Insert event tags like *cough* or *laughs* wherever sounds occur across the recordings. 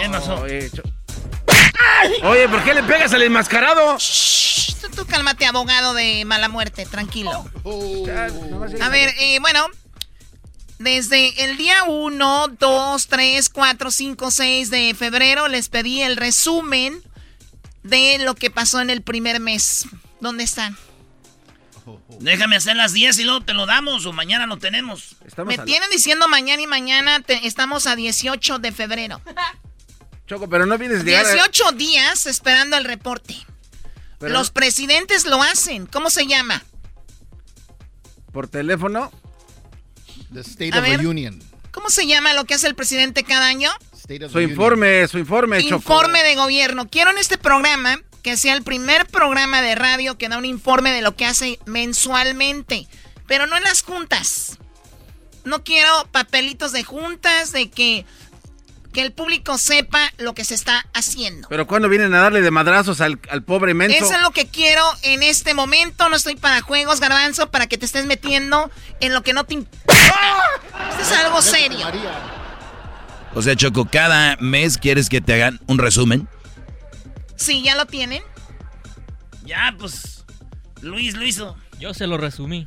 ¿Qué pasó? Oye, cho- Oye, ¿por qué le pegas al enmascarado? Shh, tú, tú cálmate, abogado de mala muerte, tranquilo. Nomás A ver, eh, bueno, desde el día 1, 2, 3, 4, 5, 6 de febrero les pedí el resumen de lo que pasó en el primer mes. ¿Dónde están? Déjame hacer las 10 y luego te lo damos o mañana lo tenemos. Estamos Me tienen diciendo mañana y mañana te- estamos a 18 de febrero. *laughs* Choco, pero no vienes de llegar a- 18 días esperando el reporte. pero Los presidentes lo hacen. ¿Cómo se llama? por teléfono. The State A of ver. the Union. ¿Cómo se llama lo que hace el presidente cada año? Su informe, su informe, Choco. Informe de gobierno. Quiero en este programa que sea el primer programa de radio que da un informe de lo que hace mensualmente, pero no en las juntas. No quiero papelitos de juntas, de que, que el público sepa lo que se está haciendo. Pero cuando vienen a darle de madrazos al, al pobre menso. Eso es lo que quiero en este momento. No estoy para juegos, garbanzo, para que te estés metiendo en lo que no te importa. Esto es algo serio. O sea, Choco, cada mes quieres que te hagan un resumen. Sí, ya lo tienen. Ya, pues. Luis lo hizo. Yo se lo resumí.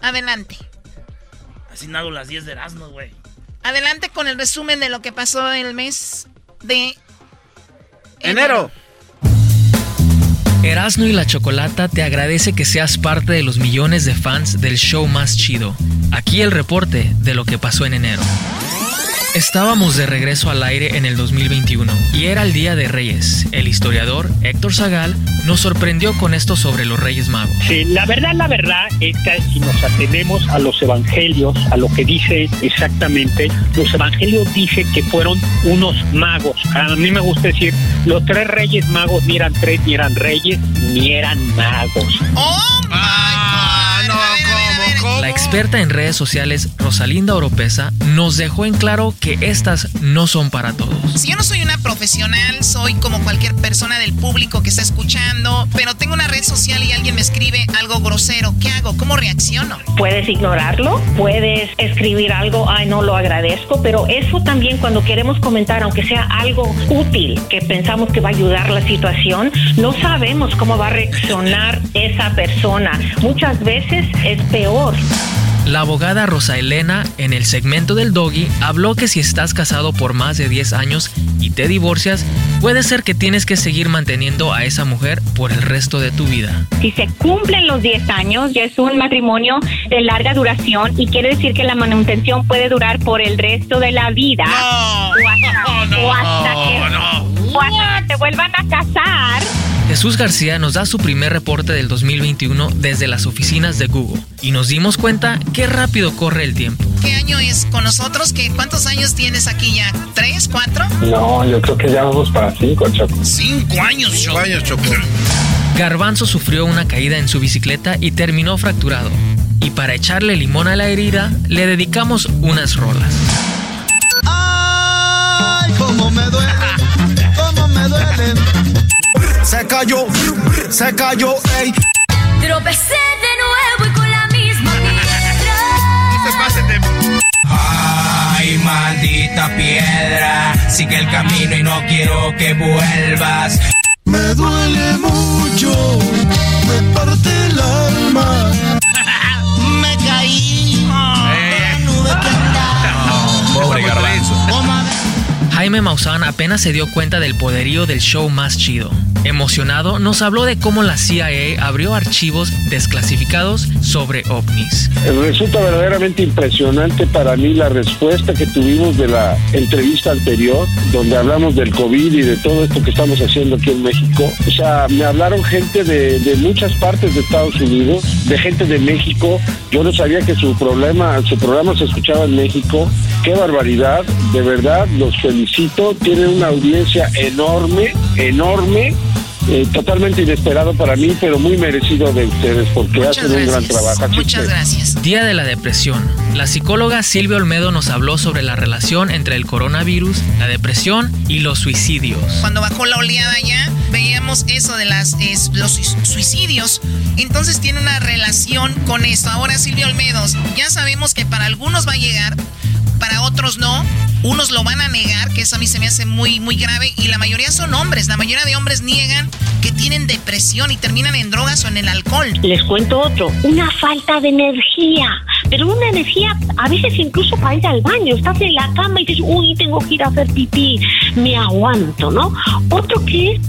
Adelante. Así las 10 de Erasmus, güey. Adelante con el resumen de lo que pasó el mes de Enero. Erasno y la Chocolata te agradece que seas parte de los millones de fans del show más chido. Aquí el reporte de lo que pasó en enero. Estábamos de regreso al aire en el 2021 y era el Día de Reyes. El historiador Héctor Zagal nos sorprendió con esto sobre los Reyes Magos. Sí, la verdad, la verdad es que si nos atenemos a los evangelios, a lo que dice exactamente, los evangelios dicen que fueron unos magos. A mí me gusta decir, los tres reyes magos ni eran tres, ni eran reyes, ni eran magos. ¡Oh, my Ah, God! no, La experta en redes sociales Rosalinda Oropesa nos dejó en claro que estas no son para todos. Si yo no soy una profesional, soy como cualquier persona del público que está escuchando, pero tengo una red social y alguien me escribe algo grosero. ¿Qué hago? ¿Cómo reacciono? Puedes ignorarlo, puedes escribir algo, ay, no lo agradezco, pero eso también cuando queremos comentar, aunque sea algo útil, que pensamos que va a ayudar la situación, no sabemos cómo va a reaccionar esa persona. Muchas veces es peor. La abogada Rosa Elena, en el segmento del Doggy, habló que si estás casado por más de 10 años y te divorcias, puede ser que tienes que seguir manteniendo a esa mujer por el resto de tu vida. Si se cumplen los 10 años, ya es un matrimonio de larga duración y quiere decir que la manutención puede durar por el resto de la vida. No, o hasta, no, o hasta que, no. o hasta que te vuelvan a casar. Jesús García nos da su primer reporte del 2021 desde las oficinas de Google y nos dimos cuenta qué rápido corre el tiempo. ¿Qué año es con nosotros? ¿Qué, ¿Cuántos años tienes aquí ya? ¿Tres, cuatro? No, yo creo que ya vamos para cinco, Choco. Cinco años, Choco. años, Choco. Garbanzo sufrió una caída en su bicicleta y terminó fracturado. Y para echarle limón a la herida, le dedicamos unas rolas. Cayó, se cayó, ey. Tropecé de nuevo y con la misma piedra. *laughs* Ay, maldita piedra, sigue el camino y no quiero que vuelvas. Me duele mucho, me parte el alma. *laughs* Me caí la nube que andaba. Pobre garbanzo. Jaime Maussan apenas se dio cuenta del poderío del show más chido. Emocionado, nos habló de cómo la CIA abrió archivos desclasificados sobre ovnis. Resulta verdaderamente impresionante para mí la respuesta que tuvimos de la entrevista anterior, donde hablamos del COVID y de todo esto que estamos haciendo aquí en México. O sea, me hablaron gente de, de muchas partes de Estados Unidos, de gente de México. Yo no sabía que su problema, su programa se escuchaba en México. Qué barbaridad, de verdad, los felicito. Tienen una audiencia enorme, enorme. Eh, totalmente inesperado para mí, pero muy merecido de ustedes porque Muchas hacen un gran trabajo. Así Muchas que- gracias. Día de la depresión. La psicóloga Silvia Olmedo nos habló sobre la relación entre el coronavirus, la depresión y los suicidios. Cuando bajó la oleada ya, veíamos eso de las, es- los sui- suicidios. Entonces tiene una relación con esto. Ahora, Silvio Olmedos, ya sabemos que para algunos va a llegar, para otros no. Unos lo van a negar, que eso a mí se me hace muy, muy grave. Y la mayoría son hombres. La mayoría de hombres niegan que tienen depresión y terminan en drogas o en el alcohol. Les cuento otro, una falta de energía, pero una energía a veces incluso para ir al baño. Estás en la cama y dices, uy, tengo que ir a hacer pipí, me aguanto, ¿no? Otro que es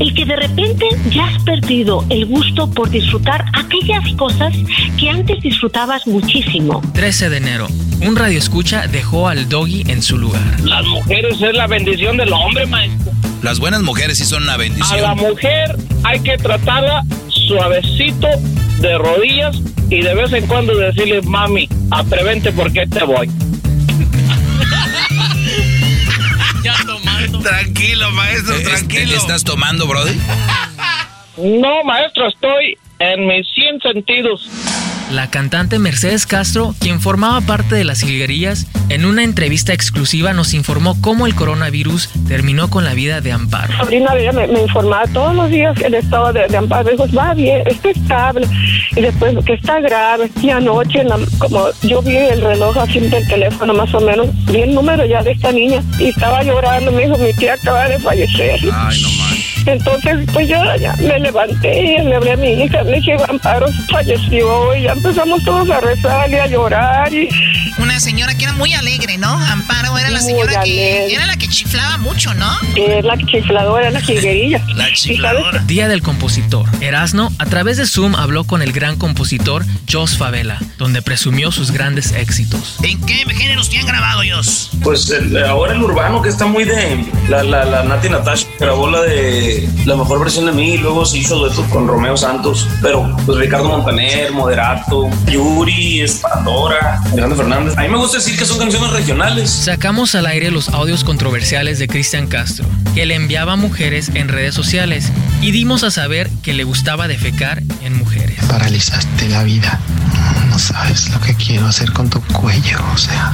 el que de repente ya has perdido el gusto por disfrutar aquellas cosas que antes disfrutabas muchísimo. 13 de enero. Un radioescucha dejó al doggy en su lugar. Las mujeres es la bendición del hombre, maestro. Las buenas mujeres sí son una A la bendición. mujer hay que tratarla suavecito, de rodillas y de vez en cuando decirle, mami, atrévente porque te voy. *laughs* Ya tomando. Tranquilo, maestro, Eh, es- tranquilo. ¿Estás tomando, Brody? No, maestro, estoy en mis 100 sentidos. La cantante Mercedes Castro, quien formaba parte de las jilguerillas, en una entrevista exclusiva nos informó cómo el coronavirus terminó con la vida de Amparo. Sabrina me, me informaba todos los días el estado de, de Amparo. Dijo, va bien, está estable. Y después que está grave. Y anoche, en la- como yo vi el reloj así del teléfono más o menos, vi el número ya de esta niña y estaba llorando. Me dijo, mi tía acaba de fallecer. Ay, no más. Entonces, pues yo ya me levanté y le hablé a mi hija, le dije, Amparo falleció y ya empezamos todos a rezar y a llorar y Una señora que era muy alegre, ¿no? Amparo era la señora que era la que chiflaba mucho, ¿no? es la chifladora, la jilguerilla. La ¿Y sabes chifladora. Día del compositor. Erasno, a través de Zoom, habló con el gran compositor Jos Favela, donde presumió sus grandes éxitos. ¿En qué géneros te han grabado ellos? Pues el- ahora el urbano que está muy de la, la, la Nati Natasha grabó la de la mejor versión de mí y luego se hizo dueto con Romeo Santos pero pues Ricardo Montaner, Moderato, Yuri, Espandora, Alejandro Fernández. A mí me gusta decir que son canciones regionales. Sacamos al aire los audios controversiales de Cristian Castro, que le enviaba a mujeres en redes sociales, y dimos a saber que le gustaba defecar en mujeres. Paralizaste la vida. No sabes lo que quiero hacer con tu cuello. O sea,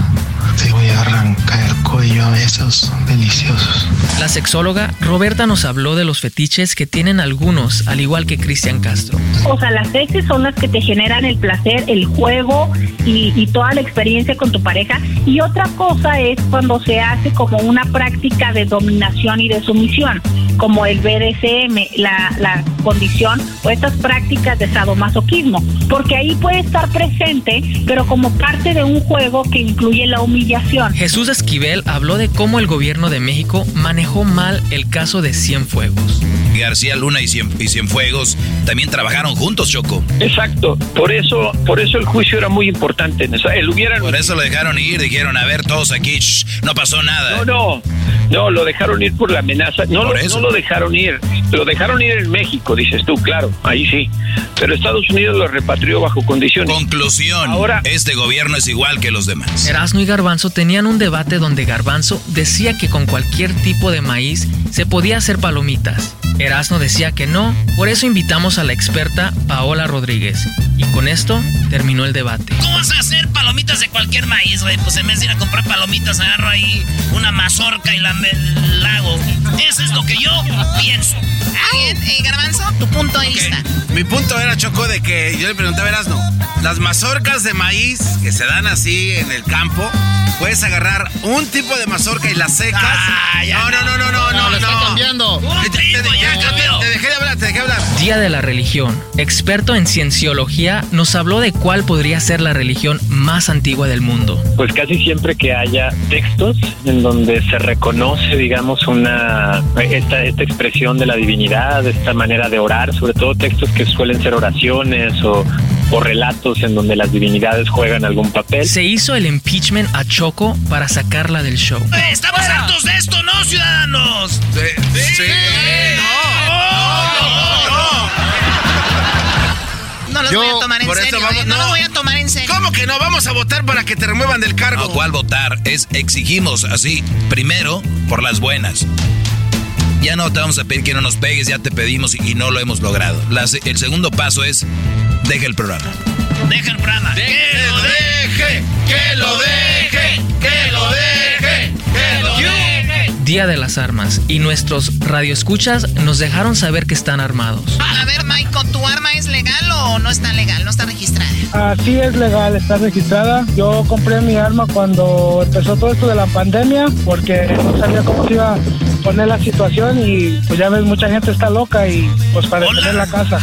te voy a arrancar el cuello a besos deliciosos. La sexóloga Roberta nos habló de los fetiches que tienen algunos, al igual que Cristian Castro. O sea, las sexes son las que te generan el placer, el juego y, y toda la experiencia con tu pareja. Y otra cosa es cuando se hace como una práctica de dominación y de sumisión, como el BDSM, la, la condición o estas prácticas de sadomasoquismo. Porque ahí puede estar presente, pero como parte de un juego que incluye la humillación. Jesús Esquivel habló de cómo el gobierno de México manejó mal el caso de Cienfuegos. García Luna y, Cien, y Cienfuegos también trabajaron juntos, Choco. Exacto, por eso, por eso el juicio era muy importante. Él hubiera Por eso lo dejaron ir, dijeron, a ver, todos aquí, shh, no pasó nada. No, no. No, lo dejaron ir por la amenaza. No, lo, no lo dejaron ir. Lo dejaron ir en México, dices tú, claro, ahí sí. Pero Estados Unidos lo repatrió bajo condiciones. Conclusión. Ahora, este gobierno es igual que los demás. Erasmo y Garbanzo tenían un debate donde Garbanzo decía que con cualquier tipo de maíz se podía hacer palomitas. Erasmo decía que no, por eso invitamos a la experta Paola Rodríguez. Y con esto terminó el debate. ¿Cómo vas a hacer palomitas de cualquier maíz, güey? Pues en vez de ir a comprar palomitas, agarro ahí una mazorca y la, hago. Eso es lo que yo pienso. Bien, eh, Garbanzo, tu punto de vista. Mi punto era, Choco, de que yo le preguntaba a Erasno, las mazorcas de maíz que se dan así en el campo, puedes agarrar un tipo de mazorca y las secas. no, no, no, no, no, no, lo está no. cambiando. Te, te- te- te dejé de hablar, te dejé de hablar. Día de la religión. Experto en cienciología nos habló de cuál podría ser la religión más antigua del mundo. pues casi siempre que haya textos en donde se reconoce, digamos, una esta, esta expresión de la divinidad, esta manera de orar, sobre todo textos que suelen ser oraciones o, o relatos en donde las divinidades juegan algún papel. Se hizo el impeachment a Choco para sacarla del show. Eh, Estamos hartos de esto, ¿no, ciudadanos? Sí, No los Yo, voy a tomar en serio. vamos- eh, no, no. los voy a tomar en serio. ¿Cómo que no? Vamos a votar para que te remuevan del cargo. No, ¿cuál votar? Es exigimos así, primero, por las buenas. Ya no te vamos a pedir que no nos pegues, ya te pedimos y no lo hemos logrado. La el segundo paso es, deja el programa. Deja el programa. Que lo deje, que lo deje, que lo deje, que lo deje. Día de las armas. Y nuestros radioescuchas nos dejaron saber que están armados. A ver, Maiko, ¿tu arma es legal o no está legal? No está registrada. Así es legal, está registrada. Yo compré mi arma cuando empezó todo esto de la pandemia porque no sabía cómo se iba a poner la situación y pues ya ves, mucha gente está loca y pues para defender la casa.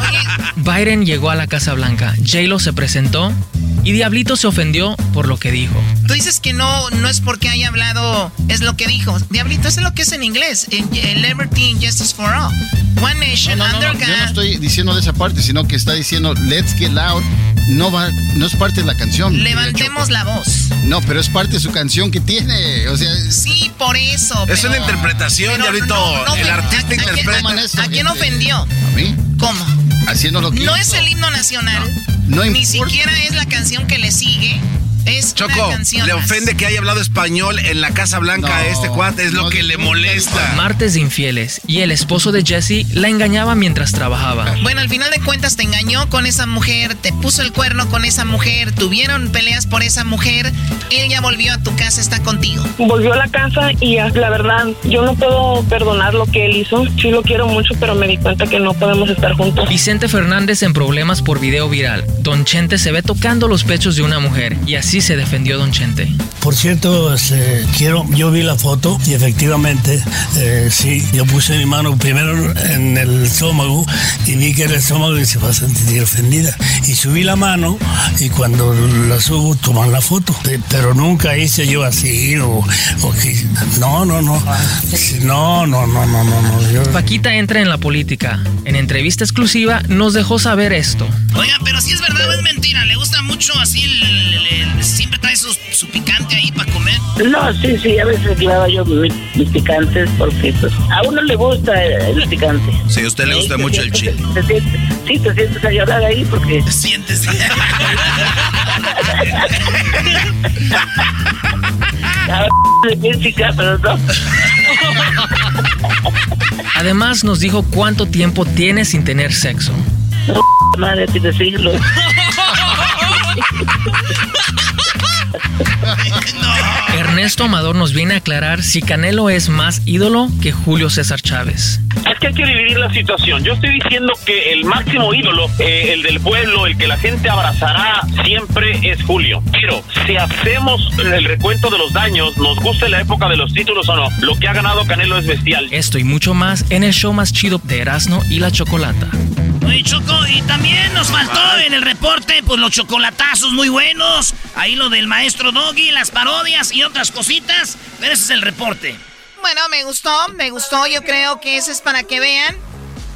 *laughs* Biden llegó a la Casa Blanca, J-Lo se presentó y Diablito se ofendió por lo que dijo. Tú dices que no, no es porque haya hablado, es lo que dijo. Diablito, eso es lo que es en inglés. Liberty and Justice for All. One Nation, No, no, no, under yo no God. estoy diciendo de esa parte, sino que está diciendo Let's Get Loud. No va, no es parte de la canción. Levantemos la voz. No, pero es parte de su canción que tiene. O sea, Sí, por eso. Es pero- una interpretación, pero Diablito. no, no, el artista ¿a- a quién- interpreta. ¿A, a quién ofendió? ¿A mí? ¿Cómo? Haciendo lo que No es el himno nacional. No Ni importa. siquiera es la canción que le sigue. Es Choco, una canción. le más. ofende que haya hablado español en la Casa Blanca a este cuate, es lo que le molesta. Martes de infieles y el esposo de Jesse la engañaba mientras trabajaba. Bueno, al final de cuentas te engañó con esa mujer, te puso el cuerno con esa mujer, tuvieron peleas por esa mujer, ella volvió a tu casa, está contigo. Volvió a la casa y la verdad, yo no puedo perdonar lo que él hizo. Sí lo quiero mucho, pero me di cuenta que no podemos estar juntos. Vicente Fernández en problemas por video viral. Don Chente se ve tocando los pechos de una mujer y así se defendió Don Chente. Por cierto, este, quiero, yo vi la foto y efectivamente, eh, sí, yo puse mi mano primero en el estómago y vi que el estómago y se va a sentir ofendida. Y subí la mano y cuando la subo toman la foto. Pe- Pero nunca hice yo así o, o que, no, no, no, Sí, no, no, no, no, no, no. yo- Paquita entra en la política. En entrevista exclusiva nos dejó saber esto. Oigan, pero si es verdad o es mentira, le gusta mucho así, el- el- el- siempre trae su, su picante ahí para comer. No, sí, sí, a veces claro yo mis, mis picantes porque pues, a uno le gusta el, el picante. Si a usted le gusta Sí, mucho el chile. te sientes- sí, te sientes a llorar ahí porque... Te sientes. *laughs* de bien picar, pero no. Además nos dijo cuánto tiempo tiene sin tener sexo. Madre, tiene siglos. *laughs* Ernesto Amador nos viene a aclarar si Canelo es más ídolo que Julio César Chávez. Es que hay que dividir la situación. Yo estoy diciendo que el máximo ídolo, eh, el del pueblo, el que la gente abrazará siempre es Julio. Pero si hacemos el recuento de los daños, nos guste la época de los títulos o no, lo que ha ganado Canelo es bestial. Esto y mucho más en el show más chido de Erasmo y la Chocolata. Oye, Choco, y también nos faltó en el reporte, pues los chocolatazos muy buenos. Ahí lo del maestro Doggy, las parodias y otras cositas. Pero ese es el reporte. Bueno, me gustó, me gustó. Yo creo que ese es para que vean.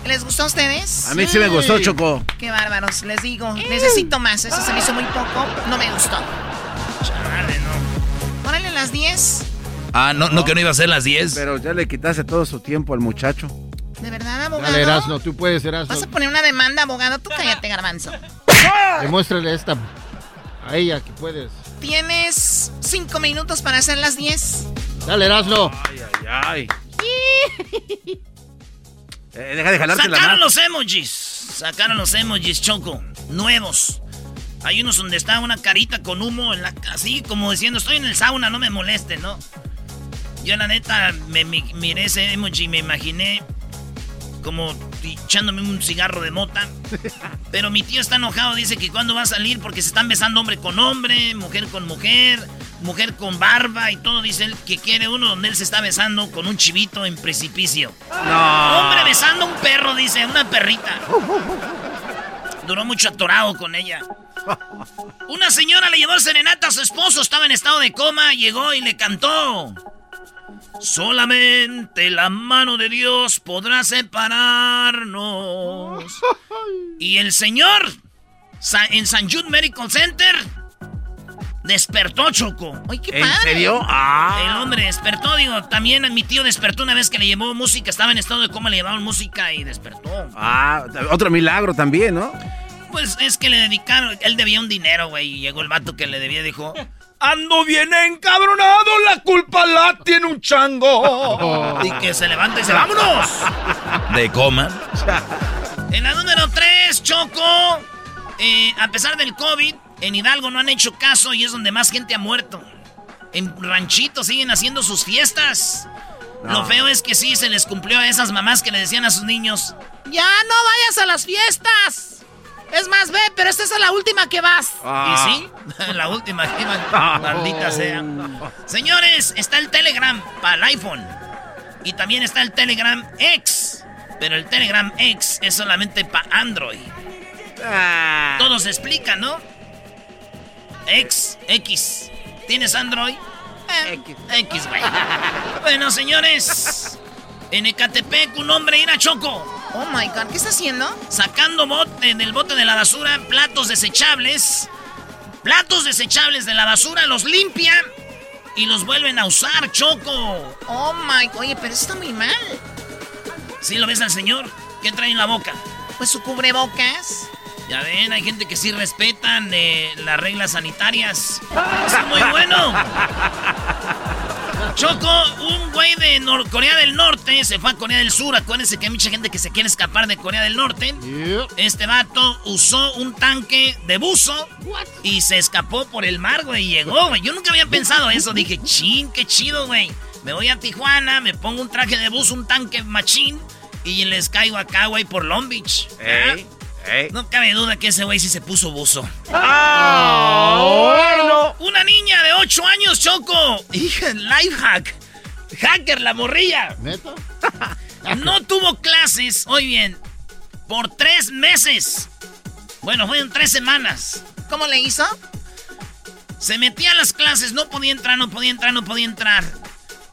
¿Les gustó a ustedes? A mí sí me gustó, Choco. Qué bárbaros, les digo. Necesito más. Eso se me hizo muy poco. No me gustó. Órale las 10. Ah, no, no, que no iba a ser las 10. Pero ya le quitaste todo su tiempo al muchacho. ¿De verdad, abogado? Dale, Erasno, tú puedes, Erasno. ¿Vas a poner una demanda, abogado? Tú cállate, garbanzo. *laughs* Demuéstrale esta a ella que puedes. Tienes cinco minutos para hacer las 10. Dale, Erasno. Ay, ay, ay. *laughs* Eh, deja de jalarte la Sacaron mano. los emojis. Sacaron los emojis, Choco. Nuevos. Hay unos donde está una carita con humo en la así como diciendo estoy en el sauna, no me moleste, ¿no? Yo la neta me, mi- miré ese emoji y me imaginé como echándome un cigarro de mota. Pero mi tío está enojado, dice que cuando va a salir porque se están besando hombre con hombre, mujer con mujer, mujer con barba y todo. Dice él que quiere uno donde él se está besando con un chivito en precipicio. No. Hombre besando a un perro, dice, una perrita. Duró mucho atorado con ella. Una señora le llevó el serenata a su esposo, estaba en estado de coma, llegó y le cantó. Solamente la mano de Dios podrá separarnos. *laughs* Y el señor, en San Jude Medical Center, despertó Choco. ¡Ay, qué ¿En padre! serio? Ah. El hombre despertó, digo, también mi tío despertó una vez que le llevó música, estaba en estado de coma, le llevaban música y despertó. Ah, otro milagro también, ¿no? Pues es que le dedicaron, él debía un dinero, güey, y llegó el vato que le debía y dijo, ando bien encabronado, la culpa la tiene un chango. Y que se levanta y dice, vámonos. De coma. En la número 3, Choco, eh, a pesar del COVID, en Hidalgo no han hecho caso y es donde más gente ha muerto. En ranchitos siguen haciendo sus fiestas. Lo feo es que sí se les cumplió a esas mamás que le decían a sus niños, Ya no vayas a las fiestas. Es más, ve, pero esta es la última que vas. Y sí, *laughs* la última que iban, maldita sea. Señores, está el Telegram para el iPhone. Y también está el Telegram X. Pero el Telegram X es solamente para Android. Todo se explica, ¿no? X, X. ¿Tienes Android? Eh, X, güey. bueno, señores. En Ecatepec, un hombre ir a Choco. Oh my god, ¿qué está haciendo? Sacando bote, del bote de la basura platos desechables. Platos desechables de la basura, los limpia y los vuelven a usar, Choco. Oh my oye, pero eso está muy mal. ¿Sí lo ves al señor? ¿Qué trae en la boca? Pues su cubrebocas. Ya ven, hay gente que sí respetan eh, las reglas sanitarias. Eso es muy bueno. Choco, un güey de Nor- Corea del Norte se fue a Corea del Sur. Acuérdense que hay mucha gente que se quiere escapar de Corea del Norte. Este vato usó un tanque de buzo y se escapó por el mar, güey. y Llegó, güey. Yo nunca había pensado eso. Dije, chin, qué chido, güey. Me voy a Tijuana, me pongo un traje de buzo, un tanque machín y les caigo acá, güey, por Long Beach. No cabe duda que ese güey sí se puso buzo. Una niña de 8 años, Choco. Hija, life hack. Hacker, la morrilla. No tuvo clases, hoy bien, por tres meses. Bueno, fueron tres semanas. ¿Cómo le hizo? Se metía a las clases, no podía entrar, no podía entrar, no podía entrar.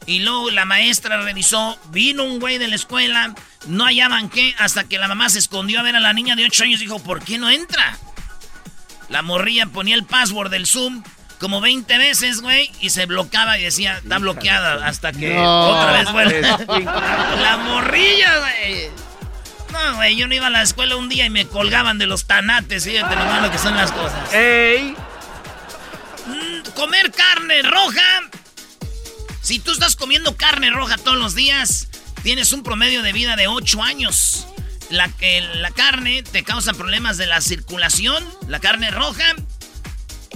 Y luego la maestra revisó, vino un güey de la escuela, no hallaban qué, hasta que la mamá se escondió a ver a la niña de 8 años y dijo, ¿por qué no entra? La morrilla ponía el password del Zoom como 20 veces, güey, y se bloqueaba y decía, está bloqueada, hasta que No, otra vez vuelve. la morrilla, güey. No, güey, yo no iba a la escuela un día y me colgaban de los tanates, fíjate nomás lo que son las cosas. ¡Ey! Mm, comer carne roja. Si tú estás comiendo carne roja todos los días, tienes un promedio de vida de 8 años. La, que la carne te causa problemas de la circulación, la carne roja,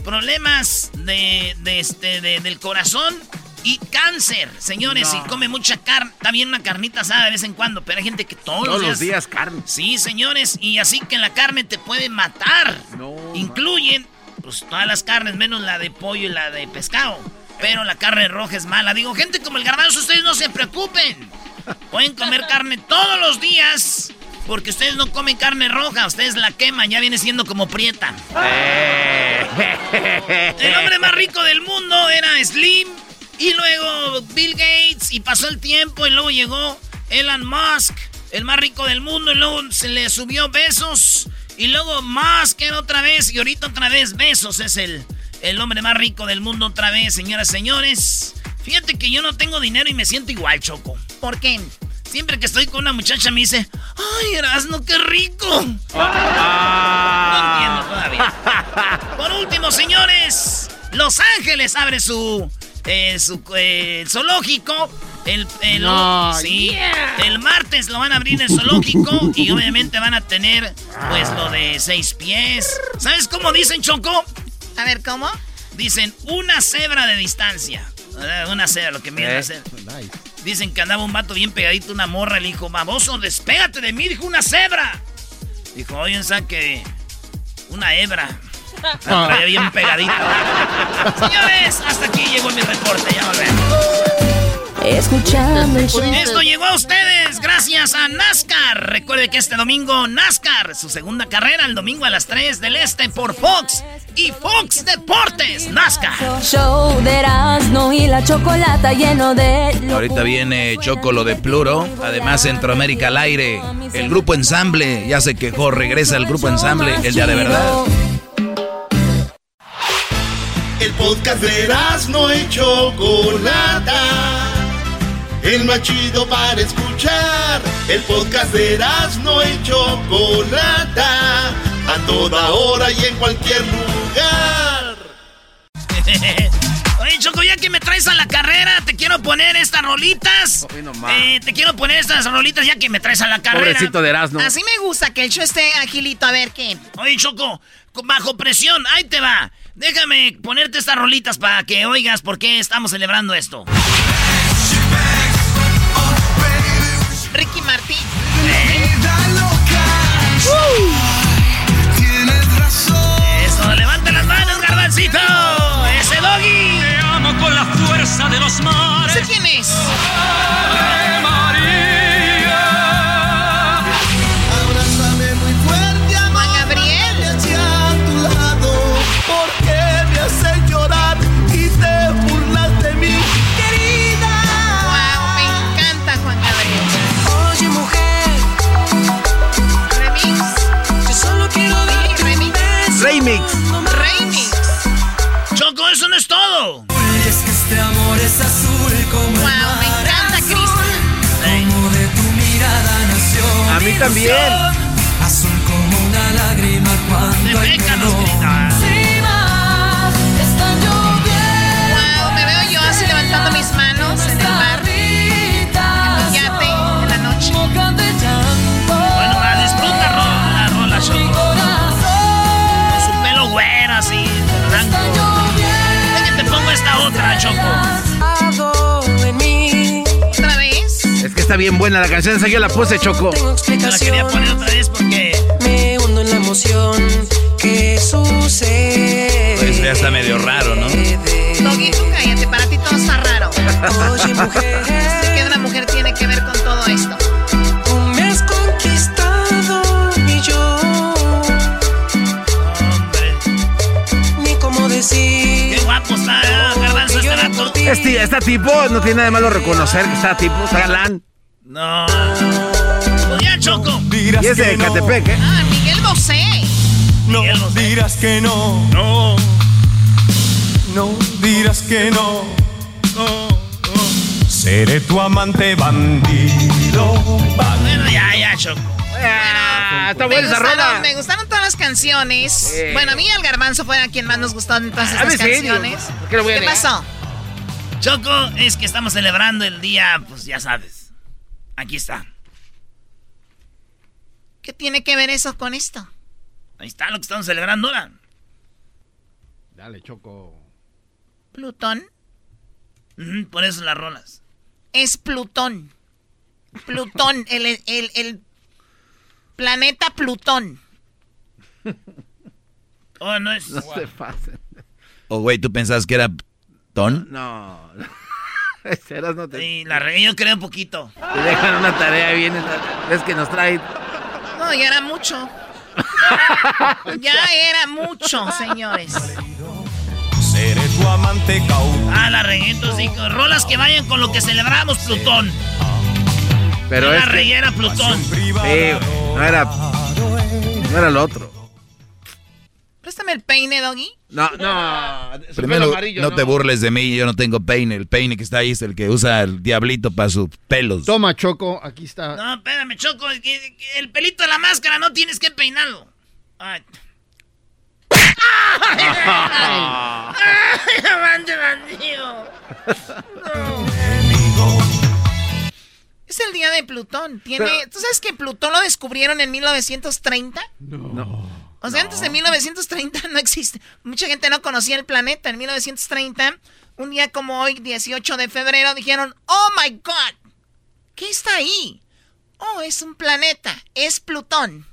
problemas de, de este, de- del corazón y cáncer. Señores, No. si come mucha carne, también una carnita asada de vez en cuando, pero hay gente que todos, Todos los días carne. Sí, señores, y así que la carne te puede matar. Incluyen, pues todas las carnes, menos la de pollo y la de pescado. Pero la carne roja es mala. Digo, gente como el garbanzo, ustedes no se preocupen. Pueden comer carne todos los días. Porque ustedes no comen carne roja, ustedes la queman, ya viene siendo como prieta. El hombre más rico del mundo era Slim. Y luego Bill Gates. Y pasó el tiempo. Y luego llegó Elon Musk. El más rico del mundo. Y luego se le subió besos. Y luego Musk era otra vez. Y ahorita otra vez besos. Es el, el hombre más rico del mundo otra vez, señoras y señores. Fíjate que yo no tengo dinero y me siento igual, Choco. ¿Por qué? Siempre que estoy con una muchacha me dice, ¡ay, Erasno, qué rico! No entiendo todavía. Por último, señores, Los Ángeles abre su, eh, su eh, zoológico. El, el- No, sí, yeah. el martes lo van a abrir en el zoológico y obviamente van a tener pues lo de seis pies. ¿Sabes cómo dicen, Choco? A ver, ¿cómo? Dicen una cebra de distancia. Eh, Una cebra, lo que mide Eh, la cebra. Dicen que andaba un vato bien pegadito, una morra, le dijo, baboso, despégate de mí, dijo una cebra. Dijo, oye, que una hebra. La traía bien pegadita. *laughs* Señores, hasta aquí llegó mi reporte, ya volvemos. Escuchando el show. Esto llegó a ustedes gracias a NASCAR. Recuerde que este domingo NASCAR, su segunda carrera, el domingo a las 3 del Este por Fox y Fox Deportes. NASCAR. Show de Erasmo y la chocolata lleno de... Ahorita viene Choco lo de Pluro. Además, Centroamérica al aire. El grupo ensamble ya se quejó. Regresa el grupo ensamble el día de verdad. El podcast de no y Chocolata. El más chido para escuchar. El podcast de no y Chocolata. A toda hora y en cualquier lugar. *laughs* Oye, Choco, ya que me traes a la carrera, te quiero poner estas rolitas. Eh, te quiero poner estas rolitas ya que me traes a la carrera. Pobrecito de Erasmo. Así me gusta que el show esté agilito. A ver, ¿qué? Oye, Choco, con- bajo presión, ahí te va. Déjame ponerte estas rolitas para que oigas por qué estamos celebrando esto. Ricky Martin. Eso, levanta las manos, garbancito. Ese doggy. Te amo con la fuerza de los mares. ¿Sé quién es? También. Azul como una lágrima cuando hay. Wow, me veo yo así levantando mis manos en el mar. En yate, en la noche. Bueno, va, disfruta la rola, Choco. Con su pelo güero así, blanco. Déjate, te pongo esta otra, Choco. Está bien buena la canción, esa yo la puse, Choco. Tengo Te la quería poner otra vez porque Me hundo en la emoción que sucede. Pues ya está medio raro, ¿no? Doggy, tú cállate, para ti todo está raro. Oye, mujer, *laughs* Sé que una mujer tiene que ver con todo esto. tú me has conquistado y yo Hombre, ni cómo decir. qué guapo está, ¿eh? Garbanzo, este. Este, este tipo no tiene nada de malo reconocer que está tipo, está galán. No. Ya, Choco. Y es de Catepec, ¿eh? Ah, Miguel Bosé. No Miguel Bosé. dirás que no, No. no dirás que no. Seré tu amante bandido. Bueno, ya, ya, Choco. Ah, está Me buena esa gustaron, rola. me gustaron todas las canciones. Eh. Bueno, a mí el garbanzo fue a quien más nos gustó en todas A estas mí sí, canciones. digo, ¿por qué lo voy a ¿Qué negar? pasó? Choco, es que estamos celebrando el día, pues ya sabes. Aquí está. ¿Qué tiene que ver eso con esto? Ahí está lo que estamos celebrando ahora. Dale, Choco. Plutón Ujú, por eso las rolas. es Plutón. Plutón, *laughs* el, el, el planeta Plutón. Oh, no es. No se pasen. O, güey, ¿tú pensabas que era ton? No. Eras no te, Sí, la regué yo creo un poquito. te dejan una tarea bien. Es que nos trae. No, ya era mucho. *laughs* ya era mucho, señores. Seré tu amante. Ah, la regué entonces, rolas que vayan con lo que celebramos, Plutón. Pero la es que- regué era Plutón. Sí, no era. No era lo otro. Préstame el peine, Doggy. No, no. *laughs* Primero, no, te burles de mí, yo no tengo peine. El peine que está ahí es el que usa el diablito para sus pelos. Toma, Choco, aquí está. No, espérame, Choco. El pelito de la máscara no tienes que peinarlo. Ay. *laughs* Es el día de Plutón. Tiene, ¿Tú sabes que Plutón lo descubrieron en 1930? No. O sea, antes de 1930 no existe. Mucha gente no conocía el planeta. En 1930, un día como hoy, 18 de febrero, dijeron, oh my God, ¿qué está ahí? Oh, es un planeta, es Plutón.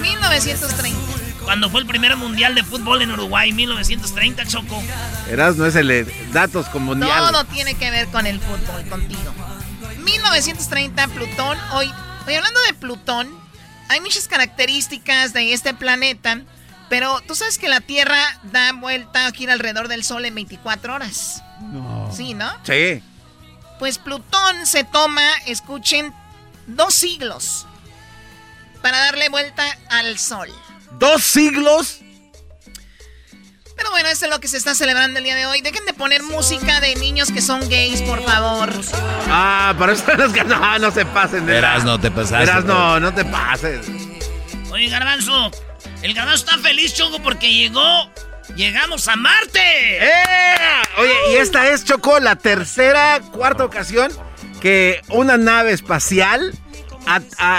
1930. Ah. Cuando fue el primer mundial de fútbol en Uruguay, 1930, Choco. Eras no es el de datos con mundial. Todo tiene que ver con el fútbol, contigo. 1930, Plutón. Hoy, hoy hablando de Plutón, hay muchas características de este planeta, pero tú sabes que la Tierra da vuelta, gira alrededor del Sol en 24 horas. No. Sí, ¿no? Sí. Pues Plutón se toma, escuchen, dos siglos para darle vuelta al Sol. ¿Dos siglos? Pero bueno, eso es lo que se está celebrando el día de hoy. Dejen de poner música de niños que son gays, por favor. Ah, pero eso es que no, no se pasen. De Verás, no te pasaste. Verás, no, no te pases. Oye, Garbanzo, el Garbanzo está feliz, Choco, porque llegó. Llegamos a Marte. ¡Eh! Oye, y esta es, Choco, la tercera, cuarta ocasión que una nave espacial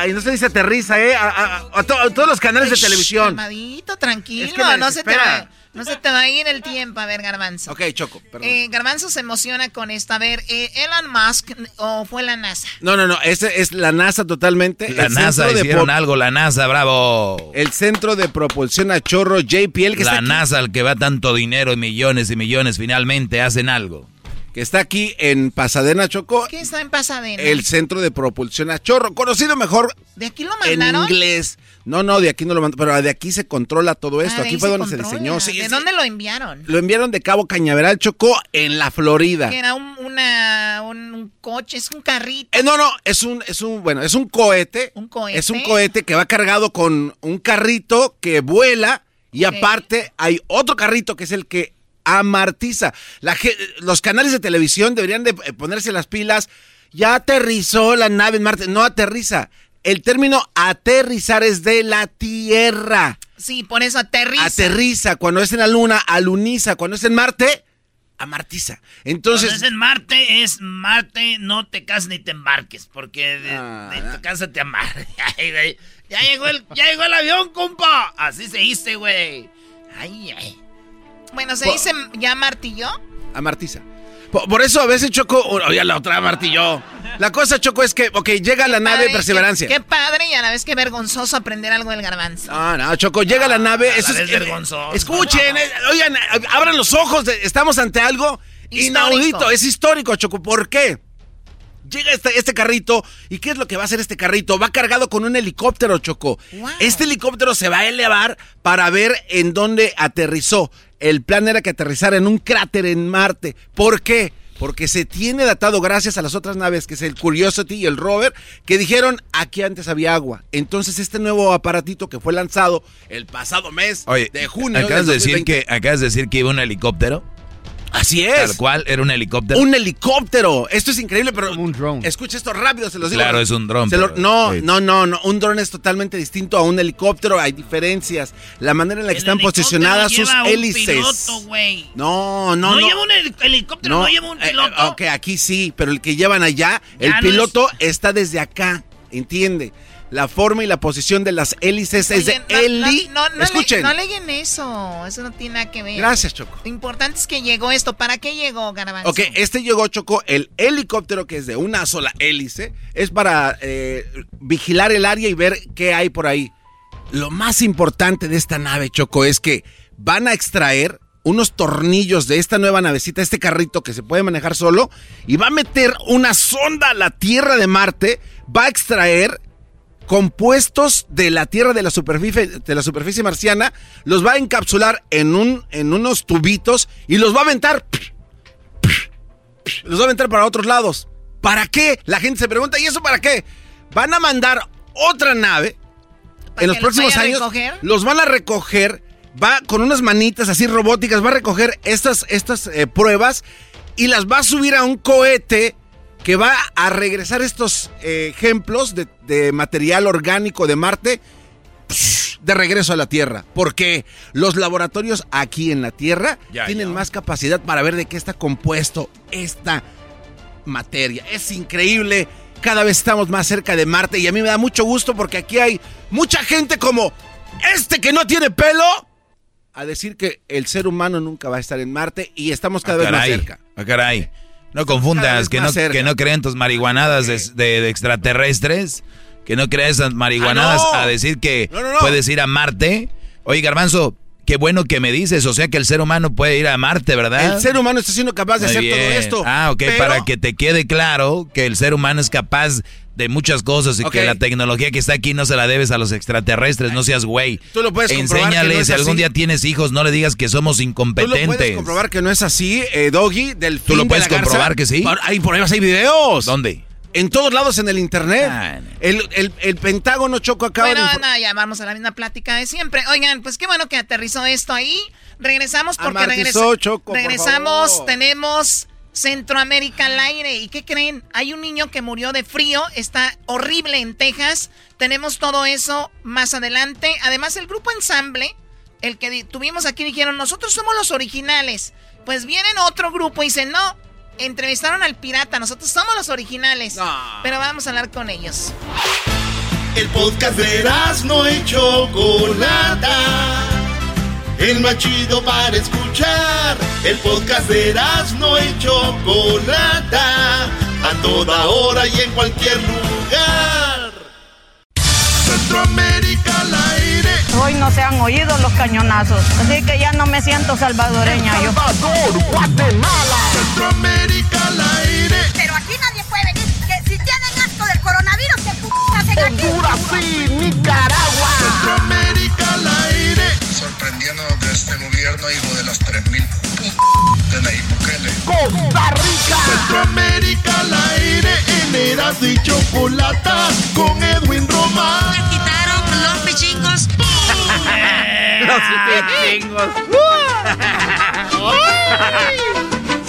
y no se dice aterriza, ¿eh? A, todos los canales de televisión. Calmadito, tranquilo, no, se te va, no se te va a ir el tiempo. A ver, Garbanzo. Ok, Choco, perdón. Eh, Garbanzo se emociona con esto. A ver, eh, ¿Elon Musk o fue la NASA? No, no, no, ese es la NASA totalmente. La NASA hicieron algo, la NASA, bravo. El Centro de Propulsión a Chorro JPL. Que la NASA, al que va tanto dinero y millones y millones, finalmente hacen algo que está aquí en Pasadena, Choco. ¿Qué está en Pasadena? El Centro de Propulsión a Chorro, conocido mejor. ¿De aquí lo mandaron? En inglés. No, no, de aquí no lo mandaron, pero de aquí se controla todo esto. Ah, aquí fue donde se diseñó. ¿De dónde lo enviaron? Lo enviaron de Cabo Cañaveral, Choco, en la Florida. Que era un, una, un, coche, es un carrito. Eh, no, no, es un, es un, bueno, es un cohete. Un cohete. Es un cohete que va cargado con un carrito que vuela. Y aparte hay otro carrito que es el que amartiza. La, los canales de televisión deberían de eh, ponerse las pilas. Ya aterrizó la nave en Marte. No aterriza. El término aterrizar es de la Tierra. Sí, por eso aterriza. Aterriza. Cuando es en la Luna, aluniza. Cuando es en Marte, amartiza. Entonces. Cuando es en Marte, es Marte, no te cases ni te embarques. Porque de, ah, tu casa te amarras. *laughs* ya, llegó el, ya llegó el avión, compa. Así se dice, güey. Ay, ay. Bueno, ¿se dice ya martilló? Amartiza. Por, por, eso a veces Choco, oye, la otra martilló. La cosa, Choco, es que, ok, llega la nave Perseverancia. Qué, padre y a la vez que vergonzoso aprender algo del garbanzo. Ah, no, Choco, llega la nave. eso es, vergonzoso. Escuchen, eh, oigan, abran los ojos, estamos ante algo inaudito, es histórico, Choco. ¿Por qué? Llega este, este, carrito y ¿qué es lo que va a hacer este carrito? Va cargado con un helicóptero, Choco. Este helicóptero se va a elevar para ver en dónde aterrizó. El plan era que aterrizara en un cráter en Marte. ¿Por qué? Porque se tiene datado gracias a las otras naves, que es el Curiosity y el Rover, que dijeron aquí antes había agua. Entonces este nuevo aparatito que fue lanzado el pasado mes de junio. Acabas de, decir que, acabas de decir que iba un helicóptero. Así es. Tal cual, era un helicóptero. Un helicóptero. Esto es increíble, pero. Un drone. Escucha esto rápido, se los digo. Claro, es un drone. no, no, no, no. Un drone es totalmente distinto a un helicóptero. Hay diferencias. La manera en la que están posicionadas sus hélices. no, no, no. No lleva un helicóptero, no, lleva un eh, piloto. ok, aquí sí, pero el que llevan allá, el piloto está desde acá. ¿Entiende? La forma y la posición de las hélices es de. No, no, Escuchen. no leguen eso. Eso no tiene nada que ver. Gracias, Choco. Lo importante es que llegó esto. ¿Para qué llegó, Garbanzo? Ok, este llegó, Choco. El helicóptero, que es de una sola hélice, es para eh, vigilar el área y ver qué hay por ahí. Lo más importante de esta nave, Choco, es que van a extraer unos tornillos de esta nueva navecita, este carrito que se puede manejar solo, y va a meter una sonda a la Tierra de Marte, va a extraer compuestos de la Tierra de la superficie, de la superficie marciana, los va a encapsular en, un, en unos tubitos y los va a aventar. Los va a aventar para otros lados. ¿Para qué? La gente se pregunta, ¿y eso para qué? Van a mandar otra nave en los próximos años. Los van a recoger va con unas manitas así robóticas, va a recoger estas, estas eh, pruebas y las va a subir a un cohete que va a regresar estos eh, ejemplos de, material orgánico de Marte de regreso a la Tierra. Porque los laboratorios aquí en la Tierra tienen más capacidad para ver de qué está compuesto esta materia. Es increíble. Cada vez estamos más cerca de Marte y a mí me da mucho gusto porque aquí hay mucha gente como este que no tiene pelo a decir que el ser humano nunca va a estar en Marte y estamos cada ah, vez más cerca. Ah, caray. No confundas, que no, que no creen tus marihuanadas de, extraterrestres, que no crean esas marihuanadas ah, a decir que puedes ir a Marte. Oye, Garbanzo, qué bueno que me dices, o sea que el ser humano puede ir a Marte, ¿verdad? El ser humano está siendo capaz de hacer todo esto. Ah, ok, para que te quede claro que el ser humano es capaz de muchas cosas y que la tecnología que está aquí no se la debes a los extraterrestres, no seas güey. Tú lo puedes Enséñale, si algún día tienes hijos, no le digas que somos incompetentes. Tú lo puedes comprobar que no es así, eh, Doggy, del ¿Tú lo puedes comprobar que sí? Por ahí hay videos. ¿Dónde? En todos lados en el internet. Ah, el, Pentágono Choco acaba bueno, de... ya vamos a la misma plática de siempre. Oigan, pues qué bueno que aterrizó esto ahí. Regresamos porque regresamos. regresamos, tenemos Centroamérica al aire. ¿Y qué creen? Hay un niño que murió de frío, está horrible en Texas. Tenemos todo eso más adelante. Además, el grupo ensamble, el que tuvimos aquí, dijeron, nosotros somos los originales. Pues vienen otro grupo y dicen, no, entrevistaron al pirata, nosotros somos los originales. Pero vamos a hablar con ellos. El podcast de no hecho Chocolata el más chido para escuchar. El podcast de no y Chocolata, a toda hora y en cualquier lugar. Centroamérica al aire. Hoy no se han oído los cañonazos, así que ya no me siento salvadoreña. Salvador, Guatemala. Centroamérica al aire. Pero aquí nadie puede venir, que si tienen asco del coronavirus, que p hacen aquí. Honduras, sí, Nicaragua. Centroamérica sorprendiendo de este gobierno, hijo de las 3000 de Nayib Bukele. Costa Rica, Centroamérica al aire, en Eras y Chocolata, con Edwin Román. Me quitaron los pichingos. *laughs* los pichingos. *laughs*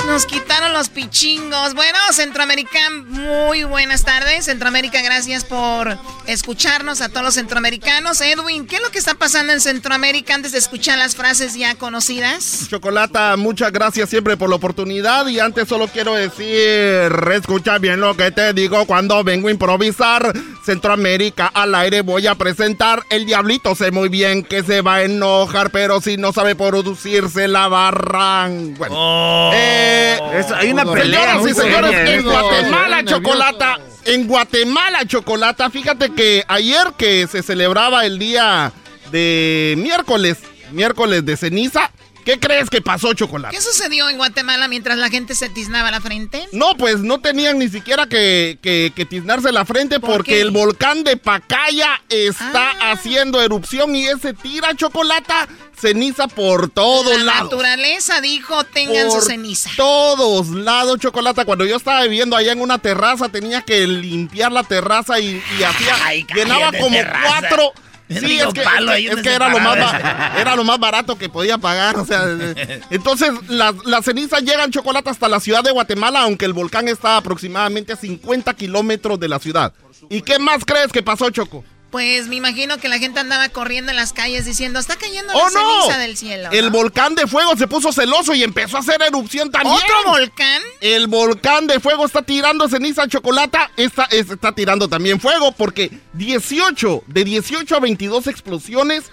Nos quitaron los pichingos. Bueno, Centroamérica, muy buenas tardes. Centroamérica, gracias por escucharnos a todos los centroamericanos. Edwin, ¿qué es lo que está pasando en Centroamérica antes de escuchar las frases ya conocidas? Chocolata, muchas gracias siempre por la oportunidad. Y antes solo quiero decir, escucha bien lo que te digo cuando vengo a improvisar. Centroamérica al aire voy a presentar. El diablito sé muy bien que se va a enojar, pero si no sabe producirse la barran. Bueno. Oh. Eh, hay una pelea. Señoras y señores, en Guatemala, Chocolata. En Guatemala, Chocolata. Fíjate que ayer que se celebraba el día de miércoles, miércoles de ceniza, ¿Qué crees que pasó, Chocolate? ¿Qué sucedió en Guatemala mientras la gente se tiznaba la frente? No, pues no tenían ni siquiera que, que, tiznarse la frente porque el volcán de Pacaya está ah. haciendo erupción y ese tira chocolata ceniza por todos lados. La naturaleza dijo, tengan su ceniza. Todos lados, chocolate. Cuando yo estaba viviendo allá en una terraza, tenía que limpiar la terraza y, hacía. llenaba como cuatro Sí, es que, era, lo más, *laughs* era lo más barato que podía pagar. O sea, *laughs* entonces las la cenizas llegan chocolate hasta la ciudad de Guatemala, aunque el volcán está aproximadamente a 50 kilómetros de la ciudad. ¿Y qué más crees que pasó, Choco? Pues me imagino que la gente andaba corriendo en las calles diciendo, está cayendo la ¡Oh, ceniza del cielo. El volcán de fuego se puso celoso y empezó a hacer erupción también. ¿Otro volcán? El volcán de fuego está tirando ceniza chocolata, está, está tirando también fuego porque 18, de 18 a 22 explosiones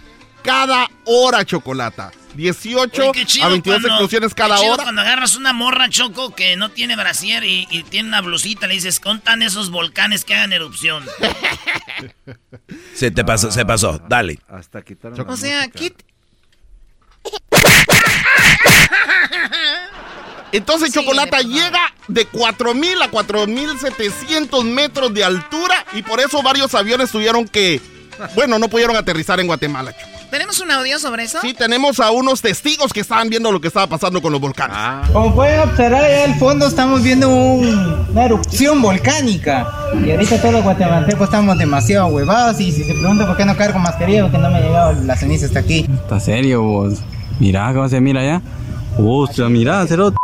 cada hora chocolata. 18 a 22 explosiones cada hora. Cuando agarras una morra, Choco, que no tiene brasier y, tiene una blusita, le dices, contan esos volcanes que hagan erupción. *laughs* se te pasó, se pasó, dale. Hasta quitar O sea, aquí... *laughs* Entonces Chocolata llega de 4.000 a 4.700 metros de altura y por eso varios aviones tuvieron que, bueno, no pudieron aterrizar en Guatemala. ¿Tenemos un audio sobre eso? Sí, tenemos a unos testigos que estaban viendo lo que estaba pasando con los volcanes. Como pueden observar, allá al fondo estamos viendo una erupción volcánica. Y ahorita todos los guatemaltecos estamos demasiado huevados y si se pregunta por qué no cargo mascarilla, porque no me ha llegado la ceniza hasta aquí. ¿Está serio vos? Mirá cómo se mira allá. Ostras, mirá, cerote.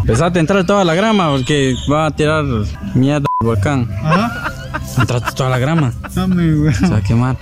Empezate a entrar toda la grama porque va a tirar mierda el volcán. Entraste toda la grama. Se va a quemar.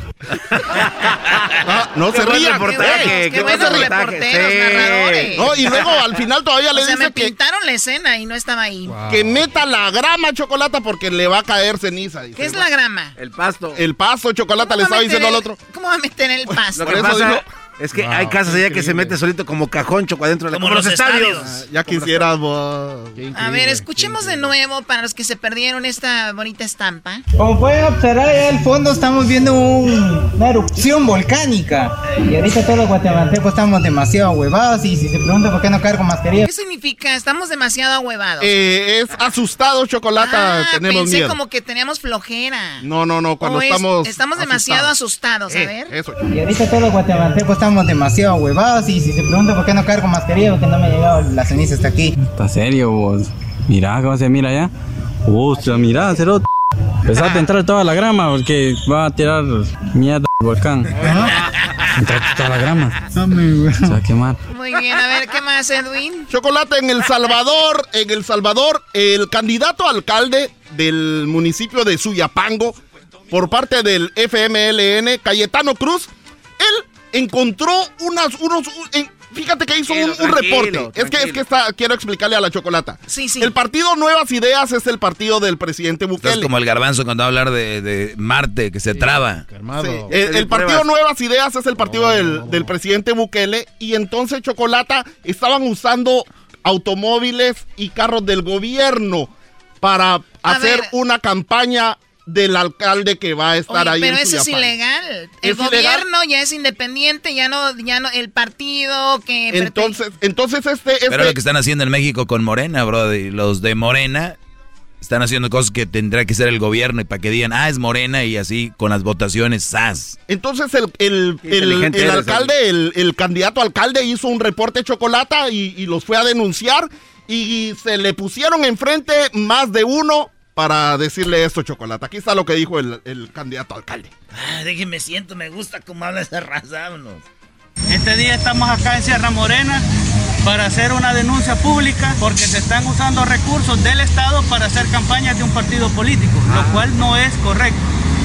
No se Qué buen rían. qué no buen se rían. reportaje. Reporteros, Sí. narradores. No, y luego al final todavía *laughs* le o sea, dice me que, pintaron la escena y no estaba ahí. que meta la grama chocolate porque le va a caer ceniza. dice. ¿Qué es la grama? El pasto. El pasto chocolate le ¿Cómo va estaba diciendo al otro. ¿Cómo va a meter el pasto? Lo que eso pasa dijo- es que hay casas allá que se mete solito como cajón choco adentro de la Como como los estadios. Ah, Ya quisieras vos. A ver, escuchemos de nuevo para los que se perdieron esta bonita estampa. Como pueden observar, allá al fondo estamos viendo un- una erupción volcánica. Y ahorita todos los guatemaltecos estamos demasiado huevados y si se pregunta por qué no cargo mascarilla. ¿Qué significa? Estamos demasiado ahuevados. Eh, es asustado chocolate, ah, tenemos pensé miedo. como que teníamos flojera. No, no, no, cuando O es- estamos. estamos demasiado asustados, a Eh, ver. Eso. Y ahorita todos los guatemaltecos estamos demasiado huevados y si se pregunta por qué no cargo mascarilla, porque no me ha llegado la ceniza hasta aquí. ¿Está serio vos? Mirá cómo se mira allá. Ostras, mirá, cerote. Empezate a entrar toda la grama porque va a tirar mierda el volcán. Entraste toda la grama. Se va a quemar. Muy bien, a ver, ¿qué más, Edwin? Chocolate en El Salvador, en El Salvador, el candidato alcalde del municipio de Suyapango, por parte del FMLN, Cayetano Cruz, él encontró unas, unos, un- en- fíjate que hizo un, un Tranquilo, reporte. Es que, es que está, quiero explicarle a la chocolata. Sí, sí. El partido Nuevas Ideas es el partido del presidente Bukele. como el garbanzo cuando va a hablar de, de Marte, que se traba. Sí, El, el partido Nuevas Ideas es el partido del, del presidente Bukele y entonces Chocolata estaban usando automóviles y carros del gobierno para hacer ver. una campaña del alcalde que va a estar Oye, ahí pero en eso es ilegal. El ¿Es ilegal? gobierno ya es independiente, ya no, ya no, el partido que... Entonces, entonces este, este Pero lo que están haciendo en México con Morena, bro, los de Morena están haciendo cosas que tendrá que ser el gobierno y para que digan, ah, es Morena y así con las votaciones, ¡zas! Entonces el, el, el- alcalde, el, el candidato alcalde hizo un reporte chocolata y, y los fue a denunciar y se le pusieron enfrente más de uno para decirle esto chocolata. Aquí está lo que dijo el, el candidato alcalde. Ah, déjenme siento, me gusta cómo habla esa raza. Este día estamos acá en Sierra Morena para hacer una denuncia pública porque se están usando recursos del Estado para hacer campañas de un partido político, lo cual no es correcto.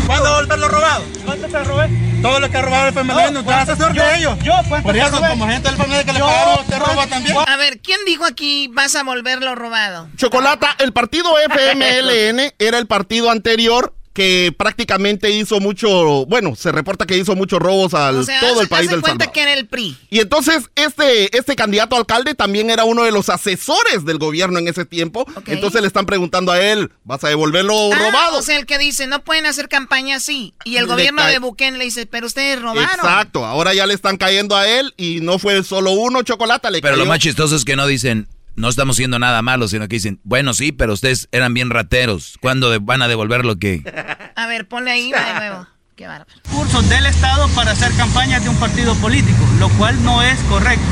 ¿Cuándo volver lo robado? ¿Cuánto te robé? Todo lo que ha robado el FMLN, no, ¿usted es asesor de ellos? Yo, ¿cuánto Por te eso, robé? como gente del FMLN que le pagaron, usted ¿cuánto? roba también. A ver, ¿quién dijo aquí vas a volverlo robado? Chocolata, el partido *laughs* FMLN era el partido anterior que prácticamente hizo mucho, bueno, se reporta que hizo muchos robos al O sea, todo el país del cuenta Salvador. que era el PRI. Y entonces este, este candidato a alcalde también era uno de los asesores del gobierno en ese tiempo. Entonces le están preguntando a él, ¿vas a devolverlo Ah, robado? o sea, el que dice, no pueden hacer campaña así. Y el Le gobierno cae- de Bukele le dice, pero ustedes robaron. Exacto, ahora ya le están cayendo a él y no fue solo uno chocolate, le Pero lo más chistoso es que no dicen, no estamos haciendo nada malo, sino que dicen, bueno, sí, pero ustedes eran bien rateros. ¿Cuándo de- van a devolver lo que...? *laughs* A ver, ponle ahí va de nuevo. Qué bárbaro. Recursos del Estado para hacer campañas de un partido político, lo cual no es correcto.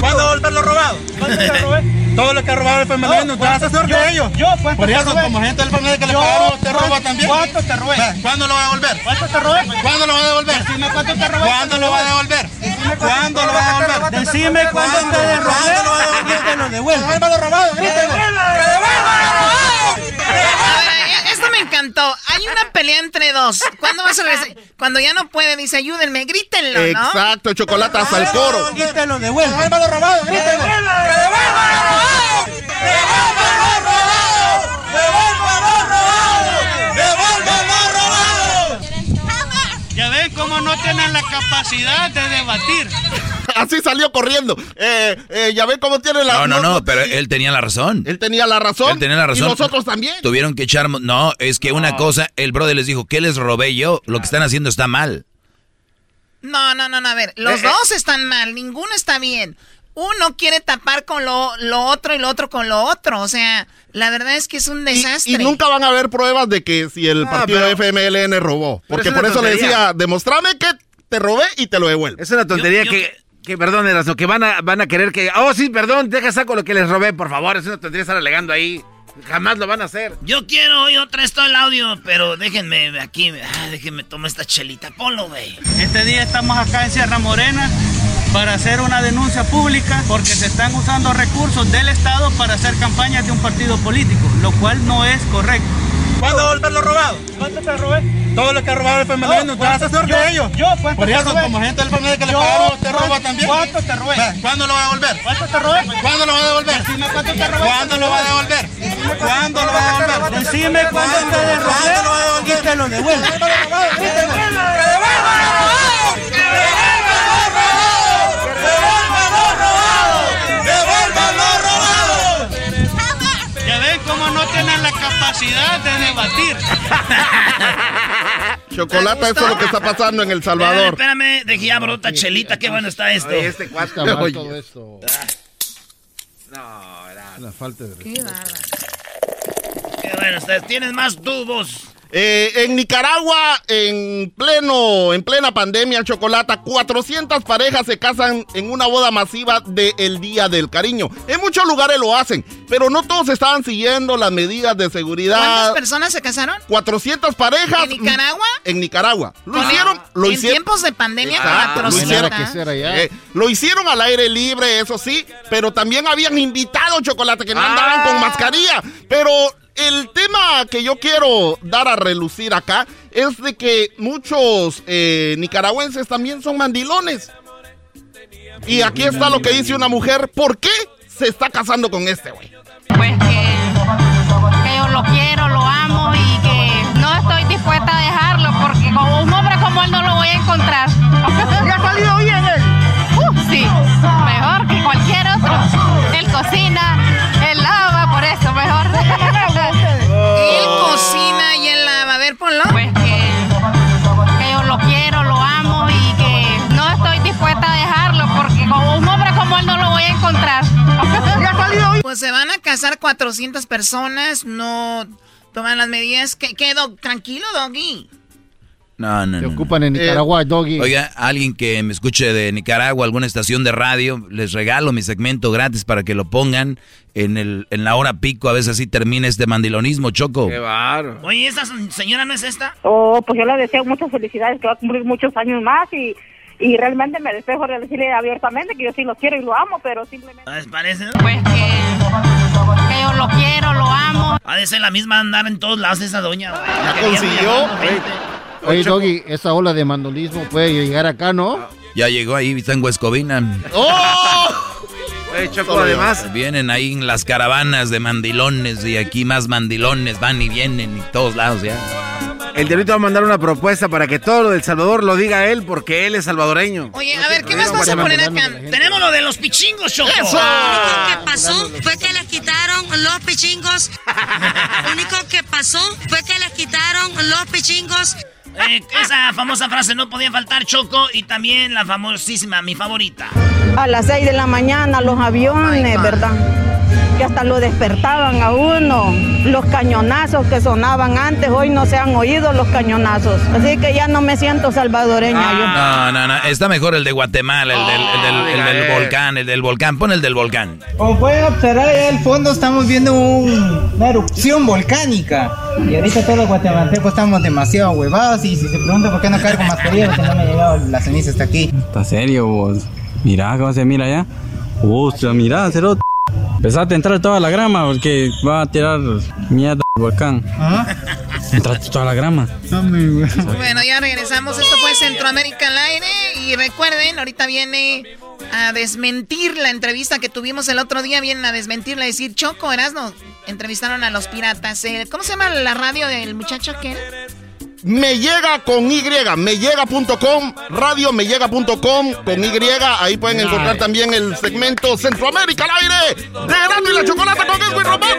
¿Cuándo volver lo robado? ¿Cuánto te robé? Todo lo que ha robado el FMLN, ¿usted es asesor de ellos? Yo, ¿cuánto Por te eso, como gente del FMLN que le pagaron, usted roba ¿cuánto- también. ¿Cuánto te robé? ¿Cuándo lo va a devolver? ¿Cuánto te robé? ¿Cuándo lo va a devolver? Decime cuánto te robé. ¿Cuándo lo va a devolver? ¿Cuándo lo va a devolver? Decime cuándo te robé. ¿Cuándo lo va a devolver? Te lo lo robado, grítelo. Hay una pelea entre dos. ¿Cuándo vas a regresar? Cuando ya no puede, dice, ayúdenme, grítenlo, ¿no? Exacto, chocolate hasta el coro. Grítelo, devuelvo. Devuelva lo robado, Ya ven cómo no tienen la capacidad de debatir. Así salió corriendo. Eh, eh, ya ven cómo tiene la... No, no, no, pero él tenía la razón. Él tenía la razón. Él tenía la razón. Y nosotros también. Tuvieron que echar... No, es que una cosa, el brother les dijo, ¿qué les robé yo? Lo que están haciendo está mal. No, no, no, no, a ver, los Eh, eh. dos están mal, ninguno está bien. Uno quiere tapar con lo, lo otro y lo otro con lo otro. O sea, la verdad es que es un desastre. Y nunca van a haber pruebas de que si el No, partido pero- FMLN robó. Porque es por eso le decía, demostrame que te robé y te lo devuelvo. Es una tontería que, que, perdón, Erasmo, que van a, van a querer que, oh, sí, perdón, deja saco lo que les robé, por favor, es una tontería estar alegando ahí. Jamás lo van a hacer. Yo quiero hoy otra esto el audio, pero déjenme aquí, ah, déjenme tomar esta chelita. Ponlo, güey. Este día estamos acá en Sierra Morena para hacer una denuncia pública porque se están usando recursos del Estado para hacer campañas de un partido político, lo cual no es correcto. ¿Cuándo volver lo robado? ¿Cuánto te robé? Todo lo que ha robado el FMLN, no, ¿estás asesor de ellos? Yo, ¿cuánto Por eso, como gente del FMLN que le pagaron, te roba también. ¿Cuánto te robé? ¿Cuándo lo va a devolver? ¿Cuánto te robé? ¿Cuándo lo va a devolver? Dime cuánto te robé. ¿Cuándo lo va a devolver? ¿Cuándo lo va a devolver? Decime cuándo te robé. ¿Cuándo lo va a devolver? Y te lo devuelvo. ¡Que devuelva Ya cómo no tienen la capacidad de debatir. *laughs* Chocolata, eso es lo que está pasando en El Salvador. Espérame, dejé ya brota chelita, qué bueno está esto. Oye, este Oye. todo esto. No, era... La falta de Qué bárbaro. Qué bueno está. Tienes más tubos. Eh, en Nicaragua, en pleno, en plena pandemia, Chocolata, 400 parejas se casan en una boda masiva del Día del Cariño. En muchos lugares lo hacen, pero no todos estaban siguiendo las medidas de seguridad. ¿Cuántas personas se casaron? 400 parejas. ¿En Nicaragua? En Nicaragua. Lo hicieron, lo en hicieron. tiempos de pandemia, Exacto, lo 400. hicieron. Eh, lo hicieron al aire libre, eso sí, pero también habían invitado chocolate que no Ah. andaban con mascarilla. Pero el tema que yo quiero dar a relucir acá es de que muchos eh, nicaragüenses también son mandilones. Y aquí está lo que dice una mujer, ¿por qué se está casando con este güey? Pues que, que yo lo quiero, lo amo y que no estoy dispuesta a dejarlo porque como un hombre como él no lo voy a encontrar. ¿Ya ha salido bien él? Uh, sí, mejor que cualquier otro. Él cocina, Pues que, que yo lo quiero, lo amo y que no estoy dispuesta a dejarlo porque como un hombre como él no lo voy a encontrar. *laughs* Pues se van a casar 400 personas, no toman las medidas. ¿Qué, qué Dog? Tranquilo, Doggy. No, no, Te no. ocupan en Nicaragua, Doggy. Oiga, alguien que me escuche de Nicaragua, alguna estación de radio, les regalo mi segmento gratis para que lo pongan en, el, en la hora pico. A veces así termina este mandilonismo, Choco. Qué bárbaro. Oye, ¿esta señora no es esta? Oh, pues yo le deseo muchas felicidades, que va a cumplir muchos años más y, y realmente me despejo de decirle abiertamente que yo sí lo quiero y lo amo, pero simplemente... ¿Les parece? Pues que, que yo lo quiero, lo amo. Ha de ser la misma andar en todos lados esa doña. güey. ¿Ya Que viene consiguió? Oye, Doggy, esa ola de mandolismo puede llegar acá, ¿no? Ya llegó ahí, está en Huescovina. ¡Oh! Oye, Choco, además. Vienen ahí en las caravanas de mandilones y aquí más mandilones van y vienen y todos lados ya. El diablito va a mandar una propuesta para que todo lo del Salvador lo diga él porque él es salvadoreño. Oye, a ver, ¿qué más vas a poner acá? Tenemos lo de los pichingos, Choco. ¡Eso! Lo único que pasó fue que les quitaron los pichingos. Lo único que pasó fue que les quitaron los pichingos. Eh, esa famosa frase no podía faltar, Choco, y también la famosísima, mi favorita. A las 6 de la mañana los aviones, ¿verdad? Que hasta lo despertaban a uno. Los cañonazos que sonaban antes, hoy no se han oído los cañonazos. Así que ya no me siento salvadoreña yo. No, no, no. Está mejor el de Guatemala, el del, el del- el del volcán, el del volcán. Pon el del volcán. Como pueden observar allá al fondo estamos viendo un- una erupción volcánica. Y ahorita todos los guatemaltecos estamos demasiado huevados y si se pregunta por qué no cargo mascarilla, porque no me ha llegado la ceniza hasta aquí. Está serio vos. Mira cómo se mira allá. Ostras, mira, cerote. Empezaste a entrar toda la grama porque va a tirar mierda el volcán. Entraste toda la grama. Bueno, ya regresamos. Esto fue Centroamérica al aire. Y recuerden, ahorita viene a desmentir la entrevista que tuvimos el otro día. Vienen a desmentirla, a decir, Choco, Erasno, entrevistaron a los piratas. Eh, ¿Cómo se llama la radio del muchacho aquel? Me llega con Y, mellega.com, radio mellega.com con Y, ahí pueden encontrar también el segmento Centroamérica al aire de Erasmo y la Chocolata con Edwin Román.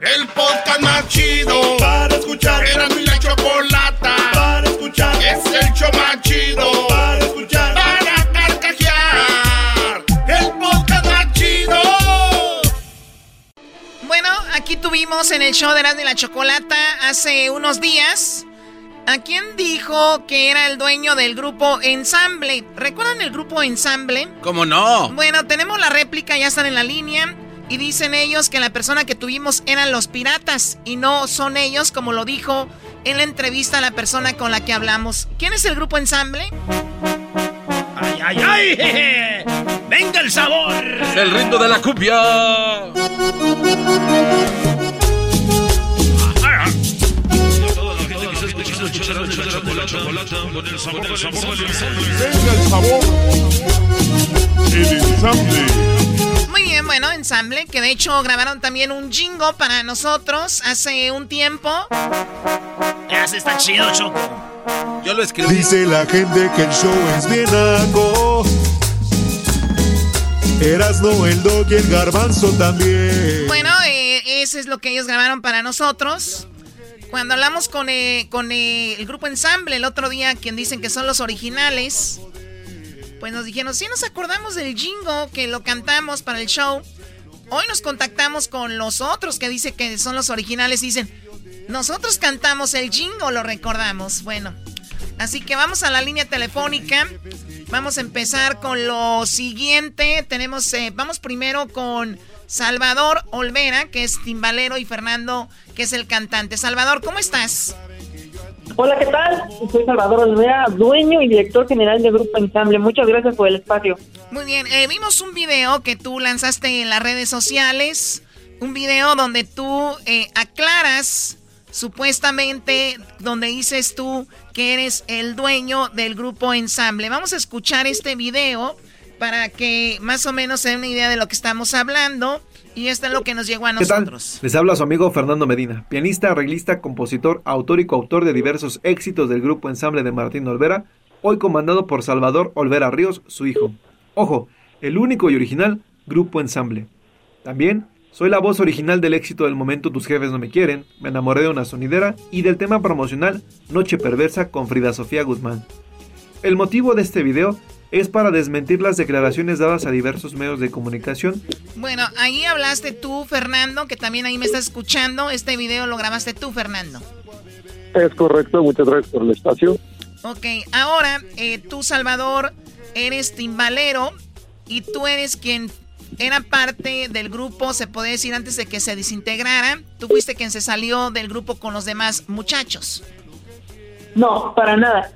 El podcast más chido para escuchar. Era mi la chocolata para escuchar. Es el show más chido para escuchar. Bueno, aquí tuvimos en el show de Erasmo y la Chocolata hace unos días a quien dijo que era el dueño del grupo Ensamble. ¿Recuerdan el grupo Ensamble? ¿Cómo no? Bueno, tenemos la réplica, ya están en la línea. Y dicen ellos que la persona que tuvimos eran los piratas y no son ellos, como lo dijo en la entrevista la persona con la que hablamos. ¿Quién es el grupo Ensamble? ¡Ay, ay, ay! *laughs* ¡Venga el sabor! el ritmo de la cumbia. Muy bien, bueno, ensamble, que de hecho grabaron también un jingo para nosotros hace un tiempo. Ya se está chido, Choco. Yo lo escribí. Dice la gente que el show es bien naco. Erasno, el dog y el garbanzo también. Bueno, eh, eso es lo que ellos grabaron para nosotros. Cuando hablamos con, eh, con eh, el grupo Ensamble el otro día, quien dicen que son los originales, pues nos dijeron, sí nos acordamos del jingo que lo cantamos para el show. Hoy nos contactamos con los otros que dicen que son los originales dicen, nosotros cantamos el jingo, lo recordamos. Bueno, así que vamos a la línea telefónica. Vamos a empezar con lo siguiente. Tenemos, eh, vamos primero con Salvador Olvera, que es timbalero, y Fernando, que es el cantante. Salvador, ¿cómo estás? Hola, ¿qué tal? Soy Salvador Olvera, dueño y director general del Grupo Ensamble. Muchas gracias por el espacio. Muy bien, eh, vimos un video que tú lanzaste en las redes sociales, un video donde tú eh, aclaras supuestamente donde dices tú que eres el dueño del grupo Ensamble. Vamos a escuchar este video para que más o menos se den una idea de lo que estamos hablando. Y esto es lo que nos llegó a nosotros. Les habla su amigo Fernando Medina, pianista, arreglista, compositor, autor y coautor de diversos éxitos del grupo Ensamble de Martín Olvera, hoy comandado por Salvador Olvera Ríos, su hijo. Ojo, el único y original grupo Ensamble. También soy la voz original del éxito del momento Tus jefes no me quieren, Me enamoré de una sonidera y del tema promocional Noche perversa con Frida Sofía Guzmán. El motivo de este video es para desmentir las declaraciones dadas a diversos medios de comunicación. Bueno, ahí hablaste tú, Fernando, que también ahí me estás escuchando. Este video lo grabaste tú, Fernando. Es correcto, muchas gracias por el espacio. Ok, ahora eh, tú, Salvador, eres timbalero y tú eres quien era parte del grupo, se puede decir, antes de que se desintegrara. Tú fuiste quien se salió del grupo con los demás muchachos. No, para nada.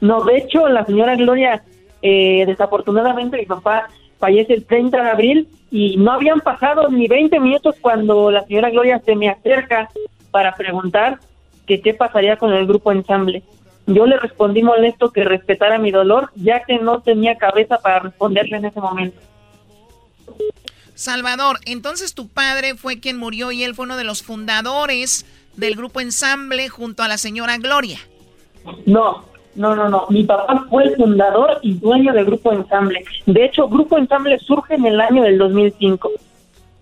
No, de hecho, la señora Gloria, eh, desafortunadamente, mi papá fallece el 30 de abril y no habían pasado ni 20 minutos cuando la señora Gloria se me acerca para preguntar que qué pasaría con el grupo ensamble. Yo le respondí molesto que respetara mi dolor, ya que no tenía cabeza para responderle en ese momento. Salvador, entonces tu padre fue quien murió y él fue uno de los fundadores del grupo Ensamble junto a la señora Gloria. No, no, no, no. Mi papá fue el fundador y dueño del grupo Ensamble. De hecho, Grupo Ensamble surge en el año del 2005.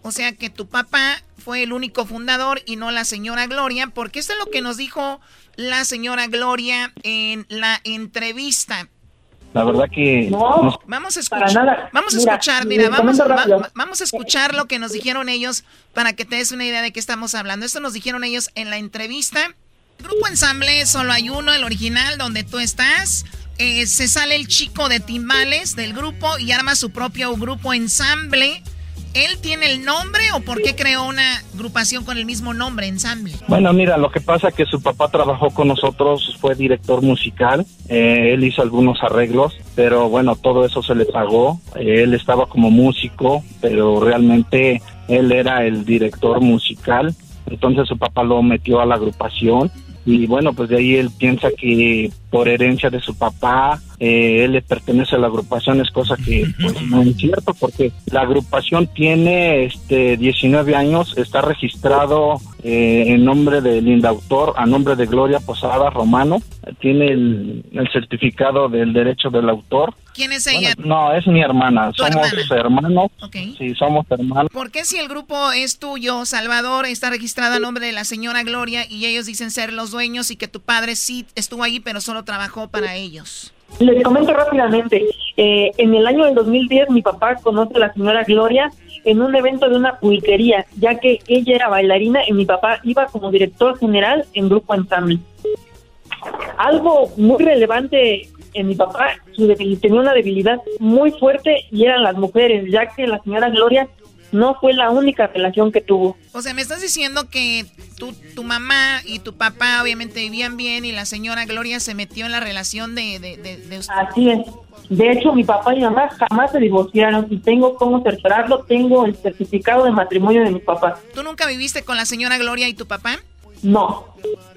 O sea que tu papá fue el único fundador y no la señora Gloria, porque esto es lo que nos dijo la señora Gloria en la entrevista. La verdad que no, vamos a escuchar, vamos a escuchar, mira, vamos, vamos a escuchar lo que nos dijeron ellos para que te des una idea de qué estamos hablando. Esto nos dijeron ellos en la entrevista. Grupo Ensamble solo hay uno, el original, donde tú estás. Eh, se sale el chico de timbales del grupo y arma su propio grupo Ensamble. ¿Él tiene el nombre o por qué creó una agrupación con el mismo nombre, ensamble? Bueno, mira, lo que pasa es que su papá trabajó con nosotros, fue director musical, eh, él hizo algunos arreglos, pero bueno, todo eso se le pagó. Él estaba como músico, pero realmente él era el director musical, entonces su papá lo metió a la agrupación y bueno, pues de ahí él piensa que por herencia de su papá, eh, él le pertenece a la agrupación, es cosa que pues, no es cierto, porque la agrupación tiene este 19 años, está registrado eh, en nombre del indautor, a nombre de Gloria Posada Romano, tiene el, certificado del derecho del autor. ¿Quién es ella? no, es mi hermana, somos hermanos. Sí, somos hermanos. ¿Por qué si el grupo es tuyo, Salvador, está registrado a nombre de la señora Gloria y ellos dicen ser los dueños y que tu padre sí estuvo ahí, pero solo trabajó para ellos? Les comento rápidamente. Eh, en el año del 2010 mi papá conoce a la señora Gloria en un evento de una pulquería, ya que ella era bailarina y mi papá iba como director general en Grupo Ensamble. Algo muy relevante en mi papá, su tenía una debilidad muy fuerte y eran las mujeres, ya que la señora Gloria no fue la única relación que tuvo. O sea, me estás diciendo que tu, tu mamá y tu papá obviamente vivían bien y la señora Gloria se metió en la relación de, de, usted. Así es. De hecho, mi papá y mamá jamás se divorciaron y tengo cómo cerciorarlo. Tengo el certificado de matrimonio de mi papá. ¿Tú nunca viviste con la señora Gloria y tu papá? No.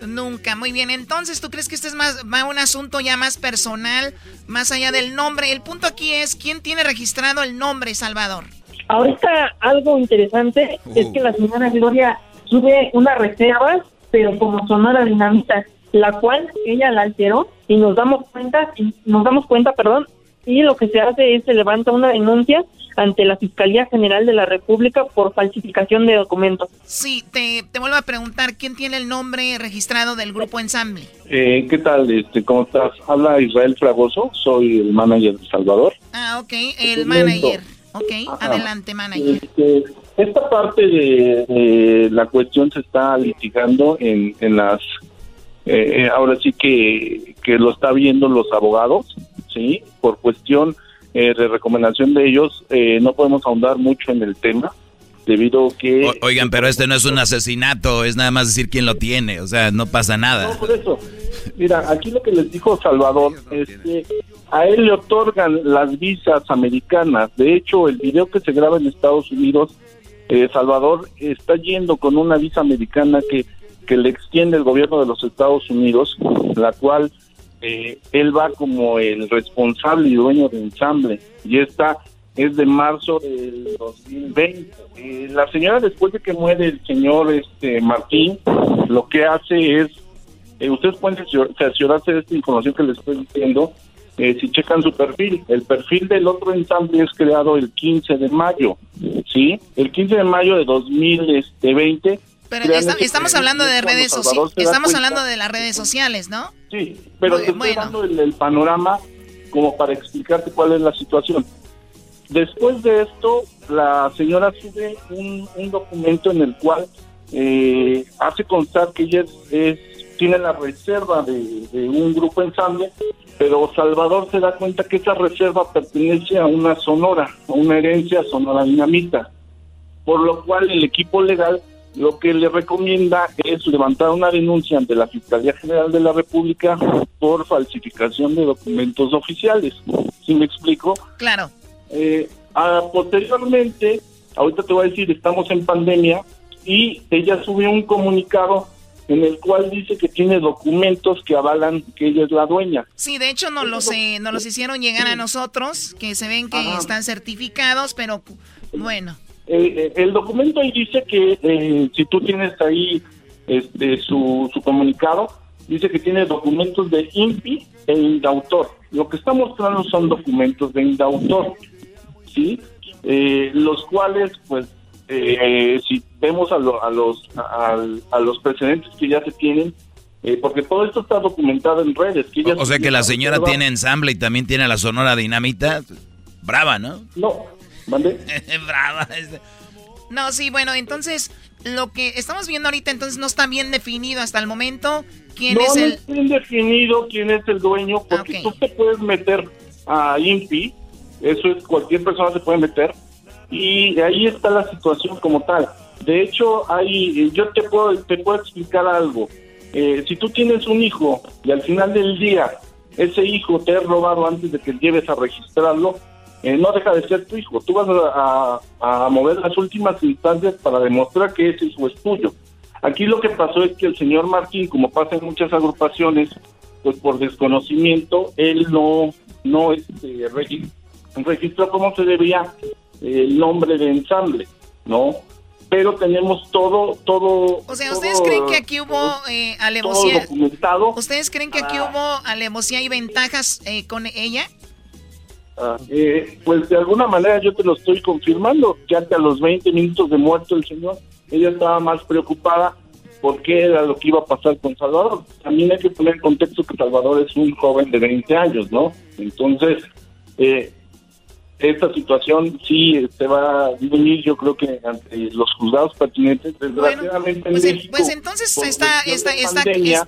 Nunca, muy bien. Entonces, ¿tú crees que este es más va un asunto ya más personal, más allá del nombre? El punto aquí es quién tiene registrado el nombre Salvador. Ahorita algo interesante es que la señora Gloria sube una reserva, pero como sonora dinamita, la cual ella la alteró y nos damos cuenta, y nos damos cuenta, perdón, y lo que se hace es se levanta una denuncia ante la Fiscalía General de la República por falsificación de documentos. Sí, te, te vuelvo a preguntar, ¿quién tiene el nombre registrado del grupo Ensamble? Eh, ¿Qué tal? Este, ¿Cómo estás? Habla Israel Fragoso, soy el manager de Salvador. Ah, ok, el manager. Ok, adelante, manager. Este, esta parte de, la cuestión se está litigando en, en las... Eh, ahora sí que, que lo está viendo los abogados, ¿sí? Por cuestión eh, de recomendación de ellos, eh, no podemos ahondar mucho en el tema, debido que... oigan, pero este no es un asesinato, es nada más decir quién lo tiene, o sea, no pasa nada. No, por eso. Mira, aquí lo que les dijo Salvador es que a él le otorgan las visas americanas. De hecho, el video que se graba en Estados Unidos, eh, Salvador está yendo con una visa americana que, que le extiende el gobierno de los Estados Unidos, la cual eh, él va como el responsable y dueño de ensamble. Y esta es de marzo del 2020. Eh, la señora, después de que muere el señor este Martín, lo que hace es, ustedes pueden cerciorarse de esta información que les estoy diciendo, eh, si checan su perfil, el perfil del otro ensamble es creado el 15 de mayo, ¿sí? El 15 de mayo de 2020. Pero estamos hablando de redes sociales, estamos hablando de las redes sociales, ¿no? Sí, pero te estoy dando el, panorama como para explicarte cuál es la situación. Después de esto, la señora sube un, documento en el cual eh, hace constar que ella es, tiene la reserva de, un grupo ensamble pero Salvador se da cuenta que esa reserva pertenece a una sonora, a una herencia sonora dinamita, por lo cual el equipo legal lo que le recomienda es levantar una denuncia ante la Fiscalía General de la República por falsificación de documentos oficiales. ¿Sí me explico? Claro. Eh, posteriormente, ahorita te voy a decir, estamos en pandemia y ella subió un comunicado en el cual dice que tiene documentos que avalan que ella es la dueña. Sí, de hecho nos los, eh, nos los hicieron llegar a nosotros, que se ven que están certificados, pero bueno. Eh, eh, el documento ahí dice que si tú tienes ahí este, su, su comunicado, dice que tiene documentos de INPI e INDAUTOR. Lo que está mostrando son documentos de INDAUTOR, ¿sí? los cuales, pues, eh, si vemos a, a los a, los precedentes que ya se tienen, eh, porque todo esto está documentado en redes. Que o, sea que la señora tiene ensamble y también tiene la Sonora Dinamita. Brava, ¿no? No, ¿mande? *laughs* Brava. No, sí, bueno, entonces lo que estamos viendo ahorita entonces no está bien definido hasta el momento quién es el... No está bien definido quién es el dueño porque tú te puedes meter a INPI, eso es cualquier persona se puede meter, Y ahí está la situación como tal. De hecho, hay, yo te puedo, te puedo explicar algo. Eh, si tú tienes un hijo y al final del día ese hijo te ha robado antes de que lleves a registrarlo, eh, no deja de ser tu hijo. Tú vas a, a, mover las últimas instancias para demostrar que ese hijo es tuyo. Aquí lo que pasó es que el señor Martín, como pasa en muchas agrupaciones, pues por desconocimiento, él no, no este, registró como se debía el nombre de ensamble, ¿no? Pero tenemos todo, todo. O sea, ¿ustedes creen que aquí hubo eh, alevosía? documentado. ¿Ustedes creen que aquí hubo alevosía y ventajas eh, con ella? Ah, eh, pues de alguna manera yo te lo estoy confirmando, que a los 20 minutos de muerto el señor, ella estaba más preocupada por qué era lo que iba a pasar con Salvador. También hay que poner en contexto que Salvador es un joven de 20 años, ¿no? Entonces, eh, esta situación sí se va a venir, yo creo que ante los juzgados pertinentes, desgraciadamente pues, pues, entonces está, está, está,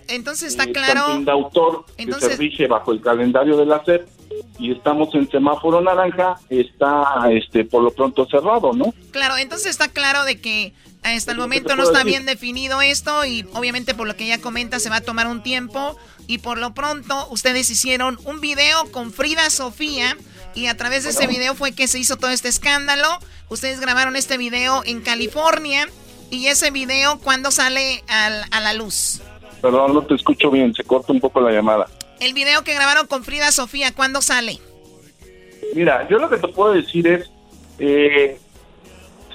entonces está eh, claro. de autor entonces, que se bajo el calendario de la SEP y estamos en semáforo naranja, está este por lo pronto cerrado, ¿no? Claro, entonces está claro de que hasta el momento no está bien definido esto y obviamente por lo que ella comenta se va a tomar un tiempo y por lo pronto ustedes hicieron un video con Frida Sofía y a través de ese video fue que se hizo todo este escándalo. Ustedes grabaron este video en California. ¿Y ese video cuándo sale a la luz? Perdón, no te escucho bien, se corta un poco la llamada. El video que grabaron con Frida Sofía, ¿cuándo sale? Mira, yo lo que te puedo decir es, eh,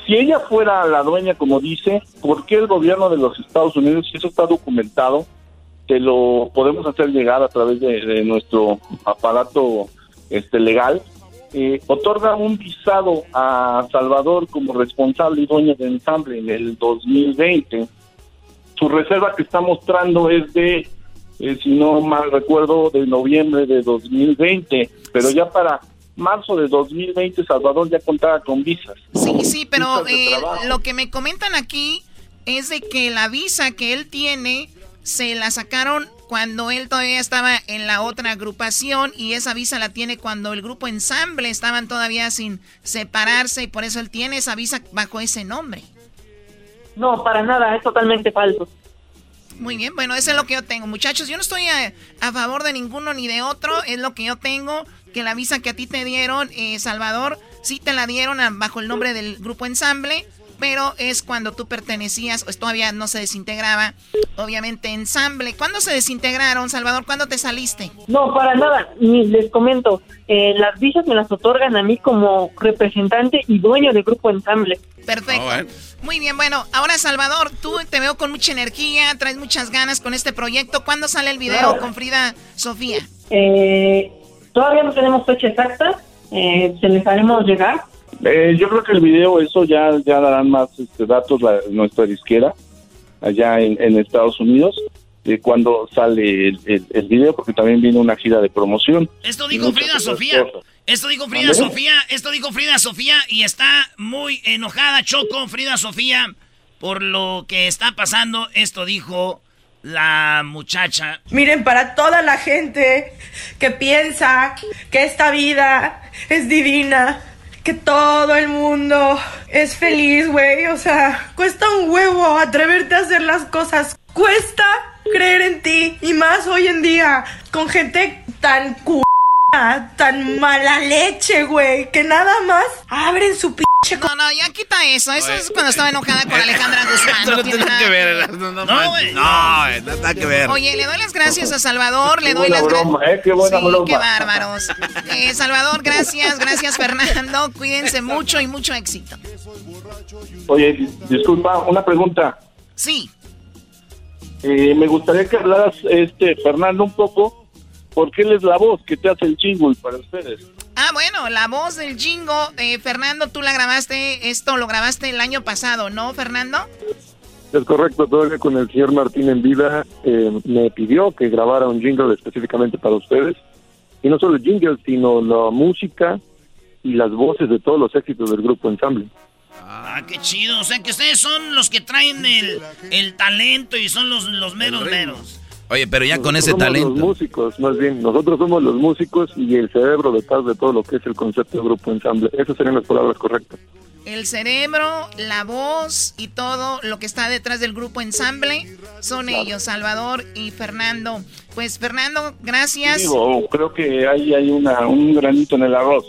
si ella fuera la dueña, como dice, ¿por qué el gobierno de los Estados Unidos, si eso está documentado, te lo podemos hacer llegar a través de nuestro aparato este legal, eh, otorga un visado a Salvador como responsable y dueño de ensamble en el 2020. Su reserva que está mostrando es de, eh, si no mal recuerdo, de noviembre de 2020, pero ya para marzo de 2020 Salvador ya contaba con visas. Sí, sí, pero eh, lo que me comentan aquí es de que la visa que él tiene se la sacaron cuando él todavía estaba en la otra agrupación y esa visa la tiene cuando el grupo ensamble estaban todavía sin separarse y por eso él tiene esa visa bajo ese nombre. No, para nada, es totalmente falso. Muy bien, bueno, eso es lo que yo tengo. Muchachos, yo no estoy a, favor de ninguno ni de otro, es lo que yo tengo, que la visa que a ti te dieron, eh, Salvador, sí te la dieron bajo el nombre del grupo ensamble pero es cuando tú pertenecías, pues todavía no se desintegraba, obviamente, ensamble. ¿Cuándo se desintegraron, Salvador? ¿Cuándo te saliste? No, para nada, ni les comento. Eh, las visas me las otorgan a mí como representante y dueño del grupo ensamble. Perfecto. Ah, Muy bien, bueno, ahora Salvador, tú te veo con mucha energía, traes muchas ganas con este proyecto. ¿Cuándo sale el video con Frida Sofía? Eh, todavía no tenemos fecha exacta, eh, se les haremos llegar, eh, yo creo que el video, eso ya, ya darán más este, datos la, nuestra disquera allá en, Estados Unidos. de cuando sale el, el, video, porque también viene una gira de promoción. Esto dijo Frida Sofía. Esto dijo Frida Sofía. Esto dijo Frida Sofía y está muy enojada Choco Frida Sofía por lo que está pasando. Esto dijo la muchacha. Miren, para toda la gente que piensa que esta vida es divina, que todo el mundo es feliz, güey. O sea, cuesta un huevo atreverte a hacer las cosas. Cuesta creer en ti. Y más hoy en día, con gente tan cu tan mala leche, güey, que nada más abren su pinche... No, no, ya quita eso. Eso es cuando estaba enojada con Alejandra Guzmán. no, tiene nada que ver. No, no, no, no, nada que ver. Oye, le doy las gracias a Salvador, le doy las gracias... Eh, qué buena sí, broma. qué bárbaros. Eh, Salvador, gracias, gracias Fernando. Cuídense mucho y mucho éxito. Oye, disculpa, una pregunta. Sí. Eh, me gustaría que hablaras, este, Fernando, un poco porque él es la voz que te hace el jingle para ustedes. Ah, bueno, la voz del jingo. Eh, Fernando, tú la grabaste, esto lo grabaste el año pasado, ¿no, Fernando? Es correcto, todavía con el señor Martín en vida eh, me pidió que grabara un jingle específicamente para ustedes. Y no solo el jingle, sino la música y las voces de todos los éxitos del grupo Ensamble. Ah, qué chido. O sea que ustedes son los que traen el, el talento y son los, los meros meros. Oye, pero ya con ese talento. Los músicos, más bien. Nosotros somos los músicos y el cerebro detrás de todo lo que es el concepto de grupo ensamble. Esas serían las palabras correctas. El cerebro, la voz y todo lo que está detrás del grupo ensamble son ellos, Salvador y Fernando. Pues Fernando, gracias. Digo, creo que ahí hay una, un granito en el arroz.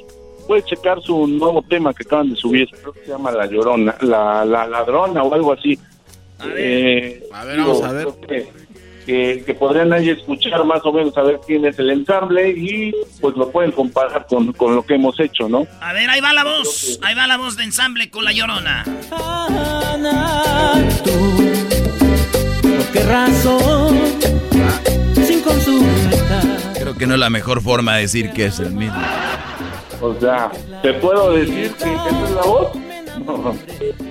Puedes checar su nuevo tema que acaban de subir, creo que se llama La Llorona, La, la Ladrona o algo así. A ver, Eh, a ver, vamos a ver. Que, podrían ahí escuchar más o menos a ver quién es el ensamble y pues lo pueden comparar con, con lo que hemos hecho, ¿no? A ver, ahí va la voz. Ahí va la voz de ensamble con la llorona. ¿Por qué razón? Sin consulta. Creo que no es la mejor forma de decir que es el mismo. O sea, ¿te puedo decir que esa es la voz? No. *laughs*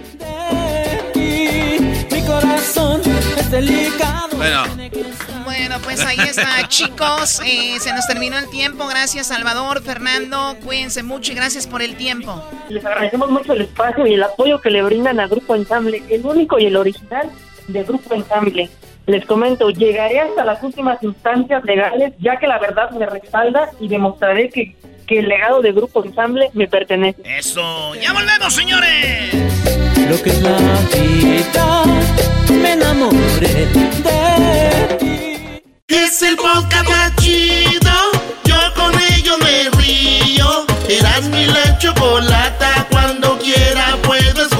Corazón es delicado. Bueno, Bueno, pues ahí está, chicos. Eh, se nos terminó el tiempo. Gracias, Salvador, Fernando. Cuídense mucho y gracias por el tiempo. Les agradecemos mucho el espacio y el apoyo que le brindan a Grupo Ensamble, el único y el original de Grupo Ensamble. Les comento, llegaré hasta las últimas instancias legales, ya que la verdad me respalda y demostraré que, que el legado de Grupo Ensamble me pertenece. Eso. Ya volvemos, señores. Lo que es la vida, me enamoré de ti. Es el podcast más chido. Yo con ello me río. Eras mi la chocolata. Cuando quiera puedo escuchar.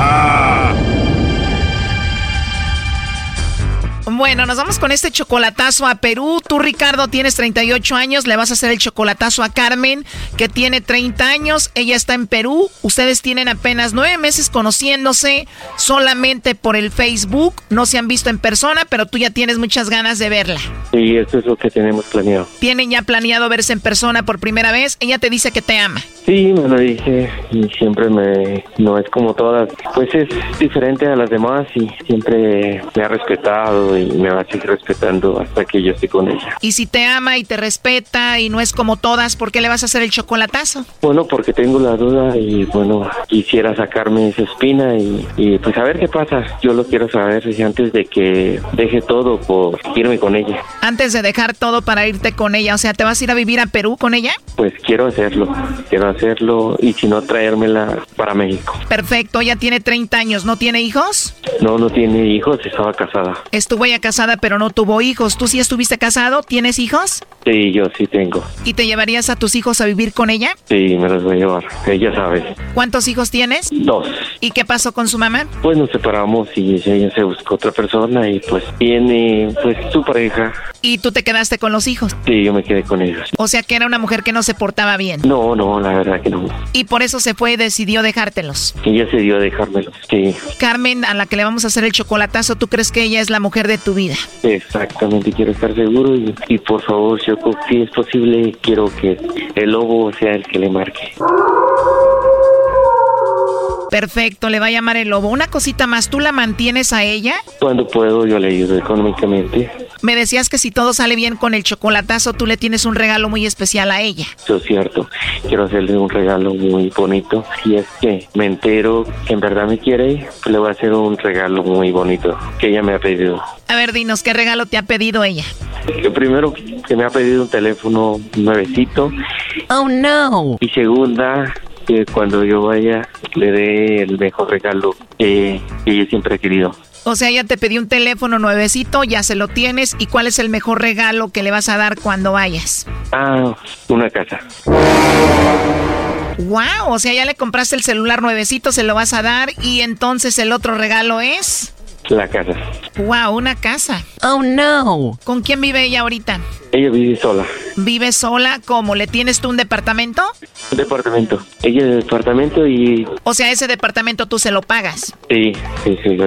Bueno, nos vamos con este chocolatazo a Perú. Tú, Ricardo, tienes 38 años. Le vas a hacer el chocolatazo a Carmen, que tiene 30 años. Ella está en Perú. Ustedes tienen apenas nueve meses conociéndose solamente por el Facebook. No se han visto en persona, pero tú ya tienes muchas ganas de verla. Sí, eso es lo que tenemos planeado. Tienen ya planeado verse en persona por primera vez. Ella te dice que te ama. Sí, me lo dije y siempre me... No es como todas, pues es diferente a las demás y siempre me ha respetado y me va a seguir respetando hasta que yo esté con ella. Y si te ama y te respeta y no es como todas, ¿por qué le vas a hacer el chocolatazo? Bueno, porque tengo la duda y bueno, quisiera sacarme esa espina y, y pues a ver qué pasa. Yo lo quiero saber antes de que deje todo por irme con ella. Antes de dejar todo para irte con ella, o sea, ¿te vas a ir a vivir a Perú con ella? Pues quiero hacerlo, quiero hacerlo y si no traérmela para México. Perfecto, ella tiene 30 años, ¿no tiene hijos? No, no tiene hijos, estaba casada. Estuvo ella casada pero no tuvo hijos. ¿Tú sí estuviste casado? ¿Tienes hijos? Sí, yo sí tengo. ¿Y te llevarías a tus hijos a vivir con ella? Sí, me los voy a llevar. Ella sabe. ¿Cuántos hijos tienes? Dos. ¿Y qué pasó con su mamá? Pues nos separamos y ella se buscó otra persona y pues tiene pues su pareja. ¿Y tú te quedaste con los hijos? Sí, yo me quedé con ellos. O sea que era una mujer que no se portaba bien. No, no, la verdad que no. Y por eso se fue y decidió dejártelos. Ella se dio a dejármelos, sí. Carmen, a la que le vamos a hacer el chocolatazo, ¿tú crees que ella es la mujer de tu vida? Exactamente, quiero estar seguro y, y por favor, Choco, si es posible, quiero que el lobo sea el que le marque. Perfecto, le va a llamar el lobo. Una cosita más, ¿tú la mantienes a ella? Cuando puedo, yo le ayudo económicamente. Me decías que si todo sale bien con el chocolatazo, tú le tienes un regalo muy especial a ella. Eso es cierto. Quiero hacerle un regalo muy bonito. Si es que me entero que en verdad me quiere, le voy a hacer un regalo muy bonito que ella me ha pedido. A ver, dinos, ¿qué regalo te ha pedido ella? Primero que me ha pedido un teléfono nuevecito. Oh, no. Y segunda, que cuando yo vaya le dé el mejor regalo que, que ella siempre ha querido. O sea, ella te pidió un teléfono nuevecito, ya se lo tienes. ¿Y cuál es el mejor regalo que le vas a dar cuando vayas? Ah, una casa. Wow, o sea, ya le compraste el celular nuevecito, se lo vas a dar. Y entonces el otro regalo es... La casa. Wow, una casa. Oh, no. ¿Con quién vive ella ahorita? Ella vive sola. ¿Vive sola? ¿Cómo? ¿Le tienes tú un departamento? Un departamento. Ella de departamento y... O sea, ese departamento tú se lo pagas. Sí, sí, sí,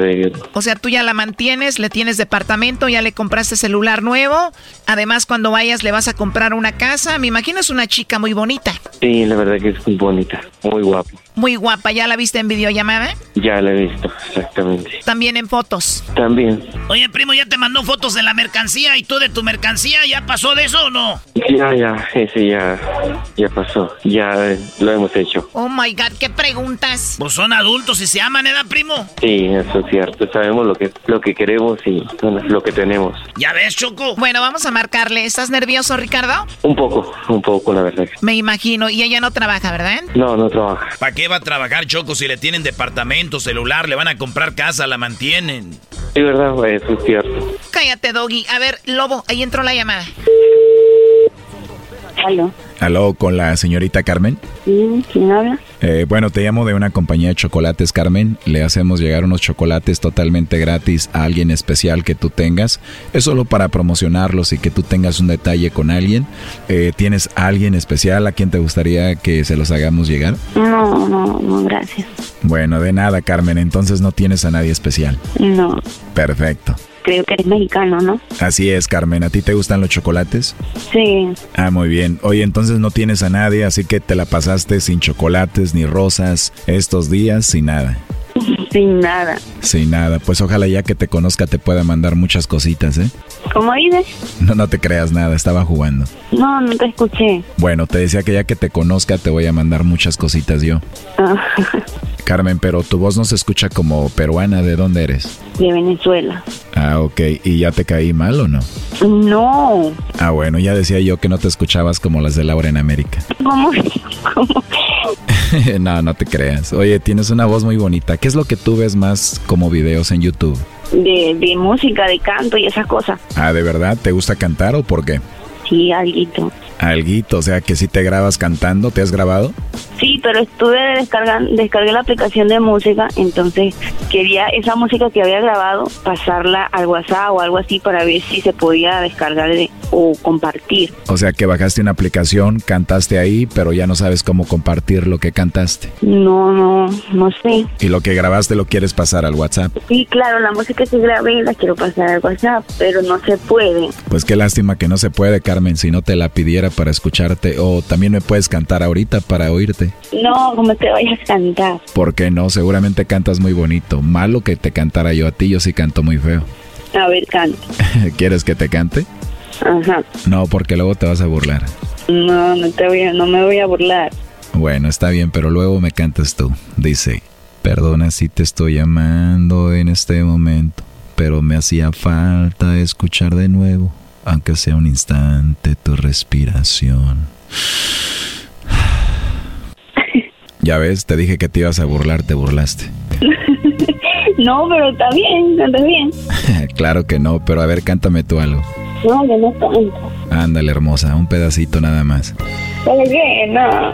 O sea, tú ya la mantienes, le tienes departamento, ya le compraste celular nuevo. Además, cuando vayas le vas a comprar una casa. Me imagino es una chica muy bonita. Sí, la verdad que es muy bonita, muy guapa. Muy guapa, ¿ya la viste en videollamada? Ya la he visto, exactamente. También en fotos. También. Oye, primo, ¿ya te mandó fotos de la mercancía y tú de tu mercancía? ¿Ya pasó de eso o no? Ya, ya, ese ya, ya pasó. Ya lo hemos hecho. Oh my God, ¿qué preguntas? Pues son adultos y se aman, ¿eh, primo? Sí, eso es cierto. Sabemos lo que, lo que queremos y lo que tenemos. ¿Ya ves, Choco? Bueno, vamos a marcarle. ¿Estás nervioso, Ricardo? Un poco, un poco, la verdad. Me imagino. Y ella no trabaja, ¿verdad? No, no trabaja. ¿Para qué va a trabajar, Choco, si le tienen departamento, celular, le van a comprar casa, la mantienen? Sí, verdad, güey, eso es cierto. Cállate, Doggy. A ver, Lobo, ahí entró la llamada. Aló. Aló, con la señorita Carmen. Sí, ¿quién habla? Eh, bueno, te llamo de una compañía de chocolates, Carmen. Le hacemos llegar unos chocolates totalmente gratis a alguien especial que tú tengas. Es solo para promocionarlos y que tú tengas un detalle con alguien. Eh, ¿Tienes alguien especial a quien te gustaría que se los hagamos llegar? No, no, no, gracias. Bueno, de nada, Carmen. Entonces no tienes a nadie especial. No. Perfecto. Creo que eres mexicano, ¿no? Así es, Carmen. ¿A ti te gustan los chocolates? Sí. Ah, muy bien. Oye, entonces no tienes a nadie, así que te la pasaste sin chocolates ni rosas estos días, sin nada. *laughs* Sin nada. Sin nada. Pues ojalá ya que te conozca te pueda mandar muchas cositas, ¿eh? ¿Cómo dices? No, no te creas nada, estaba jugando. No, no te escuché. Bueno, te decía que ya que te conozca te voy a mandar muchas cositas yo. Ah, *laughs* Carmen, pero tu voz no se escucha como peruana. ¿De dónde eres? de Venezuela. Ah, ok. ¿Y ya te caí mal o no? No. Ah, bueno, ya decía yo que no te escuchabas como las de Laura en América. *laughs* ¿Cómo? ¿Cómo? no, no te creas. Oye, tienes una voz muy bonita. ¿Qué es lo que tú ves más como videos en YouTube? De, de música, de canto y esas cosas. Ah, ¿de verdad? ¿Te gusta cantar o por qué? Sí, alguito. Alguito, o sea que si te grabas cantando, ¿te has grabado? Sí, pero estuve descargando, descargué la aplicación de música, entonces quería esa música que había grabado pasarla al WhatsApp o algo así para ver si se podía descargar de- o compartir. O sea que bajaste una aplicación, cantaste ahí, pero ya no sabes cómo compartir lo que cantaste. No, no, no sé. Y lo que grabaste lo quieres pasar al WhatsApp. Sí, claro, la música que grabé la quiero pasar al WhatsApp, pero no se puede. Pues qué lástima que no se puede, Carmen, si no te la pidiera para escucharte. O también me puedes cantar ahorita para oírte. No, como te vayas a cantar. ¿Por qué no? Seguramente cantas muy bonito. Malo que te cantara yo a ti, yo sí canto muy feo. A ver, canta. *laughs* ¿Quieres que te cante? Ajá. No, porque luego te vas a burlar. No, no te voy a, no me voy a burlar. Bueno, está bien, pero luego me cantas tú. Dice, perdona si te estoy llamando en este momento, pero me hacía falta escuchar de nuevo, aunque sea un instante, tu respiración. Ya ves, te dije que te ibas a burlar, te burlaste. *laughs* no, pero está bien, está bien. *laughs* claro que no, pero a ver, cántame tú algo. No, yo no canto. Ándale, hermosa, un pedacito nada más. ¿Por qué? No.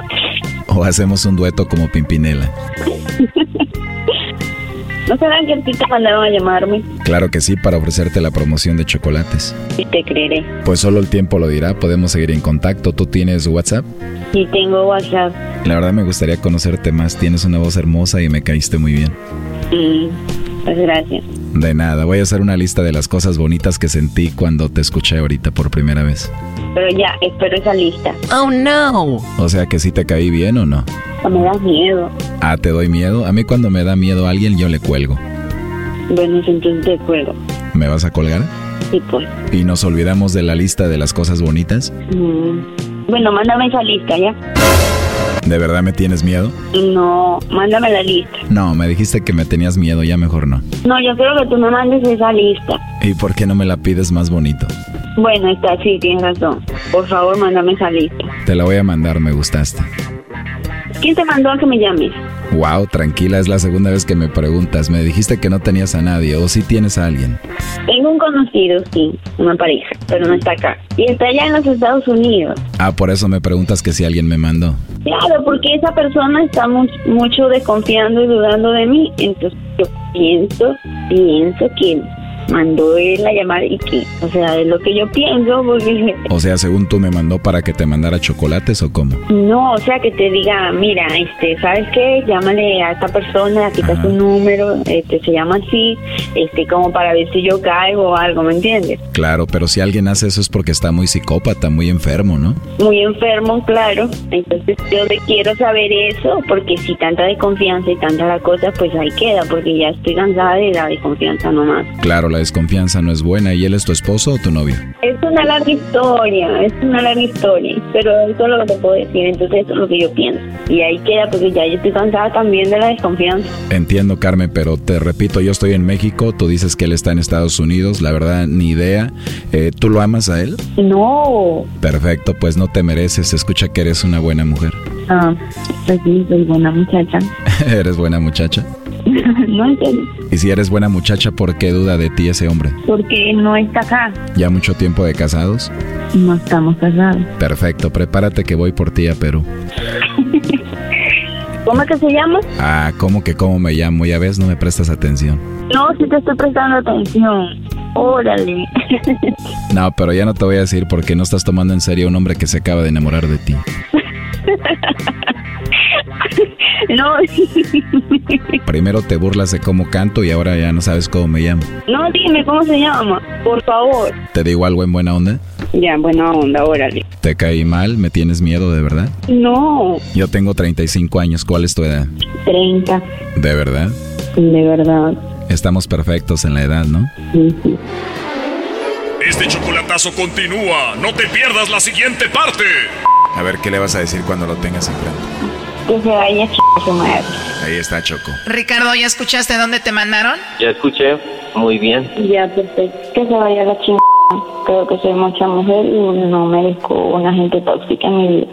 O hacemos un dueto como Pimpinela. *laughs* ¿No será que a ti te mandaron a llamarme? Claro que sí, para ofrecerte la promoción de chocolates. Y te creeré. Pues solo el tiempo lo dirá, podemos seguir en contacto. ¿Tú tienes WhatsApp? Y tengo WhatsApp. La verdad me gustaría conocerte más, tienes una voz hermosa y me caíste muy bien. Mm, pues gracias. De nada, voy a hacer una lista de las cosas bonitas que sentí cuando te escuché ahorita por primera vez. Pero ya, espero esa lista. Oh, no. O sea que sí te caí bien o no. O me das miedo. Ah, ¿te doy miedo? A mí cuando me da miedo a alguien yo le cuelgo. Bueno, entonces te cuelgo. ¿Me vas a colgar? Sí, pues. ¿Y nos olvidamos de la lista de las cosas bonitas? Mm. Bueno, mándame esa lista, ¿ya? ¿De verdad me tienes miedo? No, mándame la lista. No, me dijiste que me tenías miedo, ya mejor no. No, yo quiero que tú me mandes esa lista. ¿Y por qué no me la pides más bonito? Bueno, está, sí, tienes razón. Por favor, mándame esa lista. Te la voy a mandar, me gustaste. ¿Quién te mandó a que me llames? Wow, tranquila, es la segunda vez que me preguntas. Me dijiste que no tenías a nadie, o si tienes a alguien. Tengo un conocido, sí, una pareja, pero no está acá. Y está allá en los Estados Unidos. Ah, por eso me preguntas que si alguien me mandó. Claro, porque esa persona está mu- mucho desconfiando y dudando de mí. Entonces yo pienso, pienso que mandó él la llamada y que, o sea, es lo que yo pienso, porque... O sea, según tú me mandó para que te mandara chocolates o cómo? No, o sea, que te diga, mira, este, ¿sabes qué? Llámale a esta persona, aquí está su número, este, se llama así, este, como para ver si yo caigo o algo, ¿me entiendes? Claro, pero si alguien hace eso es porque está muy psicópata, muy enfermo, ¿no? Muy enfermo, claro. Entonces yo le quiero saber eso, porque si tanta desconfianza y tanta la cosa, pues ahí queda, porque ya estoy cansada de la desconfianza nomás. Claro, la desconfianza no es buena. ¿Y él es tu esposo o tu novio? Es una larga historia, es una larga historia, pero eso es lo que te puedo decir, entonces eso es lo que yo pienso. Y ahí queda, porque ya yo estoy cansada también de la desconfianza. Entiendo, Carmen, pero te repito, yo estoy en México, tú dices que él está en Estados Unidos, la verdad, ni idea. Eh, ¿Tú lo amas a él? No. Perfecto, pues no te mereces, escucha que eres una buena mujer. Ah, pues sí, soy buena muchacha. *laughs* ¿Eres buena muchacha? *laughs* no entiendo. Y si eres buena muchacha, ¿por qué duda de ti ese hombre? Porque no está acá. ¿Ya mucho tiempo de casados? No estamos casados. Perfecto, prepárate que voy por ti a Perú. *laughs* ¿Cómo que se llama? Ah, ¿cómo que cómo me llamo? Ya ves, no me prestas atención. No, sí te estoy prestando atención. Órale. *laughs* No, pero ya no te voy a decir porque no estás tomando en serio a un hombre que se acaba de enamorar de ti. No. *laughs* Primero te burlas de cómo canto y ahora ya no sabes cómo me llamo. No, dime cómo se llama, por favor. ¿Te digo algo en buena onda? Ya, buena onda, órale. ¿Te caí mal? ¿Me tienes miedo de verdad? No, Yo tengo 35 años. ¿Cuál es tu edad? 30, ¿De verdad? de verdad. Estamos perfectos en la edad, ¿no? Este chocolatazo continúa. No te pierdas la siguiente parte. A ver qué le vas a decir cuando lo tengas enfrente. Que se vaya ch... su madre. Ahí está Choco. Ricardo, ¿ya escuchaste dónde te mandaron? Ya escuché, muy bien. Ya, perfecto. Que se vaya la chingada. Creo que soy mucha mujer y no merezco una gente tóxica en mi vida.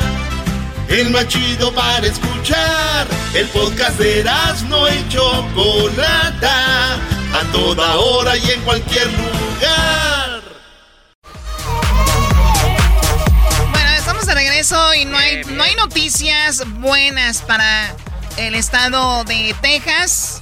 El más chido para escuchar. El podcast de no y Chocolata. A toda hora y en cualquier lugar. Bueno, estamos de regreso y no hay, no hay noticias buenas para el estado de Texas.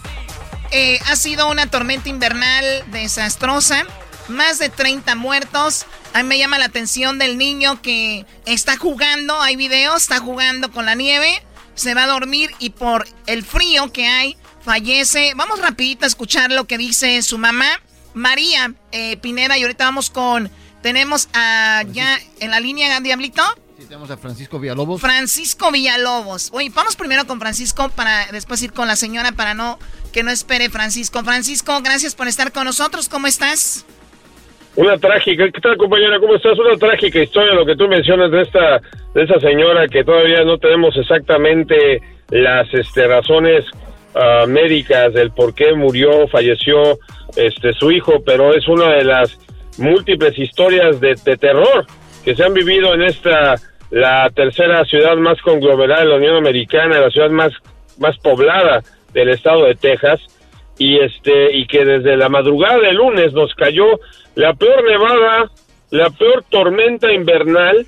Eh, ha sido una tormenta invernal desastrosa. Más de 30 muertos. A mí me llama la atención del niño que está jugando. Hay videos, está jugando con la nieve. Se va a dormir y por el frío que hay, fallece. Vamos rapidito a escuchar lo que dice su mamá, María eh, Pineda. Y ahorita vamos con... Tenemos a ya en la línea, Diablito. Sí, tenemos a Francisco Villalobos. Francisco Villalobos. Oye, vamos primero con Francisco para después ir con la señora para no que no espere Francisco. Francisco, gracias por estar con nosotros. ¿Cómo estás? Una trágica, ¿qué tal compañera? ¿Cómo estás? Una trágica historia lo que tú mencionas de esta de esa señora que todavía no tenemos exactamente las este, razones ah, médicas del por qué murió, falleció este su hijo, pero es una de las múltiples historias de, de terror que se han vivido en esta la tercera ciudad más conglomerada de la Unión Americana, la ciudad más más poblada del estado de Texas y este y que desde la madrugada del lunes nos cayó la peor nevada, la peor tormenta invernal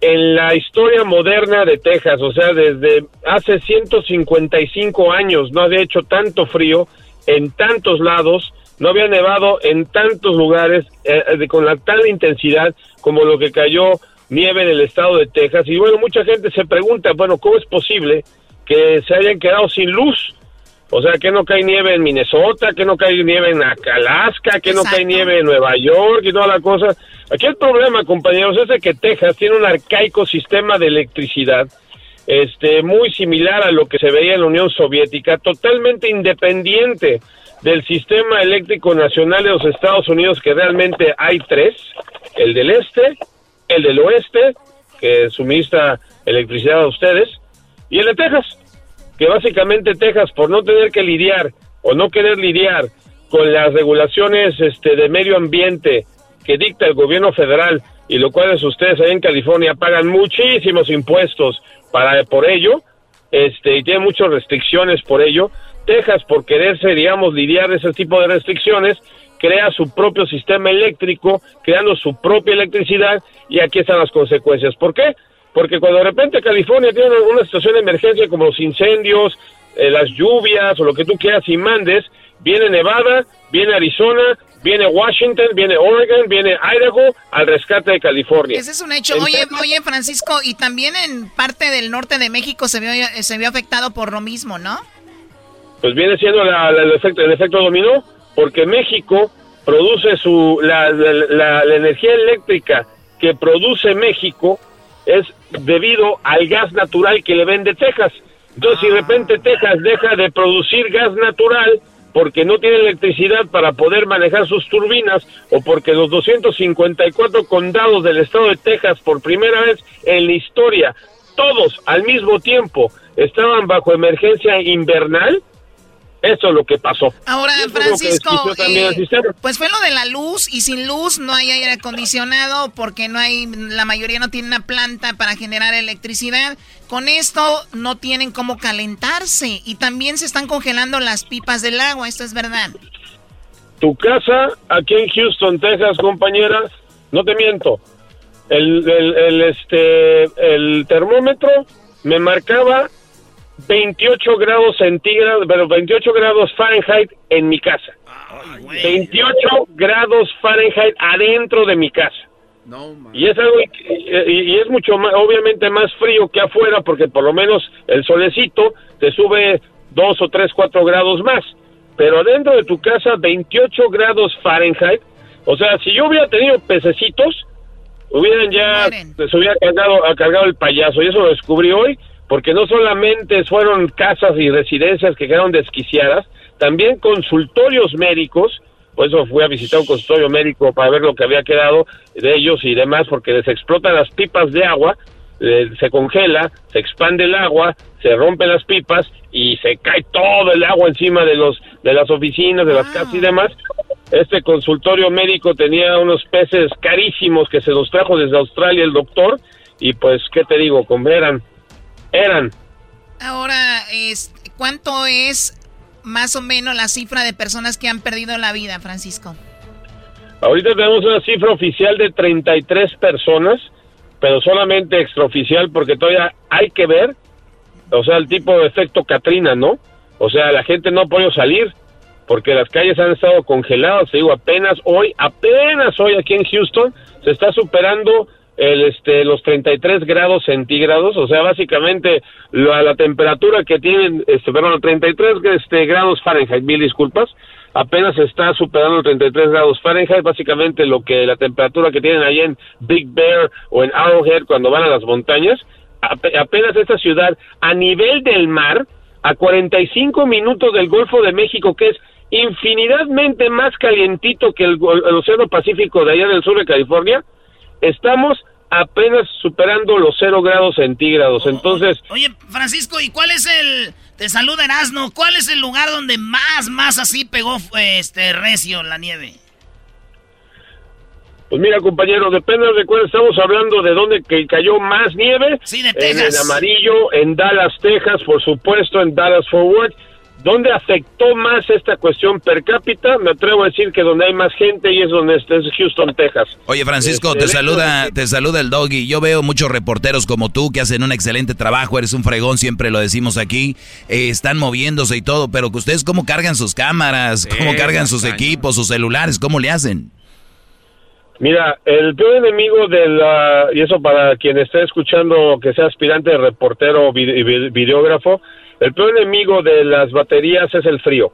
en la historia moderna de Texas, o sea, desde hace 155 años no había hecho tanto frío en tantos lados, no había nevado en tantos lugares eh, con la tal intensidad como lo que cayó nieve en el estado de Texas. Y bueno, mucha gente se pregunta, bueno, ¿cómo es posible que se hayan quedado sin luz? O sea, que no cae nieve en Minnesota, que no cae nieve en Alaska, que no cae nieve en Nueva York y toda la cosa. Aquí el problema, compañeros, es de que Texas tiene un arcaico sistema de electricidad, este, muy similar a lo que se veía en la Unión Soviética, totalmente independiente del sistema eléctrico nacional de los Estados Unidos, que realmente hay tres, el del este, el del oeste, que suministra electricidad a ustedes, y el de Texas que básicamente Texas, por no tener que lidiar o no querer lidiar con las regulaciones este, de medio ambiente que dicta el gobierno federal y lo cual ustedes ahí en California pagan muchísimos impuestos para por ello, este, y tiene muchas restricciones por ello. Texas, por quererse, digamos, lidiar ese tipo de restricciones, crea su propio sistema eléctrico, creando su propia electricidad, y aquí están las consecuencias. ¿Por qué? Porque cuando de repente California tiene una situación de emergencia como los incendios, eh, las lluvias o lo que tú quieras y mandes, viene Nevada, viene Arizona, viene Washington, viene Oregon, viene Idaho al rescate de California. Ese es un hecho. Oye, oye, Francisco, y también en parte del norte de México se vio, se vio afectado por lo mismo, ¿no? Pues viene siendo el, efecto, el efecto dominó, porque México produce su la, la, la energía eléctrica que produce México es debido al gas natural que le vende Texas. Entonces, si de repente Texas deja de producir gas natural, porque no tiene electricidad para poder manejar sus turbinas o porque los 254 condados del estado de Texas por primera vez en la historia, todos al mismo tiempo estaban bajo emergencia invernal, eso es lo que pasó. Ahora, Francisco, eh, pues fue lo de la luz y sin luz no hay aire acondicionado porque no hay, la mayoría no tiene una planta para generar electricidad. Con esto no tienen cómo calentarse y también se están congelando las pipas del agua, esto es verdad. Tu casa aquí en Houston, Texas, compañeras, no te miento, el, el este, el termómetro me marcaba 28 grados centígrados, pero 28 grados Fahrenheit en mi casa. 28 grados Fahrenheit adentro de mi casa. y es algo y, es mucho más obviamente más frío que afuera porque por lo menos el solecito te sube 2 o 3, 4 grados más. Pero adentro de tu casa 28 grados Fahrenheit, o sea, si yo hubiera tenido pececitos, hubieran ya se hubiera cargado, cargado el payaso y eso lo descubrí hoy porque no solamente fueron casas y residencias que quedaron desquiciadas, también consultorios médicos, por eso fui a visitar un consultorio médico para ver lo que había quedado de ellos y demás, porque les explotan las pipas de agua, eh, se congela, se expande el agua, se rompen las pipas y se cae todo el agua encima de los de las oficinas, de las casas y demás. Este consultorio médico tenía unos peces carísimos que se los trajo desde Australia el doctor y pues qué te digo, eran eran. Ahora, es, ¿cuánto es más o menos la cifra de personas que han perdido la vida, Francisco? Ahorita tenemos una cifra oficial de 33 personas, pero solamente extraoficial porque todavía hay que ver, o sea, el tipo de efecto Katrina, ¿no? O sea, la gente no ha podido salir porque las calles han estado congeladas, te digo, apenas hoy, apenas hoy aquí en Houston se está superando el, este, los 33 grados centígrados, o sea, básicamente la, la temperatura que tienen, este, perdón, 33 este, grados Fahrenheit, mil disculpas, apenas está superando los 33 grados Fahrenheit, básicamente lo que la temperatura que tienen ahí en Big Bear o en Arrowhead cuando van a las montañas, apenas esta ciudad a nivel del mar, a 45 minutos del Golfo de México, que es infinitamente más calientito que el, el Océano Pacífico de allá del sur de California, estamos apenas superando los cero grados centígrados. Entonces. Oye, Francisco, ¿y cuál es el. Te saluda Erasno. ¿Cuál es el lugar donde más, más así pegó este recio la nieve? Pues mira, compañero, depende de cuál estamos hablando, de dónde que cayó más nieve. Sí, de Texas. En amarillo, en Dallas, Texas, por supuesto, en Dallas Forward. ¿Dónde afectó más esta cuestión per cápita? Me atrevo a decir que donde hay más gente y es donde es Houston, Texas. Oye, Francisco, te saluda, te saluda el doggy. Yo veo muchos reporteros como tú que hacen un excelente trabajo, eres un fregón, siempre lo decimos aquí. Eh, están moviéndose y todo, pero que ustedes cómo cargan sus cámaras, cómo cargan sus equipos, sus celulares, cómo le hacen. Mira, el peor enemigo de la, y eso para quien esté escuchando que sea aspirante de reportero o videógrafo, el peor enemigo de las baterías es el frío.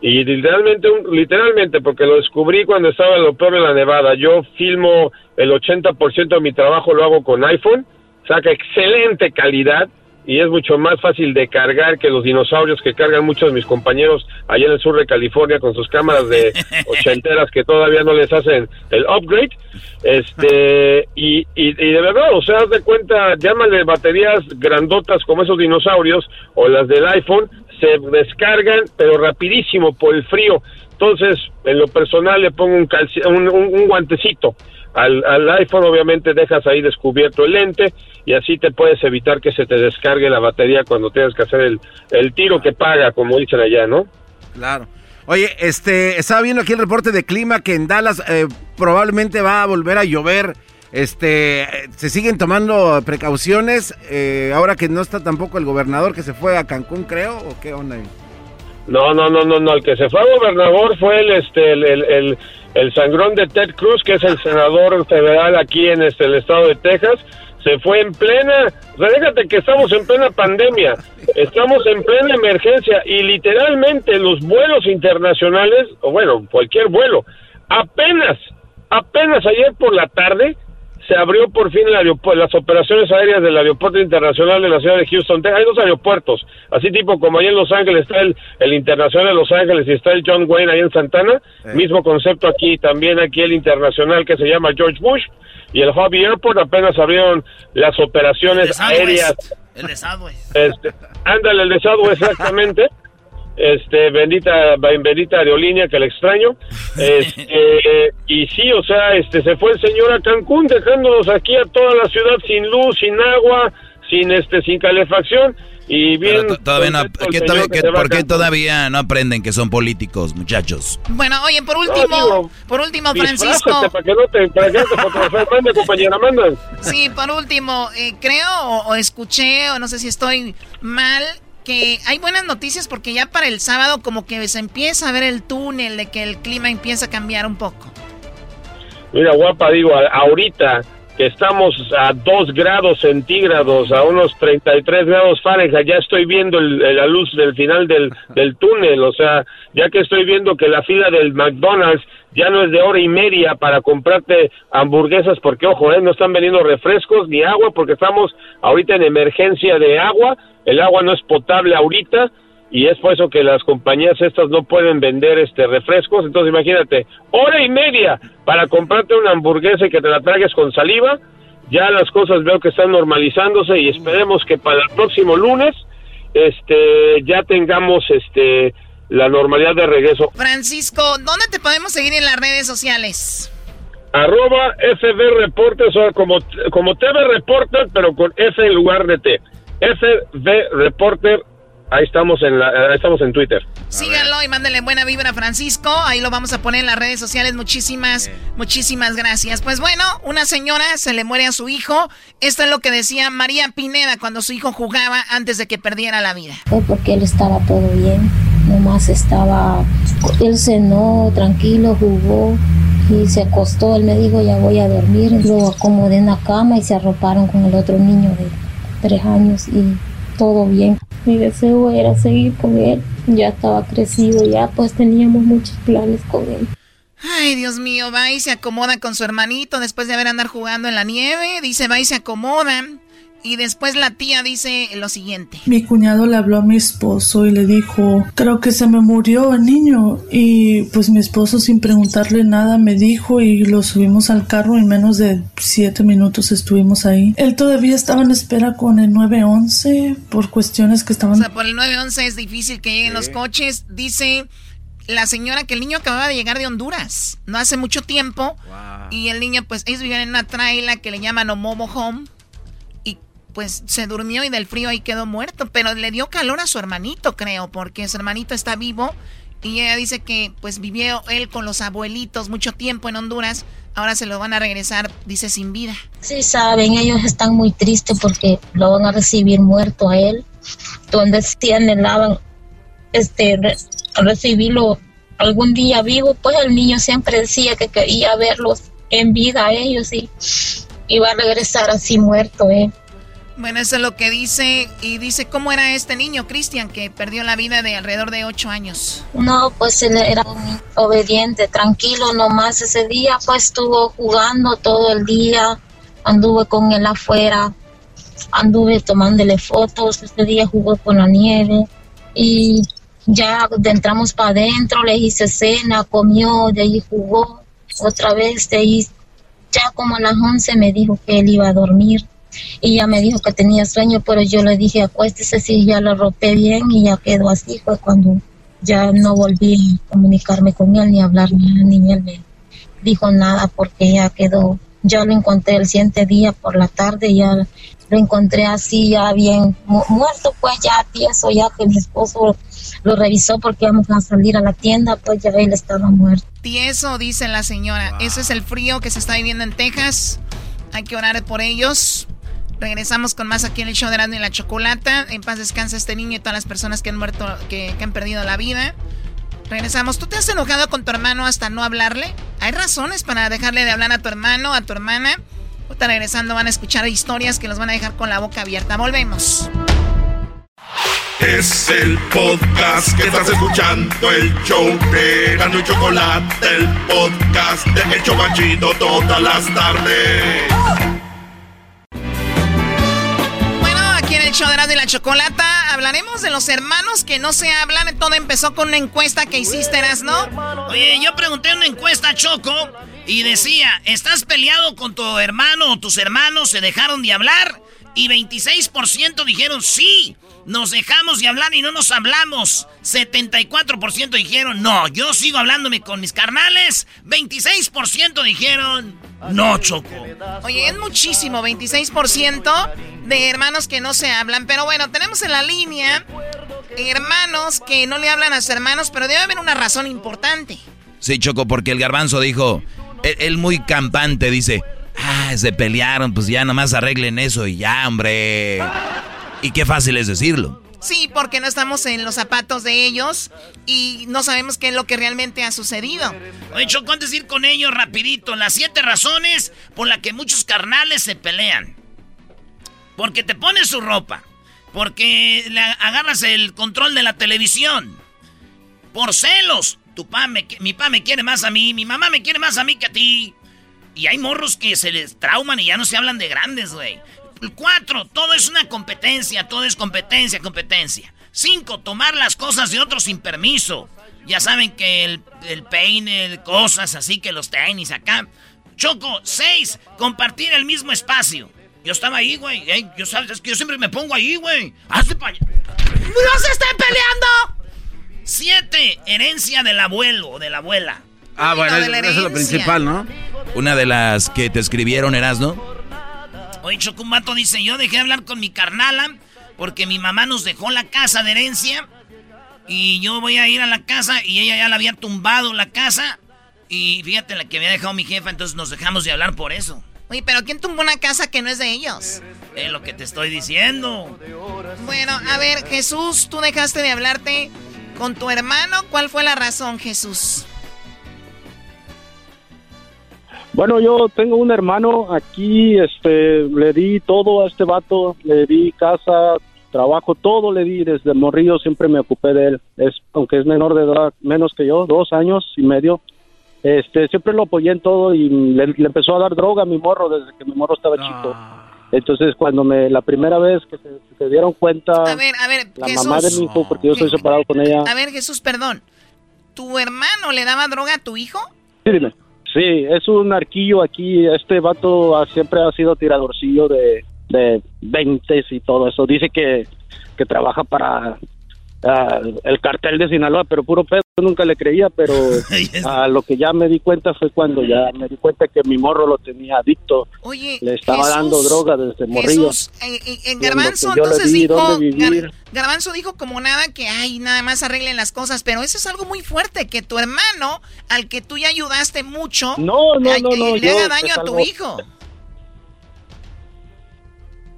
Y literalmente, literalmente, porque lo descubrí cuando estaba en lo peor de la nevada. Yo filmo el 80% de mi trabajo, lo hago con iPhone, saca excelente calidad y es mucho más fácil de cargar que los dinosaurios que cargan muchos de mis compañeros allá en el sur de California con sus cámaras de *laughs* ochenteras que todavía no les hacen el upgrade. Este, y, y, de verdad, o sea, haz de cuenta, llámale baterías grandotas como esos dinosaurios o las del iPhone, se descargan, pero rapidísimo por el frío. Entonces, en lo personal le pongo un, un, un, guantecito. Al, al, iPhone obviamente dejas ahí descubierto el lente y así te puedes evitar que se te descargue la batería cuando tengas que hacer el, el tiro que paga, como dicen allá, ¿no? Claro. Oye, este, estaba viendo aquí el reporte de clima que en Dallas eh, probablemente va a volver a llover. Este, se siguen tomando precauciones eh, ahora que no está tampoco el gobernador que se fue a Cancún, creo, o qué onda. No, no, no, no, no. El que se fue a gobernador fue el, este, el, el, el, sangrón de Ted Cruz, que es el senador federal aquí en este, el estado de Texas. Se fue en plena, déjate que estamos en plena pandemia, estamos en plena emergencia y literalmente los vuelos internacionales, o bueno, cualquier vuelo, apenas, apenas ayer por la tarde se abrió por fin las operaciones aéreas del Aeropuerto Internacional de la ciudad de Houston. Hay dos aeropuertos, así tipo como allá en Los Ángeles está el, el Internacional de Los Ángeles y está el John Wayne ahí en Santana. Mismo concepto aquí, también aquí el Internacional que se llama George Bush y el Hobby Airport apenas abrieron las operaciones aéreas. El de Este, ándale, el de exactamente. *laughs* este bendita bendita aerolínea que le extraño. *laughs* Este, y sí o sea este se fue el señor a Cancún dejándonos aquí a toda la ciudad sin luz sin agua sin este sin calefacción y bien todavía no, ¿por qué todavía no aprenden que son políticos muchachos bueno oye por último por último Francisco. para que no te, para que no te *laughs* compañera manda. Sí por último eh, creo o escuché o no sé si estoy mal que hay buenas noticias porque ya para el sábado como que se empieza a ver el túnel de que el clima empieza a cambiar un poco. Mira, guapa, digo, ahorita que estamos a 2 grados centígrados, a unos 33 grados Fahrenheit, ya estoy viendo la luz del final del, del túnel, o sea, ya que estoy viendo que la fila del McDonald's ya no es de hora y media para comprarte hamburguesas, porque ojo, ¿eh? no están vendiendo refrescos ni agua, porque estamos ahorita en emergencia de agua, el agua no es potable ahorita y es por eso que las compañías estas no pueden vender este refrescos, entonces imagínate, hora y media para comprarte una hamburguesa y que te la tragues con saliva, ya las cosas veo que están normalizándose y esperemos que para el próximo lunes este ya tengamos este la normalidad de regreso. Francisco, ¿dónde te podemos seguir en las redes sociales? Arroba FB Reportes, o como, como TV Reporter, pero con F en lugar de T. FB Reporter, ahí estamos en, la, estamos en Twitter. Síganlo y mándenle buena vibra a Francisco. Ahí lo vamos a poner en las redes sociales. Muchísimas, muchísimas gracias. Pues bueno, una señora se le muere a su hijo. Esto es lo que decía María Pineda cuando su hijo jugaba antes de que perdiera la vida. Fue porque él estaba todo bien. Nomás estaba, él cenó tranquilo, jugó y se acostó. Él me dijo, ya voy a dormir. Lo acomodé en la cama y se arroparon con el otro niño de tres años y todo bien. Mi deseo era seguir con él. Ya estaba crecido, ya pues teníamos muchos planes con él. Ay, Dios mío, va y se acomoda con su hermanito después de haber andar jugando en la nieve. Dice, va y se acomoda. Y después la tía dice lo siguiente. Mi cuñado le habló a mi esposo y le dijo, creo que se me murió el niño. Y pues mi esposo sin preguntarle nada me dijo y lo subimos al carro en menos de siete minutos estuvimos ahí. Él todavía estaba en espera con el 911 por cuestiones que estaban... O sea, por el 911 es difícil que lleguen los coches. Dice la señora que el niño acababa de llegar de Honduras, no hace mucho tiempo. Y el niño, pues ellos vivían en una traila que le llaman Omomo Home pues se durmió y del frío ahí quedó muerto, pero le dio calor a su hermanito, creo, porque su hermanito está vivo y ella dice que pues vivió él con los abuelitos mucho tiempo en Honduras, ahora se lo van a regresar, dice, sin vida. Sí, saben, ellos están muy tristes porque lo van a recibir muerto a él, donde sí anhelaban este, recibirlo algún día vivo, pues el niño siempre decía que quería verlos en vida a ellos y iba a regresar así muerto él. Bueno, eso es lo que dice. Y dice, ¿cómo era este niño, Cristian, que perdió la vida de alrededor de ocho años? No, pues él era obediente, tranquilo nomás. Ese día pues estuvo jugando todo el día. Anduve con él afuera. Anduve tomándole fotos. Ese día jugó con la nieve. Y ya entramos para adentro, le hice cena, comió, de ahí jugó. Otra vez, de ahí ya como a las once me dijo que él iba a dormir y ya me dijo que tenía sueño, pero yo le dije acuéstese si ya lo ropé bien y ya quedó así, fue cuando ya no volví a comunicarme con él ni a hablar ni, ni él me dijo nada porque ya quedó, ya lo encontré el siguiente día por la tarde, ya lo encontré así ya bien muerto pues ya tieso ya que mi esposo lo revisó porque íbamos a salir a la tienda pues ya él estaba muerto. Tieso dice la señora, ese es el frío que se está viviendo en Texas, hay que orar por ellos. Regresamos con más aquí en el show de Erasmo y la Chocolata. En paz descansa este niño y todas las personas que han muerto, que, que han perdido la vida. Regresamos. ¿Tú te has enojado con tu hermano hasta no hablarle? ¿Hay razones para dejarle de hablar a tu hermano, a tu hermana? Ahorita regresando van a escuchar historias que los van a dejar con la boca abierta. Volvemos. Es el podcast que estás escuchando, el show de Gano y Chocolate, el podcast de El Chocachito todas las tardes. Show de la Chocolata hablaremos de los hermanos que no se hablan. Todo empezó con una encuesta que hiciste, ¿no? Oye, yo pregunté una encuesta, Choco, y decía, ¿estás peleado con tu hermano o tus hermanos se dejaron de hablar? Y 26% dijeron sí. Nos dejamos de hablar y no nos hablamos. 74% dijeron no, yo sigo hablándome con mis carnales. 26% dijeron no, Choco. Oye, es muchísimo, 26% de hermanos que no se hablan. Pero bueno, tenemos en la línea hermanos que no le hablan a sus hermanos, pero debe haber una razón importante. Sí, Choco, porque el garbanzo dijo, él, muy campante dice, ah, se pelearon, pues ya nomás arreglen eso y ya, hombre. Y qué fácil es decirlo. Sí, porque no estamos en los zapatos de ellos y no sabemos qué es lo que realmente ha sucedido. Oye, Choco, antes de ir con ellos rapidito, las siete razones por las que muchos carnales se pelean. Porque te pones su ropa. Porque le agarras el control de la televisión. Por celos. Tu pa mi pa me quiere más a mí, mi mamá me quiere más a mí que a ti. Y hay morros que se les trauman y ya no se hablan de grandes, güey. Cuatro, todo es una competencia, todo es competencia, competencia. Cinco, tomar las cosas de otros sin permiso. Ya saben que el, el peine, cosas así que los tenis acá. Choco, seis, compartir el mismo espacio. Yo estaba ahí, güey. yo sabes, que yo siempre me pongo ahí, güey. Hazte allá. ¡No se estén peleando! Siete, herencia del abuelo o de la abuela. Ah, bueno, eso es lo principal, ¿no? Una de las que te escribieron, Erasno Oye, Chocumato dice, yo dejé de hablar con mi carnala porque mi mamá nos dejó la casa de herencia y yo voy a ir a la casa y ella ya la había tumbado la casa y fíjate la que había dejado mi jefa, entonces nos dejamos de hablar por eso. Oye, pero ¿quién tumbó una casa que no es de ellos? Es lo que te estoy diciendo. Bueno, a ver, Jesús, tú dejaste de hablarte con tu hermano. ¿Cuál fue la razón, Jesús? Bueno, yo tengo un hermano aquí, este, le di todo a este vato, le di casa, trabajo, todo le di desde morrillo, siempre me ocupé de él. Es, aunque es menor de edad, menos que yo, dos años y medio. Este, siempre lo apoyé en todo y le, empezó a dar droga a mi morro desde que mi morro estaba ah. chico. Entonces, cuando me, la primera vez que se, dieron cuenta, a ver, a ver, la mamá de mi hijo, porque yo estoy separado con ella. A ver, Jesús, perdón, ¿tu hermano le daba droga a tu hijo? Sí, dime. Sí, es un arquillo aquí. Este vato siempre ha sido tiradorcillo de, de 20 y todo eso. Dice que, que trabaja para Ah, el cartel de Sinaloa, pero puro pedo, nunca le creía, pero *laughs* a lo que ya me di cuenta fue cuando ya me di cuenta que mi morro lo tenía adicto. Oye, le estaba dando droga desde morrillo. Jesús, en, Garbanzo entonces dijo, Garbanzo dijo como nada que ay, nada más arreglen las cosas, pero eso es algo muy fuerte, que tu hermano, al que tú ya ayudaste mucho, no, no, no, le haga daño a tu hijo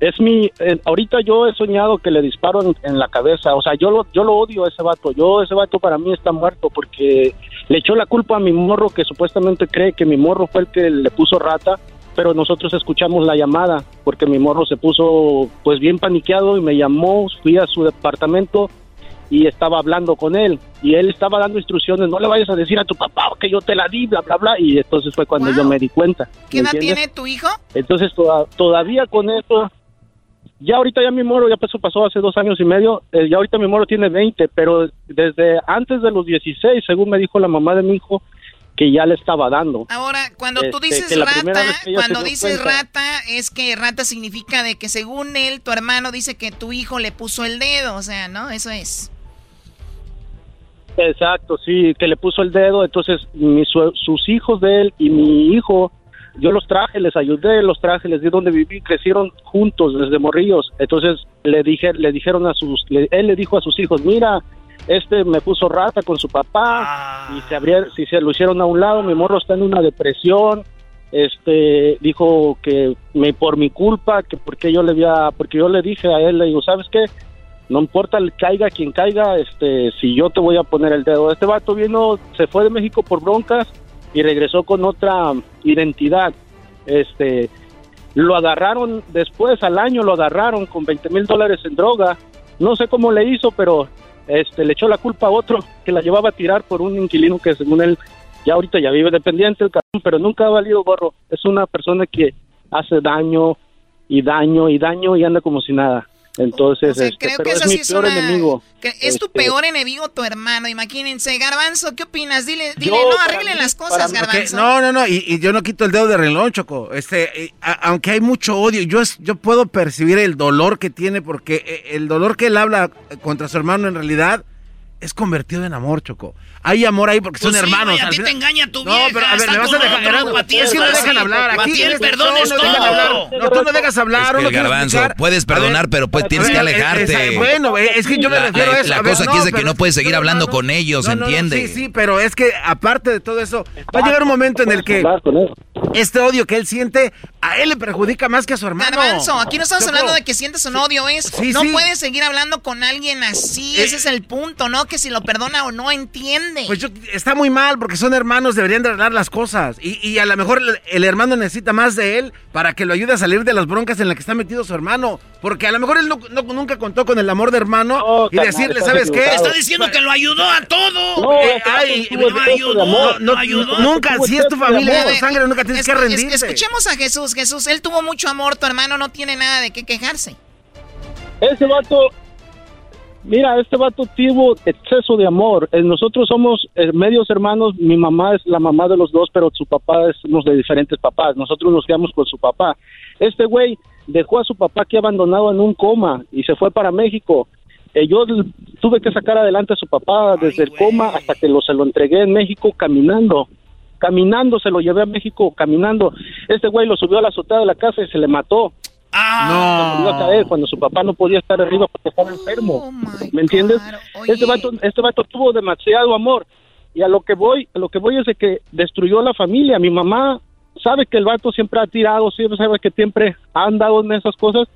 es mi eh, ahorita yo he soñado que le disparo en, la cabeza o sea yo lo yo lo odio a ese vato yo ese vato para mí está muerto porque le echó la culpa a mi morro que supuestamente cree que mi morro fue el que le puso rata pero nosotros escuchamos la llamada porque mi morro se puso pues bien paniqueado y me llamó fui a su departamento y estaba hablando con él y él estaba dando instrucciones no le vayas a decir a tu papá que yo te la di bla bla bla y entonces fue cuando yo me di cuenta ¿qué edad tiene tu hijo? entonces todavía con eso ya ahorita ya mi moro, ya pasó, pasó hace dos años y medio, eh, ya ahorita mi moro tiene 20, pero desde antes de los 16, según me dijo la mamá de mi hijo, que ya le estaba dando. Ahora, cuando tú este, dices rata, cuando dices rata, es que rata significa de que según él, tu hermano dice que tu hijo le puso el dedo, o sea, ¿no? Eso es. Exacto, sí, que le puso el dedo, entonces sue- sus hijos de él y mi hijo, yo los traje, les ayudé, los traje, les di donde viví, crecieron juntos desde morrillos, entonces le dije, le dijeron a sus, él le dijo a sus hijos, mira, este me puso rata con su papá y se abrieron, si se lo hicieron a un lado, mi morro está en una depresión, este dijo que me por mi culpa, que porque yo le había, porque yo le dije a él, le digo, ¿sabes qué? no importa el caiga quien caiga, este, si yo te voy a poner el dedo. Este vato vino, se fue de México por broncas y regresó con otra identidad. Este, lo agarraron después, al año lo agarraron con 20 mil dólares en droga. No sé cómo le hizo, pero este, le echó la culpa a otro que la llevaba a tirar por un inquilino que según él ya ahorita ya vive dependiente el cabrón, pero nunca ha valido gorro. Es una persona que hace daño y daño y daño y anda como si nada. Entonces, este, Creo pero que es esa mi sí es peor una... enemigo. que es tu Este, peor enemigo tu hermano, imagínense. Garbanzo, ¿qué opinas? Dile, dile, Yo, no, arreglen mí- las cosas, Garbanzo. No, no, no, y, y yo no quito el dedo de reloj, Choco. Este, eh, a- aunque hay mucho odio, yo, es- yo puedo percibir el dolor que tiene porque eh, el dolor que él habla eh, contra su hermano en realidad es convertido en amor, Choco. Hay amor ahí porque son Pues sí, hermanos. güey, a ti final- te engaña tu No, vieja, pero a ver, me vas a dejar. ti es es que no dejan hablar. Aquí ti el en perdón es no dejan todo. hablar. No, tú no dejas hablar. Es que uno el garbanzo, puedes perdonar, pero pues tienes ver, que alejarte. esa- Bueno, es que yo me La- refiero la- a eso. la A ver, cosa aquí es de que no puedes seguir no, hablando no, con ellos, no, no, no, ¿entiende? Sí, sí, pero es que aparte de todo eso, va a llegar un momento en el que este odio que él siente, a él le perjudica más que a su hermano. Garbanzo, aquí no estamos hablando de que sientes un odio, es no puedes seguir hablando con alguien así, Eh, ese es el punto, ¿no? Que si lo perdona o no entiende. Pues yo, está muy mal porque son hermanos, deberían de arreglar las cosas. Y, y a lo mejor el, el hermano necesita más de él para que lo ayude a salir de las broncas en las que está metido su hermano. Porque a lo mejor él no- no- nunca contó con el amor de hermano y decirle, ¿sabes qué? Está diciendo que lo ayudó a todo. No, Eh, ay, no ayudó, no, no, no ayudó. nunca, si es tu familia, tu sangre, nunca tienes es- que es- rendirte. escuchemos a Jesús, Jesús, él tuvo mucho amor, tu hermano no tiene nada de qué quejarse. Ese vato, mira, este vato tuvo exceso de amor. Eh, Nosotros somos eh, medios hermanos. Mi mamá es la mamá de los dos, pero su papá es unos de diferentes papás. Nosotros nos quedamos con su papá. Este güey dejó a su papá aquí abandonado en un coma y se fue para México. Eh, yo tuve que sacar adelante a su papá desde el coma hasta que lo, se lo entregué en México caminando. Caminando, se lo llevé a México caminando. Este güey lo subió a la azotea de la casa y se le mató. No. Se volvió a caer cuando su papá no podía estar arriba porque estaba enfermo. ¿Me entiendes? Este vato, este vato tuvo demasiado amor. Y a lo que voy, a lo que voy es de que destruyó la familia. Mi mamá sabe que el vato siempre ha tirado, siempre sabe que siempre ha andado en esas cosas.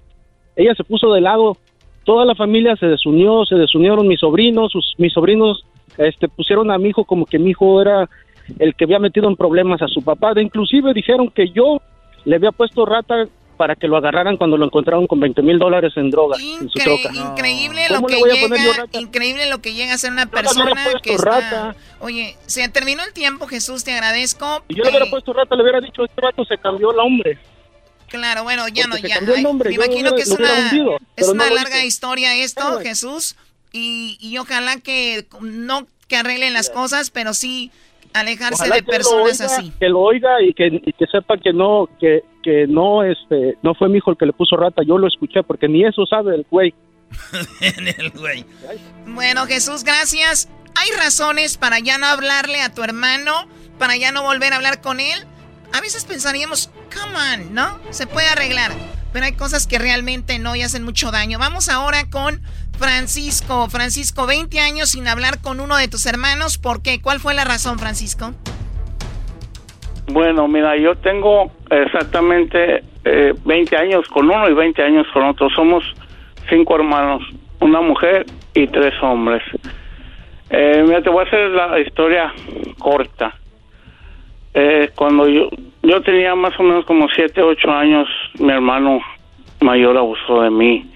Ella se puso de lado. Toda la familia se desunió, se desunieron mis sobrinos, sus, mis sobrinos este, pusieron a mi hijo como que mi hijo era el que había metido en problemas a su papá. De inclusive dijeron que yo le había puesto rata para que lo agarraran cuando lo encontraron con 20 mil dólares en droga en su troca. increíble ¿Cómo lo que llega, increíble lo que llega a ser una persona puesto que está... rata. Oye, se terminó el tiempo, Jesús, te agradezco. Si yo le hubiera Eh, puesto rata, le hubiera dicho, este rato se cambió el hombre. Claro, bueno, ya no, Porque ya. cambió el Ay, nombre, me imagino hubiera- que es una, hundido, es una no larga historia esto, Jesús, y, y ojalá que no que arreglen las cosas, pero sí alejarse Ojalá de personas oiga, así. Que lo oiga y que, y que sepa que no, que, que no, este, no fue mi hijo el que le puso rata. Yo lo escuché porque ni eso sabe el güey. *laughs* el güey. Bueno, Jesús, gracias. ¿Hay razones para ya no hablarle a tu hermano, para ya no volver a hablar con él? A veces pensaríamos, come on, ¿no? Se puede arreglar. Pero hay cosas que realmente no y hacen mucho daño. Vamos ahora con Francisco. Francisco, 20 años sin hablar con uno de tus hermanos. ¿Por qué? ¿Cuál fue la razón, Francisco? Bueno, mira, yo tengo exactamente eh, 20 años con uno y 20 años con otro. Somos cinco hermanos, una mujer y tres hombres. Eh, mira, te voy a hacer la historia corta. Eh, cuando yo, yo tenía más o menos como 7, 8 años, mi hermano mayor abusó de mí.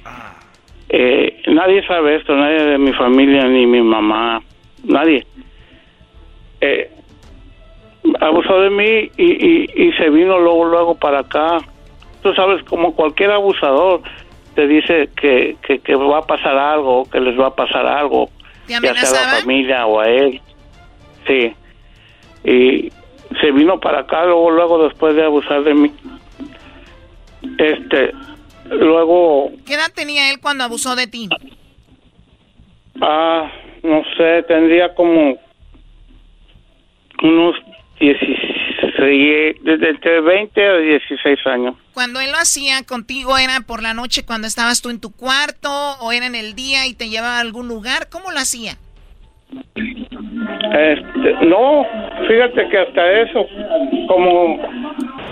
Eh, nadie sabe esto, nadie de mi familia, ni mi mamá, nadie. Eh, abusó de mí y, y, y se vino luego luego para acá. Tú sabes, como cualquier abusador te dice que, que, que va a pasar algo, que les va a pasar algo, ¿Te ya sea a la familia o a él. Sí. Y se vino para acá luego luego después de abusar de mí. Este, luego ¿Qué edad tenía él cuando abusó de ti? Ah, no sé, tendría como unos 16, desde entre 20 a 16 años. Cuando él lo hacía contigo, ¿era por la noche cuando estabas tú en tu cuarto o era en el día y te llevaba a algún lugar? ¿Cómo lo hacía? Este, no, fíjate que hasta eso, como...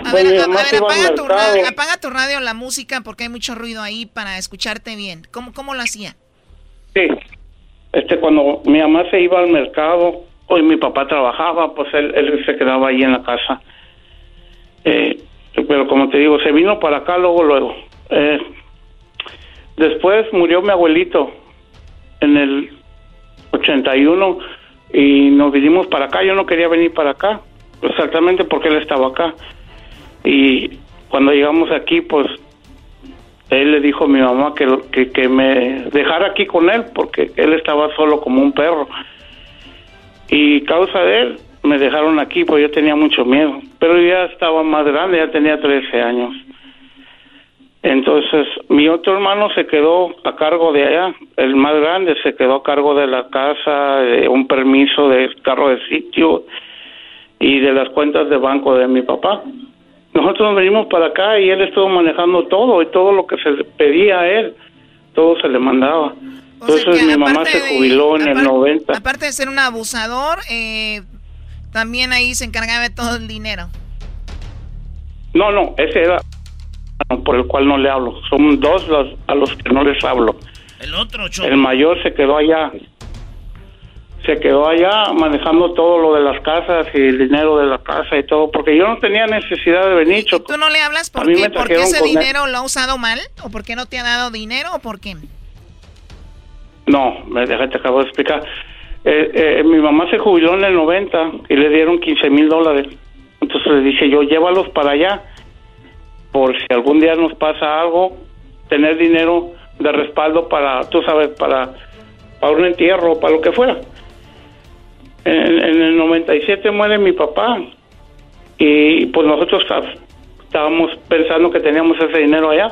A pues, ver, a- apaga, tu radio, apaga tu radio, la música, porque hay mucho ruido ahí para escucharte bien. ¿Cómo, cómo lo hacía? Sí, este, cuando mi mamá se iba al mercado o mi papá trabajaba, pues él, él se quedaba ahí en la casa. Eh, pero como te digo, se vino para acá luego, luego. Eh, después murió mi abuelito en el 81 y nos vinimos para acá. Yo no quería venir para acá, exactamente porque él estaba acá. Y cuando llegamos aquí, pues él le dijo a mi mamá que, que, que me dejara aquí con él porque él estaba solo como un perro. Y causa de él me dejaron aquí porque yo tenía mucho miedo. Pero ya estaba más grande, ya tenía 13 años. Entonces mi otro hermano se quedó a cargo de allá, el más grande se quedó a cargo de la casa, de un permiso de carro de sitio y de las cuentas de banco de mi papá. Nosotros nos venimos para acá y él estuvo manejando todo y todo lo que se le pedía a él, todo se le mandaba. Entonces mi mamá se jubiló en el 90. Aparte de ser un abusador, eh, también ahí se encargaba de todo el dinero. No, no, ese era por el cual no le hablo. Son dos los, a los que no les hablo. El otro, Choco. El mayor se quedó allá. Se quedó allá manejando todo lo de las casas y el dinero de la casa y todo, porque yo no tenía necesidad de venir. ¿Tú no le hablas por qué? me ¿Por qué trajeron ese él. dinero lo ha usado mal? ¿O por qué no te ha dado dinero? ¿O por qué? No, me déjate acabo de explicar. Eh, eh, mi mamá se jubiló en el 90 y le dieron 15 mil dólares. Entonces le dije yo, llévalos para allá, por si algún día nos pasa algo, tener dinero de respaldo para, tú sabes, para, para un entierro, para lo que fuera. En, en el 97 muere mi papá y pues nosotros está- estábamos pensando que teníamos ese dinero allá.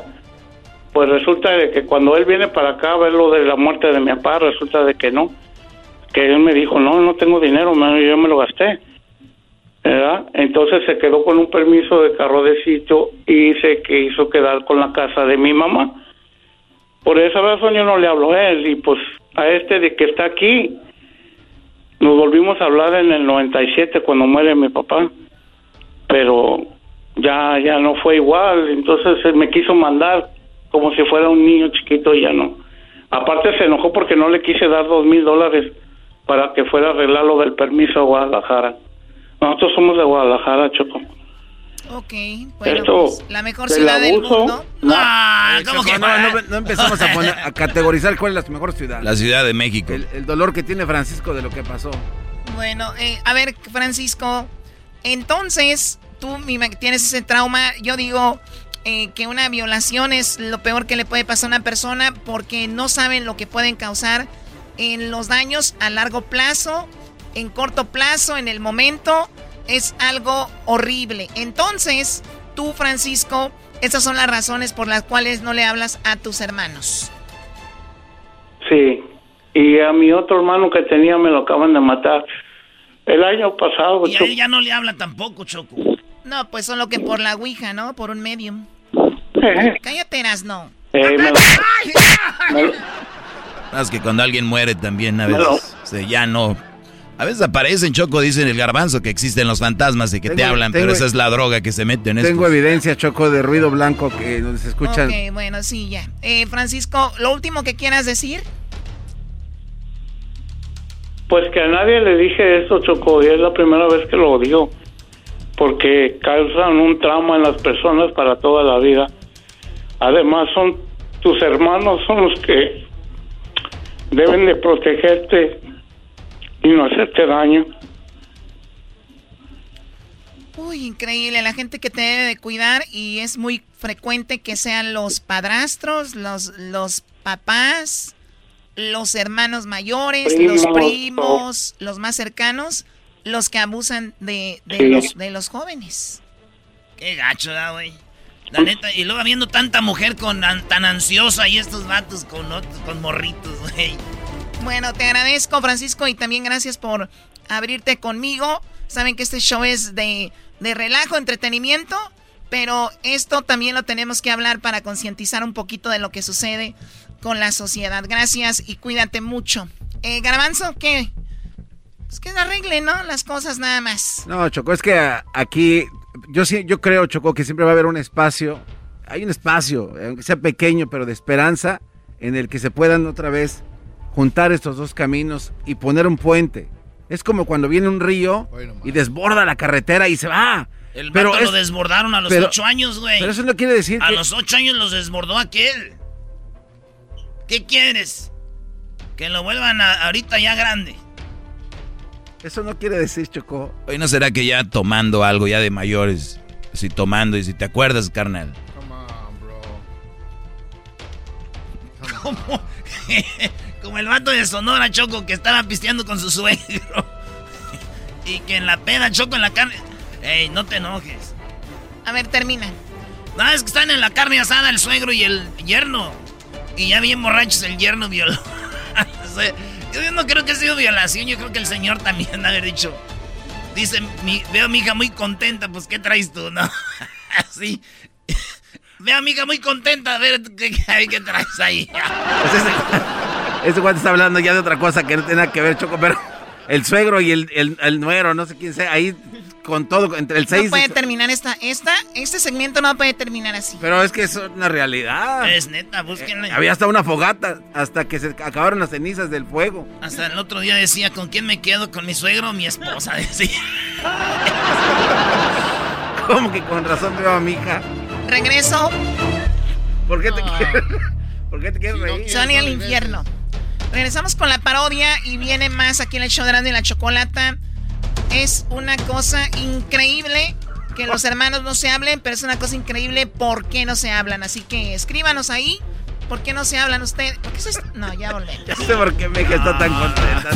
Pues resulta de que cuando él viene para acá a ver lo de la muerte de mi papá, resulta de que no. Que él me dijo, no, no tengo dinero, man, yo me lo gasté. ¿Verdad? Entonces se quedó con un permiso de carro de sitio y se que hizo quedar con la casa de mi mamá. Por esa razón yo no le hablo a él y pues a este de que está aquí, nos volvimos a hablar en el 97 cuando muere mi papá. Pero ya ya no fue igual, entonces él me quiso mandar como si fuera un niño chiquito y ya no. Aparte se enojó porque no le quise dar dos mil dólares para que fuera a arreglar lo del permiso a Guadalajara. Nosotros somos de Guadalajara, Choco. Ok, bueno, Esto pues, la mejor ciudad del abuso, mundo. Ah, ¿cómo que no, no, no empezamos a, poner- a categorizar cuál es la mejor ciudad. La Ciudad de México. El, el dolor que tiene Francisco de lo que pasó. Bueno, eh, a ver, Francisco, entonces tú tienes ese trauma. Yo digo eh, que una violación es lo peor que le puede pasar a una persona porque no saben lo que pueden causar en los daños a largo plazo, en corto plazo, en el momento. Es algo horrible. Entonces, tú, Francisco, esas son las razones por las cuales no le hablas a tus hermanos. Sí. Y a mi otro hermano que tenía me lo acaban de matar. El año pasado, Y a él ya no le habla tampoco, Choco. No, pues solo que por la Ouija, ¿no? Por un medium. Cállate, no. Eh, me lo- me lo- Es que cuando alguien muere también a veces se ya no. A veces aparecen, Choco, dicen el garbanzo que existen los fantasmas y que te hablan, tengo- pero esa es la droga que se mete en esto. Tengo evidencia, Choco, de ruido blanco que donde se escuchan. Ok, bueno, sí, ya. Eh, Francisco, lo último que quieras decir. Pues que a nadie le dije esto, Choco, y es la primera vez que lo digo, porque causan un trauma en las personas para toda la vida. Además, son tus hermanos, son los que deben de protegerte y no hacerte daño. Uy, increíble, la gente que te debe de cuidar y es muy frecuente que sean los padrastros, los, los papás, los hermanos mayores, Primos, los primos, los más cercanos, los que abusan de, de Sí. los, de los jóvenes. Qué gacho, ¿da, güey? La neta, y luego habiendo tanta mujer con an- tan ansiosa y estos vatos con otros, con morritos, güey. Bueno, te agradezco, Francisco, y también gracias por abrirte conmigo. Saben que este show es de, de relajo, entretenimiento, pero esto también lo tenemos que hablar para concientizar un poquito de lo que sucede con la sociedad. Gracias y cuídate mucho. Eh, Garbanzo, ¿qué? Es que arregle, ¿no? Las cosas nada más. No, Choco, es que aquí, yo, sí, yo creo, Choco, que siempre va a haber un espacio, hay un espacio, aunque sea pequeño, pero de esperanza, en el que se puedan otra vez juntar estos dos caminos y poner un puente. Es como cuando viene un río y desborda la carretera y se va. El pero vato lo desbordaron a los ocho años, güey. Pero eso no quiere decir A los ocho años los desbordó aquel. ¿Qué quieres? Que lo vuelvan a, ahorita ya grande. Eso no quiere decir, Choco. Oye, ¿no será que ya tomando algo ya de mayores? Si tomando y si te acuerdas, carnal. Como, *laughs* *laughs* *laughs* como el vato de Sonora, Choco, que estaba pisteando con su suegro. *laughs* y que en la peda, Choco, en la carne... Ey, no te enojes. A ver, termina. No, es que están en la carne asada el suegro y el yerno. Y ya bien borrachos el yerno violó. *laughs* yo no creo que ha sido violación, yo creo que el señor también *laughs* haber dicho. Dice, veo a mi hija muy contenta, pues ¿qué traes tú? No, así. Veo a mi hija muy contenta, a ver qué, qué traes ahí. Ese, ese guante está hablando ya de otra cosa que no tiene nada que ver, Choco, pero *laughs* el suegro y el, el, el nuero, no sé quién sea, ahí con todo, entre el 6... No puede terminar esta, esta, este segmento no puede terminar así. Pero es que es una realidad. Es neta, búsquenla. Eh, había hasta una fogata, hasta que se acabaron las cenizas del fuego. Hasta el otro día decía, ¿con quién me quedo? ¿Con mi suegro o mi esposa? *laughs* Decía. ¿Cómo que con razón veo a mi hija? Regreso. ¿Por qué te quieres, *laughs* ¿por qué te quieres reír? Sony al infierno. Regresamos con la parodia y viene más aquí en el show de y la Chocolata. Es una cosa increíble que los hermanos no se hablen, pero es una cosa increíble por qué no se hablan. Así que escríbanos ahí. ¿Por qué no se hablan ustedes? ¿Por qué se... No, ya volvemos. *laughs* Ya sé por qué Meja está tan contenta.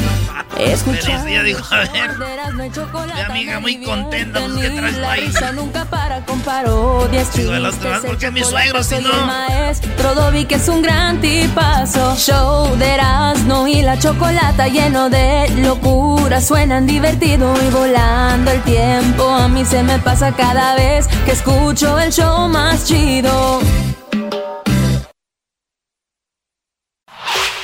Escucha. Ella dijo, a ver, mi amiga muy contenta, pues que traes ahí. nunca para con parodias, Digo, el otro, ¿por qué mi suegro si no? Maestro Dobby que es un gran tipazo. Show de Erasmo y la chocolata lleno de locura. Suenan divertido y volando el tiempo. A mí se me pasa cada vez que escucho el show más chido.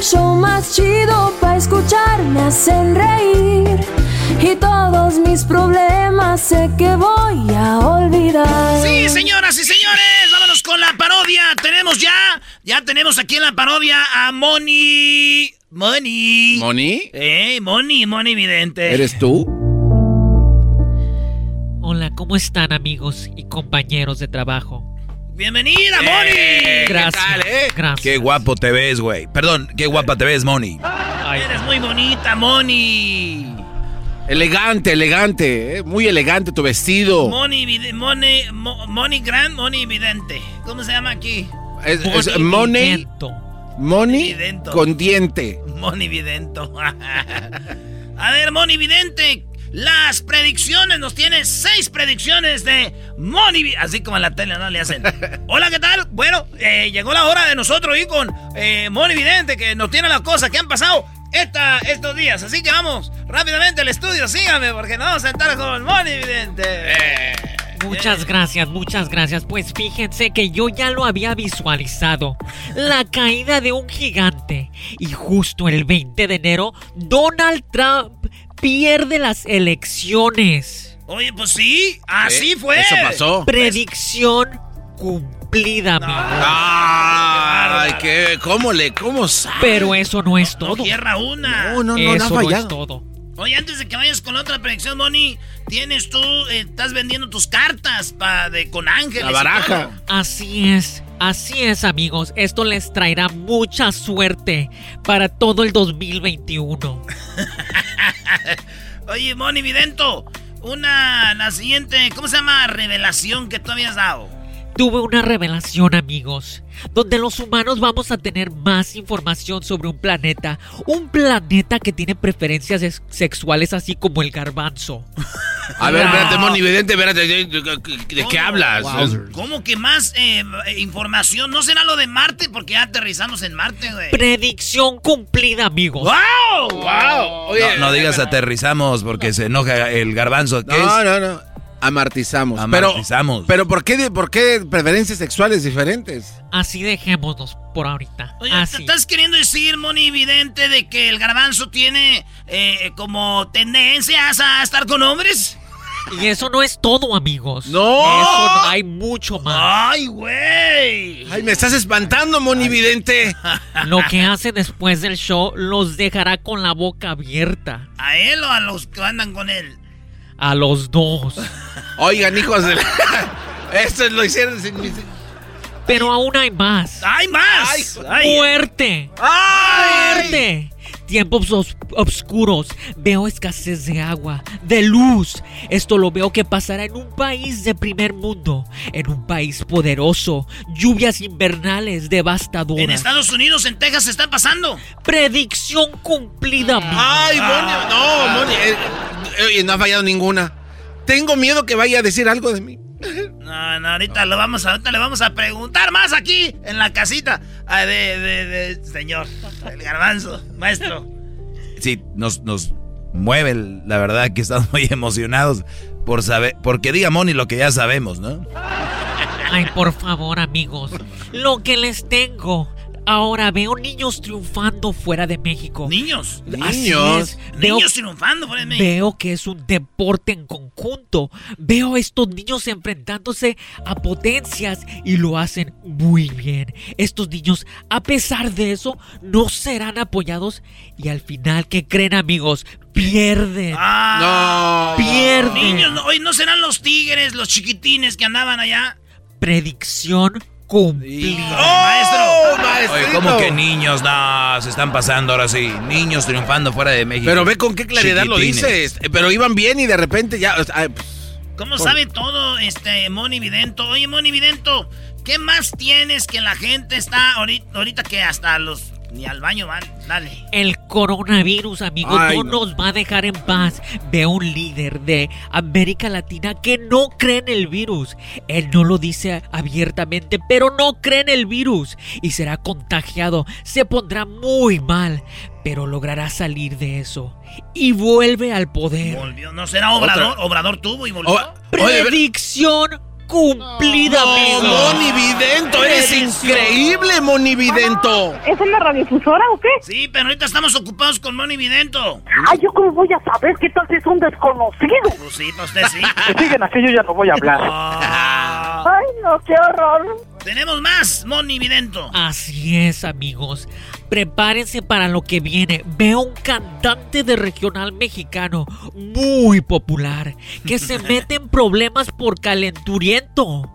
el show más chido para escuchar me hacen reír. Y todos mis problemas sé que voy a olvidar. Sí, señoras y señores, vámonos con la parodia. Tenemos ya, ya tenemos aquí en la parodia a Moni. Moni. ¿Moni? Eh, Moni, Moni Vidente. ¿Eres tú? Hola, ¿cómo están amigos y compañeros de trabajo? Bienvenida, Moni. Eh, ¿qué Gracias. tal, eh? Gracias. Qué guapo te ves, güey. Perdón, qué guapa te ves, Moni. Eres muy bonita, Moni. Elegante, elegante, eh, muy elegante tu vestido. Moni, Moni, Moni Grand, Moni Vidente. ¿Cómo se llama aquí? Es, es Money. Moni con diente. Moni Vidento. *laughs* A ver, Moni Vidente, las predicciones, nos tiene seis predicciones de Moni. Así como en la tele, ¿no? Le hacen. *laughs* Hola, ¿qué tal? Bueno, eh, llegó la hora de nosotros ir con eh, Moni Vidente, que nos tiene las cosas que han pasado esta, estos días. Así que vamos rápidamente al estudio, síganme, porque nos vamos a sentar con Moni Vidente. Eh, muchas gracias, muchas gracias. Pues fíjense que yo ya lo había visualizado. La caída de un gigante. Y justo el 20 de enero, Donald Trump pierde las elecciones. Oye, pues sí, así fue. Eso pasó. Predicción cumplida, amigo. Ay, qué, ¿cómo le, cómo sabe? Pero eso no es todo. tierra una. No, no, no, eso no, es todo. Oye, antes de que vayas con la otra predicción, Moni, tienes tú, eh, estás vendiendo tus cartas pa de, con ángeles. La baraja. Así es, así es, amigos. Esto les traerá mucha suerte para todo el 2021. *laughs* Oye, Moni Vidento, una, la siguiente, ¿cómo se llama? Revelación que tú habías dado. Tuve una revelación, amigos, donde los humanos vamos a tener más información sobre un planeta, un planeta que tiene preferencias sexuales así como el garbanzo. A ver, espérate, Moni Vidente, espérate, ¿de, qué hablas? ¿Cómo que más eh, información? ¿No será lo de Marte? Porque ya aterrizamos en Marte, güey. Predicción cumplida, amigos. ¡Wow! ¡Wow! no, no digas aterrizamos porque se enoja el garbanzo. ¿Qué no, es? no, no. Amartizamos. Amartizamos. Pero, pero ¿por, qué, ¿por qué preferencias sexuales diferentes? Así dejémonos por ahorita. Oye, Así. ¿estás queriendo decir, Moni Evidente, de que el garbanzo tiene eh, como tendencias a estar con hombres? Y eso no es todo, amigos. ¡No! Eso no- hay mucho más. ¡Ay, güey! Ay, me estás espantando, Moni Vidente. Lo que hace después del show los dejará con la boca abierta. ¿A él o a los que andan con él? A los dos. Oigan, hijos de la... *laughs* Esto lo hicieron sin... mis- Pero aún hay más. ¡Hay más! Ay. ¡Muerte! ¡Ay! ¡Muerte! Tiempos os- oscuros. Veo escasez de agua, de luz. Esto lo veo que pasará en un país de primer mundo, en un país poderoso. Lluvias invernales devastadoras. En Estados Unidos, en Texas, se está pasando. Predicción cumplida. Ay, Moni, no, Moni. eh, eh, no ha fallado ninguna. Tengo miedo que vaya a decir algo de mí. No, no, ahorita lo vamos a, ahorita le vamos a preguntar más aquí en la casita ah, de, de, de- señor, el garbanzo, maestro. Sí, nos, nos mueve, la verdad que estamos muy emocionados por saber, porque diga Moni lo que ya sabemos, ¿no? Ay, por favor, amigos. Lo que les tengo. Ahora veo niños triunfando fuera de México. Niños. Así Niños. Veo, Niños triunfando por el México. veo que es un deporte en conjunto. Veo a estos niños enfrentándose a potencias y lo hacen muy bien. Estos niños, a pesar de eso, no serán apoyados y al final, ¿qué creen, amigos? Pierden. Ah, No. Pierden. Niños, hoy no serán los tigres, los chiquitines que andaban allá. Predicción cumplida. ¡Oh, Oye, maestrito! ¿cómo que niños? No, se están pasando ahora sí. Niños triunfando fuera de México. Pero ve con qué claridad lo dices. Eh, Pero iban bien y de repente ya... ay, pues, ¿Cómo Por- sabe todo este Moni Vidento? Oye, Moni Vidento, ¿qué más tienes que la gente está ahorita, ahorita que hasta los ni al baño van? Dale. El coronavirus, amigos, Ay, no, no. nos va a dejar en paz. Veo un líder de América Latina que no cree en el virus. Él no lo dice abiertamente, pero no cree en el virus y será contagiado. Se pondrá muy mal, pero logrará salir de eso y vuelve al poder. Volvió. ¿No será Obrador? Obrador tuvo y volvió. oye, ve- Predicción cumplida, No, amigos. Moni Vidento, eres increíble, Moni Vidento. ¿Es una radiodifusora o qué? Sí, pero ahorita estamos ocupados con Moni Vidento. Ay, ¿yo cómo voy a saber qué tal si es un desconocido? Pues sí, para usted sí. Que siguen así, yo ya no voy a hablar. Ah, Ay, no, qué horror. Tenemos más, Moni Vidento. Así es, amigos. Prepárense para lo que viene. Veo un cantante de regional mexicano muy popular que se *laughs* mete en problemas por calenturiento.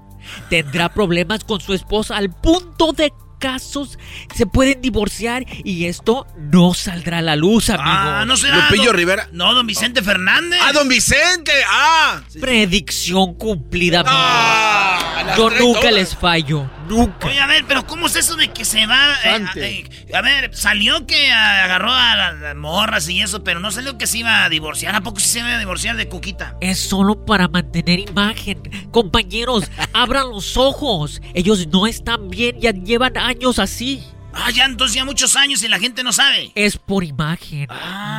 Tendrá problemas con su esposa al punto de casos se pueden divorciar y esto no saldrá a la luz, amigo. Ah, no será. Lupillo don- Rivera. No, don Vicente Fernández. ¡Ah, don Vicente! ¡Ah! Predicción cumplida, amigo. Ah, Yo nunca les fallo. Nunca. Oye, a ver, pero ¿cómo es eso de que se va? eh, eh, a ver, salió que agarró a las, las morras y eso, pero no salió que se iba a divorciar. ¿A poco sí se iba a divorciar de Cuquita? Es solo para mantener imagen. Compañeros, *laughs* abran los ojos. Ellos no están bien, ya llevan años así. Ah, ya entonces ya muchos años y la gente no sabe. Es por imagen.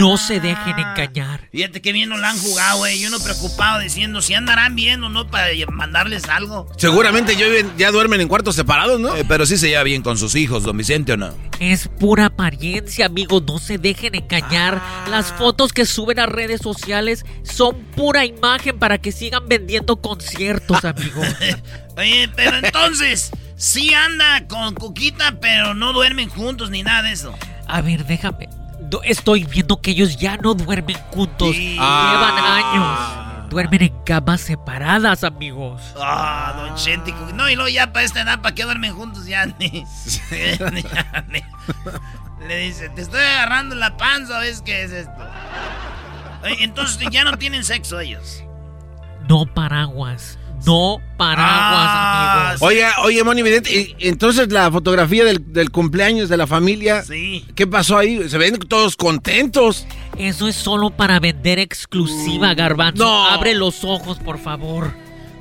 No se dejen engañar. Fíjate que bien no la han jugado, güey. Y uno preocupado diciendo si andarán bien o no para mandarles algo. Seguramente yo ya duermen en cuartos separados, ¿no? Eh, pero sí se lleva bien con sus hijos, don Vicente, ¿o no? Es pura apariencia, amigos. No se dejen engañar. Las fotos que suben a redes sociales son pura imagen para que sigan vendiendo conciertos, amigos. *laughs* Oye, pero entonces, sí anda con Cuquita, pero no duermen juntos ni nada de eso. A ver, déjame. No, Estoy viendo que ellos ya no duermen juntos. Llevan años. Duermen en camas separadas, amigos. Ah, don Chente. No, y luego ya para esta edad, ¿para qué duermen juntos? Ya ni. *laughs* ya ni- Le dice, te estoy agarrando la panza, ¿ves qué es esto? Entonces ya no tienen sexo ellos. No paraguas. No paraguas, amigos. Oye, oye, Moni entonces la fotografía del, del cumpleaños de la familia. Sí. ¿Qué pasó ahí? Se ven todos contentos. Eso es solo para vender exclusiva, Garbanzo. No. Abre los ojos, por favor.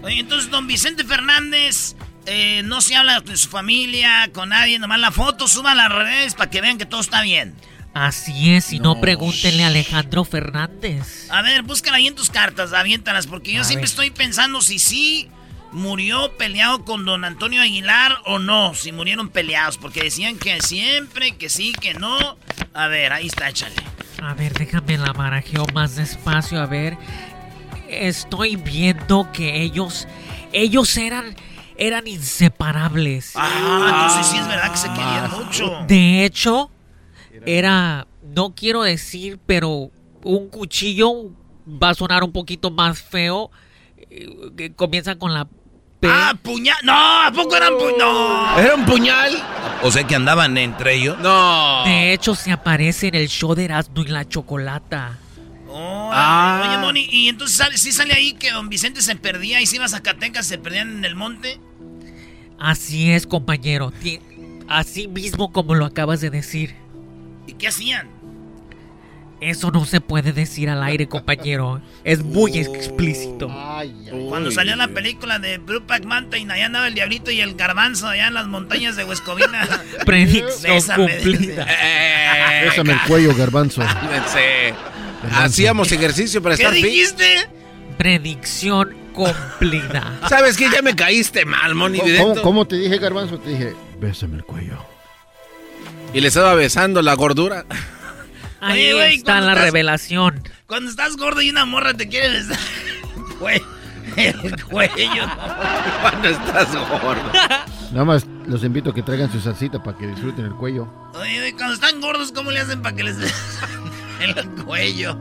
Oye, entonces don Vicente Fernández eh, no se habla de su familia, con nadie, nomás la foto, suba a las redes para que vean que todo está bien. Así es, si no, pregúntenle a Alejandro Fernández. A ver, búscala ahí en tus cartas, aviéntalas, porque yo A siempre ver. estoy pensando si sí murió peleado con don Antonio Aguilar o no, si murieron peleados, porque decían que siempre, que sí, que no. A ver, ahí está, échale. A ver, déjame la barajeo más despacio, a ver. Estoy viendo que ellos, ellos eran, eran inseparables. Ah, entonces sí es verdad que se querían mucho. De hecho, era, no quiero decir, pero un cuchillo va a sonar un poquito más feo. eh, Que comienza con la P. Ah, puñal. No, ¿a poco eran puñal? No. ¿Era un puñal? O sea que andaban entre ellos. No. De hecho, se aparece en el show de Erasmo y la Chocolata. Órale. Oye, Moni, ¿y entonces sale, sí sale ahí que don Vicente se perdía y se iba a Zacatecas, se perdían en el monte? Así es, compañero. Así mismo como lo acabas de decir. ¿Y qué hacían? Eso no se puede decir al aire, compañero. Es muy explícito. Cuando salió la película de Brupac Mountain, allá andaba el diablito y el garbanzo allá en las montañas de Huescovina. *laughs* Predicción Bésame. cumplida. Bésame el *laughs* cuello, garbanzo. Fíjense. Hacíamos ejercicio para ¿Qué estar fit. dijiste? Predicción cumplida. ¿Sabes qué? Ya me caíste mal, Moni ¿Cómo, Vidente. cómo- cómo te dije, garbanzo? Te dije, bésame el cuello. Y le estaba besando la gordura. Ahí Oye, güey, está la estás- revelación. Cuando estás gordo y una morra te quiere besar. *laughs* Güey, el cuello. Cuando estás gordo. Nada más los invito a que traigan su salsita para que disfruten el cuello. Oye, güey, cuando están gordos, ¿cómo le hacen para que les *laughs* el cuello?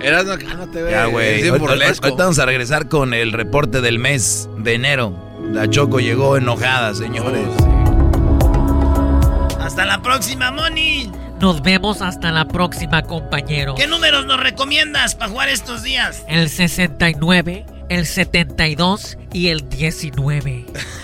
Eras no, cálmate, güey. Ya, güey. Ahorita, vamos a regresar con el reporte del mes de enero. La Choco llegó enojada, señores. Hasta la próxima, Moni. Nos vemos hasta la próxima, compañero. ¿Qué números nos recomiendas para jugar estos días? El 69, el 72 y el 19. *laughs*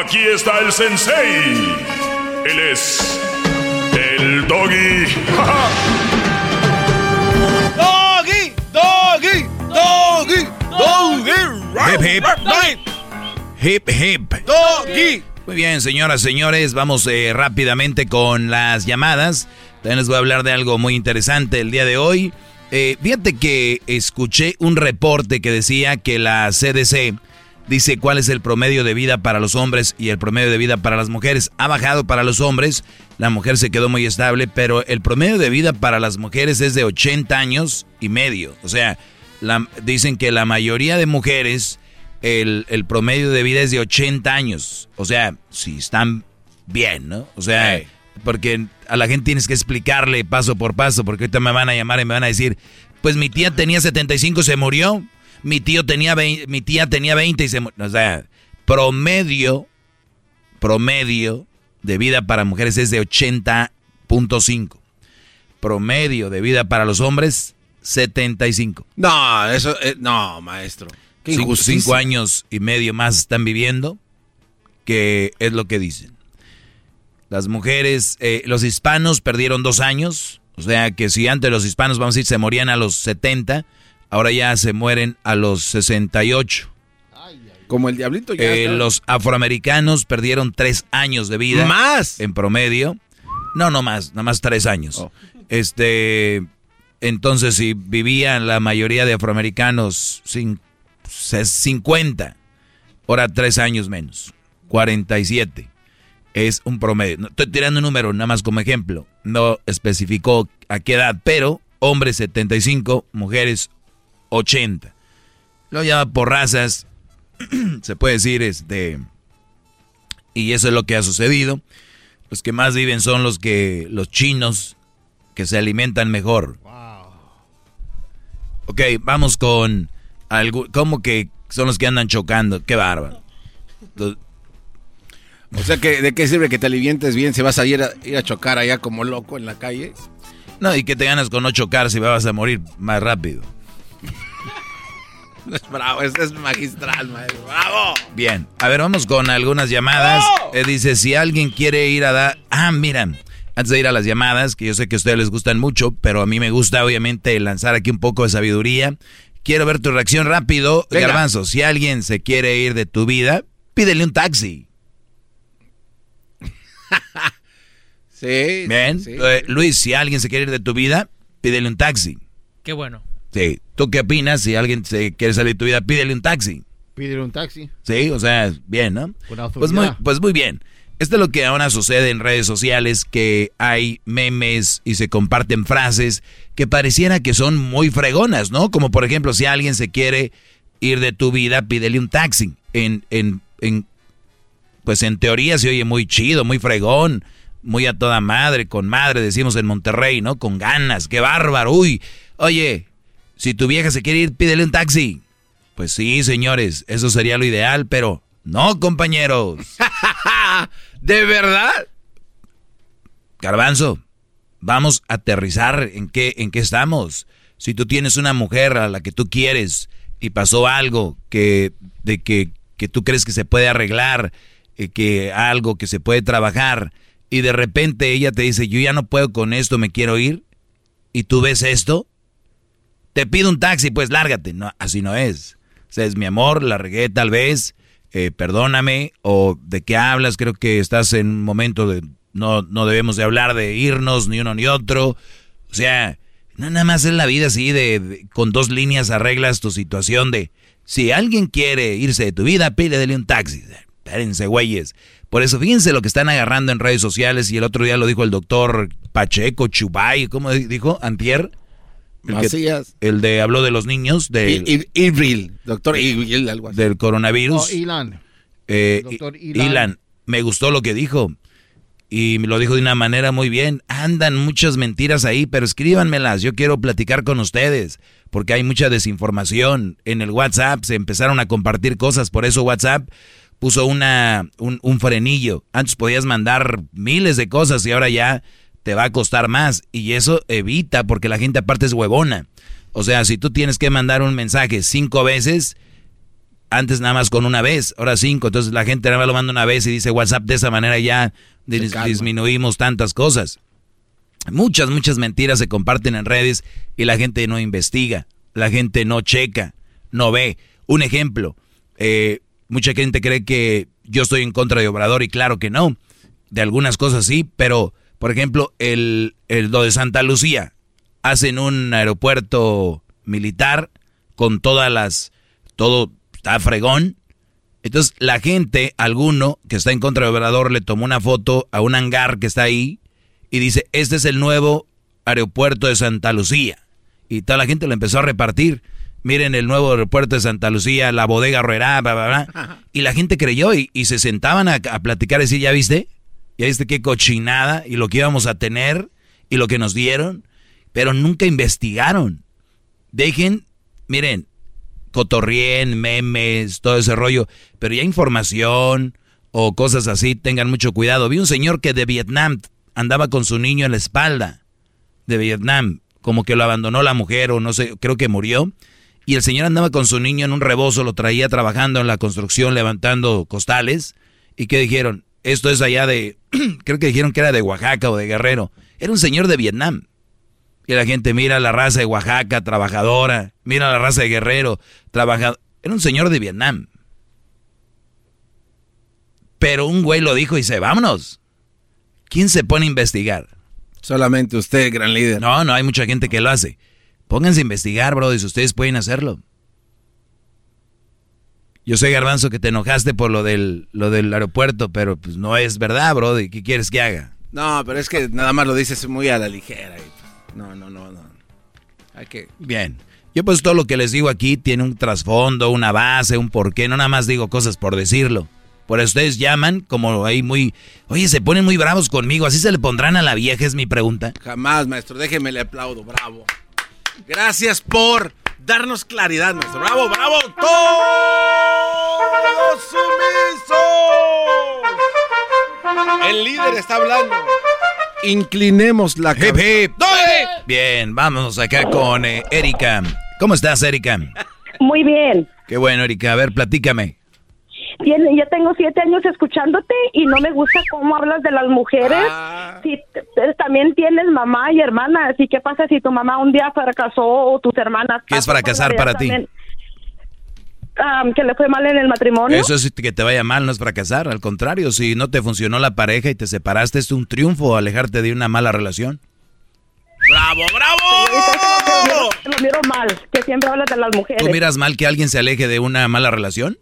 Aquí está el sensei. Él es el doggy. *laughs* Doggy, doggy, doggy, doggy. Hip, hip. Hip, hip. Doggy. Muy bien, señoras, señores, vamos eh, rápidamente con las llamadas. También les voy a hablar de algo muy interesante el día de hoy. Eh, fíjate que escuché un reporte que decía que la CDC dice cuál es el promedio de vida para los hombres y el promedio de vida para las mujeres. Ha bajado para los hombres, la mujer se quedó muy estable, pero el promedio de vida para las mujeres es de 80 años y medio. O sea, la- dicen que la mayoría de mujeres, el, el promedio de vida es de 80 años. O sea, si están bien, ¿no? O sea, porque a la gente tienes que explicarle paso por paso, porque ahorita me van a llamar y me van a decir, pues mi tía tenía 75 y se murió, mi tío tenía 20, mi tía tenía 20 y se. O sea, promedio, promedio de vida para mujeres es de 80.5. Promedio de vida para los hombres, 75. No, eso, eh, no, maestro. Qué cinco años y medio más están viviendo, que es lo que dicen. Las mujeres, eh, los hispanos perdieron dos años, o sea que si antes los hispanos, vamos a decir, se morían a los 70, ahora ya se mueren a los 68. Como el diablito ya. Eh, los afroamericanos perdieron tres años de vida. ¿Más? En promedio. No, no más, nada más tres años. Este, entonces si vivían la mayoría de afroamericanos sin, se- 50, ahora tres años menos, 47. Es un promedio. No, estoy tirando un número nada más como ejemplo. No especificó a qué edad, pero hombres 75, mujeres 80. Lo llama por razas, se puede decir, este, y eso es lo que ha sucedido. Los que más viven son los que, los chinos, que se alimentan mejor. Ok, vamos con algo, ¿cómo que son los que andan chocando? Qué bárbaro. O sea, que ¿de qué sirve que te alivientes bien si vas a ir a, ir a chocar allá como loco en la calle? No, y que te ganas con no chocar si vas a morir más rápido. Es *laughs* bravo, este es magistral, maestro. ¡Bravo! Bien, a ver, vamos con algunas llamadas. Eh, dice, si alguien quiere ir a dar... Ah, mira, antes de ir a las llamadas, que yo sé que a ustedes les gustan mucho, pero a mí me gusta obviamente lanzar aquí un poco de sabiduría. Quiero ver tu reacción rápido. Venga. Garbanzo, si alguien se quiere ir de tu vida, pídele un taxi. *laughs* Sí. Bien. sí. Eh, Luis, si alguien se quiere ir de tu vida, pídele un taxi. Qué bueno. Sí. ¿Tú qué opinas? Si alguien se quiere salir de tu vida, pídele un taxi. Pídele un taxi. Sí, o sea, bien, ¿no? Pues muy, pues muy bien. Esto es lo que ahora sucede en redes sociales, que hay memes y se comparten frases que pareciera que son muy fregonas, ¿no? Como por ejemplo, si alguien se quiere ir de tu vida, pídele un taxi. En, en, en, pues en teoría se oye muy chido, muy fregón, muy a toda madre, con madre, decimos en Monterrey, ¿no? Con ganas, qué bárbaro, uy. Oye, si tu vieja se quiere ir, pídele un taxi. Pues sí, señores, eso sería lo ideal, pero no, compañeros. *laughs* ¿De verdad? Garbanzo, vamos a aterrizar en qué, en qué estamos. Si tú tienes una mujer a la que tú quieres y pasó algo que, de que, que tú crees que se puede arreglar, eh, que algo que se puede trabajar, y de repente ella te dice, yo ya no puedo con esto, me quiero ir, y tú ves esto, te pido un taxi, pues lárgate. No, así no es. O sea, es mi amor, la regué tal vez, eh, perdóname, o de qué hablas, creo que estás en un momento de, no, no debemos de hablar de irnos ni uno ni otro. O sea, nada más es la vida así de, de- con dos líneas arreglas tu situación de, si alguien quiere irse de tu vida, pídele un taxi. Espérense, güeyes. Por eso, fíjense lo que están agarrando en redes sociales, y el otro día lo dijo el doctor Pacheco, Chubay, ¿cómo dijo? Antier. El, que- Macías. el de habló de los niños, I- Ibril, doctor Ibril, algo así. del coronavirus. Oh, Ilan. Eh, Doctor I- Ilan. Ilan, me gustó lo que dijo. Y me lo dijo de una manera muy bien. Andan muchas mentiras ahí, pero escríbanmelas. Yo quiero platicar con ustedes. Porque hay mucha desinformación. En el WhatsApp se empezaron a compartir cosas. Por eso WhatsApp puso una, un, un frenillo. Antes podías mandar miles de cosas y ahora ya te va a costar más. Y eso evita, porque la gente aparte es huevona. O sea, si tú tienes que mandar un mensaje cinco veces, antes nada más con una vez, ahora cinco. Entonces la gente nada más lo manda una vez y dice WhatsApp de esa manera ya dis- disminuimos tantas cosas. Muchas, muchas mentiras se comparten en redes y la gente no investiga, la gente no checa, no ve. Un ejemplo, eh, mucha gente cree que yo estoy en contra de Obrador y claro que no. De algunas cosas sí, pero por ejemplo, el, el lo de Santa Lucía, hacen un aeropuerto militar con todas las, todo está fregón. Entonces la gente, alguno que está en contra de Obrador, le tomó una foto a un hangar que está ahí y dice, este es el nuevo aeropuerto de Santa Lucía. Y toda la gente lo empezó a repartir. Miren el nuevo aeropuerto de Santa Lucía, la bodega Ruera, bla, bla, bla. Y la gente creyó y, y se sentaban a, a, platicar y decir, ¿ya viste? ¿Ya viste qué cochinada? Y lo que íbamos a tener y lo que nos dieron. Pero nunca investigaron. Dejen, miren, cotorrien, memes, todo ese rollo. Pero ya información o cosas así, tengan mucho cuidado. Vi un señor que de Vietnam andaba con su niño en la espalda de Vietnam, como que lo abandonó la mujer o no sé, creo que murió. Y el señor andaba con su niño en un rebozo, lo traía trabajando en la construcción, levantando costales. ¿Y qué dijeron? Esto es allá de, *clears throat* creo que dijeron que era de Oaxaca o de Guerrero. Era un señor de Vietnam. Y la gente mira la raza de Oaxaca, trabajadora, mira la raza de Guerrero, trabajador. Era un señor de Vietnam. Pero un güey lo dijo y dice, vámonos. ¿Quién se pone a investigar? Solamente usted, gran líder. No, no, hay mucha gente que lo hace. Pónganse a investigar, bro, y si ustedes pueden hacerlo. Yo sé, Garbanzo, que te enojaste por lo del, lo del aeropuerto, pero pues no es verdad, bro. ¿Qué quieres que haga? No, pero es que nada más lo dices muy a la ligera. No, no, no, no. Hay que... Bien. Yo pues todo lo que les digo aquí tiene un trasfondo, una base, un porqué. No nada más digo cosas por decirlo. Por eso ustedes llaman como ahí muy... Oye, se ponen muy bravos conmigo. ¿Así se le pondrán a la vieja? Es mi pregunta. Jamás, maestro. Déjeme le aplaudo. Bravo. Gracias por darnos claridad, maestro. Bravo, bravo. Todos sumisos. El líder está hablando. Inclinemos la hip, hip. Bien, vamos acá con eh, Erika. ¿Cómo estás, Erika? Muy bien. Qué bueno, Erika. A ver, platícame. Tiene, yo tengo siete años escuchándote y no me gusta cómo hablas de las mujeres. Ah. Si también tienes mamá y hermana, así que pasa si tu mamá un día fracasó o tus hermanas. ¿Qué es fracasar para ti? Um, que le fue mal en el matrimonio. Eso es que te vaya mal, no es fracasar. Al contrario, si no te funcionó la pareja y te separaste, es un triunfo alejarte de una mala relación. ¡Bravo, bravo! Lo, lo miro mal, que siempre hablas de las mujeres. ¿Tú miras mal que alguien se aleje de una mala relación?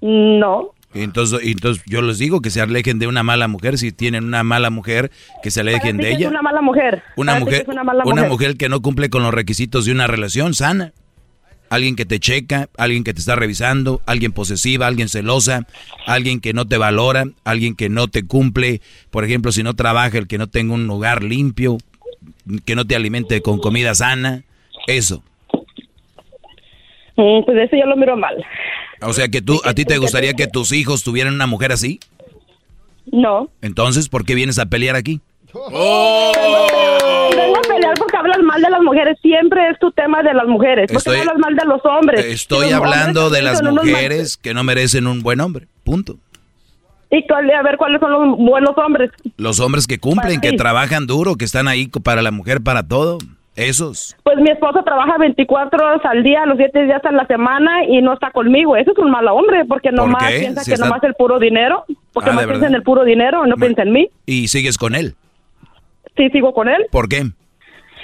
No. Entonces, entonces yo les digo que se alejen de una mala mujer. Si tienen una mala mujer, que se alejen de Es ella. una mala mujer. Una mujer, una mala una mujer. mujer que no cumple con los requisitos de una relación sana. Alguien que te checa, alguien que te está revisando, alguien posesiva, alguien celosa, alguien que no te valora, alguien que no te cumple. Por ejemplo, si no trabaja, el que no tenga un hogar limpio, que no te alimente con comida sana. Eso. Mm, pues eso yo lo miro mal. O sea que tú, a ti te gustaría que tus hijos tuvieran una mujer así. No. Entonces, ¿por qué vienes a pelear aquí? Vengo a pelear porque hablas mal de las mujeres. Siempre es tu tema de las mujeres. ¿Por qué hablas mal de los hombres? Estoy Los hombres hablando de las mujeres que no merecen un buen hombre. Punto. Y a ver cuáles son los buenos hombres. Los hombres que cumplen, que trabajan duro, que están ahí para la mujer, para todo. Esos. Pues mi esposo trabaja 24 horas al día, los 7 días a la semana y no está conmigo. Eso es un mal hombre porque nomás qué? piensa Si que está- nomás el puro dinero. Porque Ah, más ¿de piensa en el puro dinero, no piensa en mí. Y sigues con él. Sí, sigo con él ¿Por qué?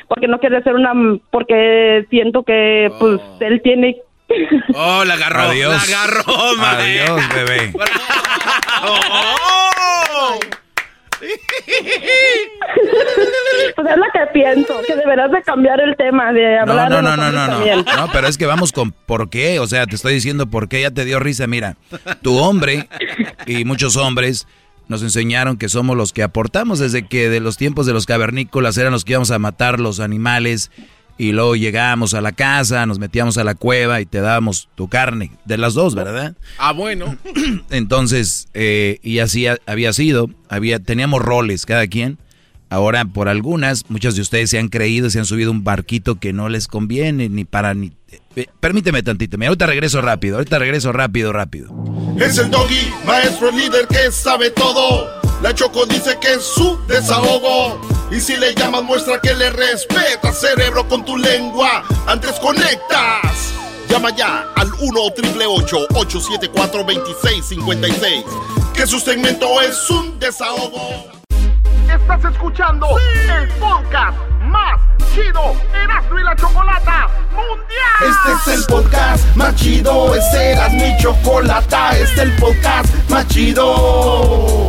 porque no quiere ser una... Porque siento que pues él tiene... *laughs* Oh, la agarró. Adiós. La agarró, maestro. Adiós, bebé. *laughs* ¡Oh! *laughs* pues es la que pienso, que deberás de cambiar el tema de No, hablar no, no, no, no, no. también. No, pero es que vamos con por qué. O sea, te estoy diciendo por qué ya te dio risa. Mira, tu hombre y muchos hombres nos enseñaron que somos los que aportamos desde que de los tiempos de los cavernícolas eran los que íbamos a matar los animales y luego llegábamos a la casa, nos metíamos a la cueva y te dábamos tu carne. De las dos, ¿verdad? Ah, bueno. *clears throat* Entonces, eh, y así ha- había sido, había, teníamos roles cada quien. Ahora, por algunas, muchas de ustedes se han creído, se han subido un barquito que no les conviene, ni para ni... eh, permíteme tantito, mira, ahorita regreso rápido, ahorita regreso rápido, rápido. Es el doggy, maestro líder que sabe todo. La Choco dice que es su desahogo. Y si le llamas, muestra que le respeta, cerebro, con tu lengua. Antes conectas. Llama ya al 1-888-874-2656. Que su segmento es un desahogo. Estás escuchando el podcast más chido Erasmo y la Chocolata Mundial. Este es el podcast más chido. Este era mi chocolata. Este es el podcast más chido.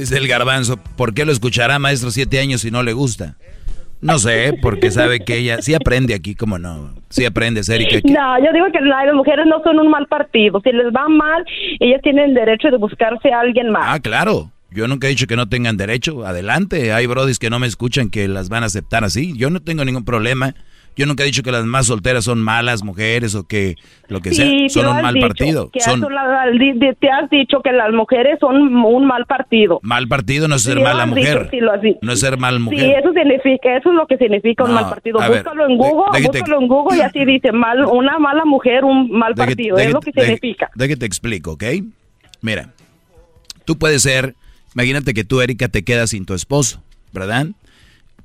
Dice el garbanzo, ¿por qué lo escuchará maestro siete años si no le gusta? No sé, porque sabe que ella sí aprende aquí, como no. Sí aprende, Erika. No, yo digo que las mujeres no son un mal partido. Si les va mal, ellas tienen derecho de buscarse a alguien más. Ah, claro. Yo nunca he dicho que no tengan derecho. Adelante. Hay brodis que no me escuchan que las van a aceptar así. Yo no tengo ningún problema. Yo nunca he dicho que las más solteras son malas mujeres o que lo que sea. Son un mal dicho partido. que Son te has dicho que las mujeres son un mal partido. mal partido no es ser Sí, mala mujer. dicho, sí. No es ser mal Sí, mujer. eso significa, eso es lo que significa un mal partido. ver, Búscalo en Google, de- búscalo en Google y así dice mal, una mala mujer, un mal partido. es lo que significa. deje te explico, ¿ok? Mira, tú puedes ser, imagínate que tú, Erika, te quedas sin tu esposo, ¿verdad?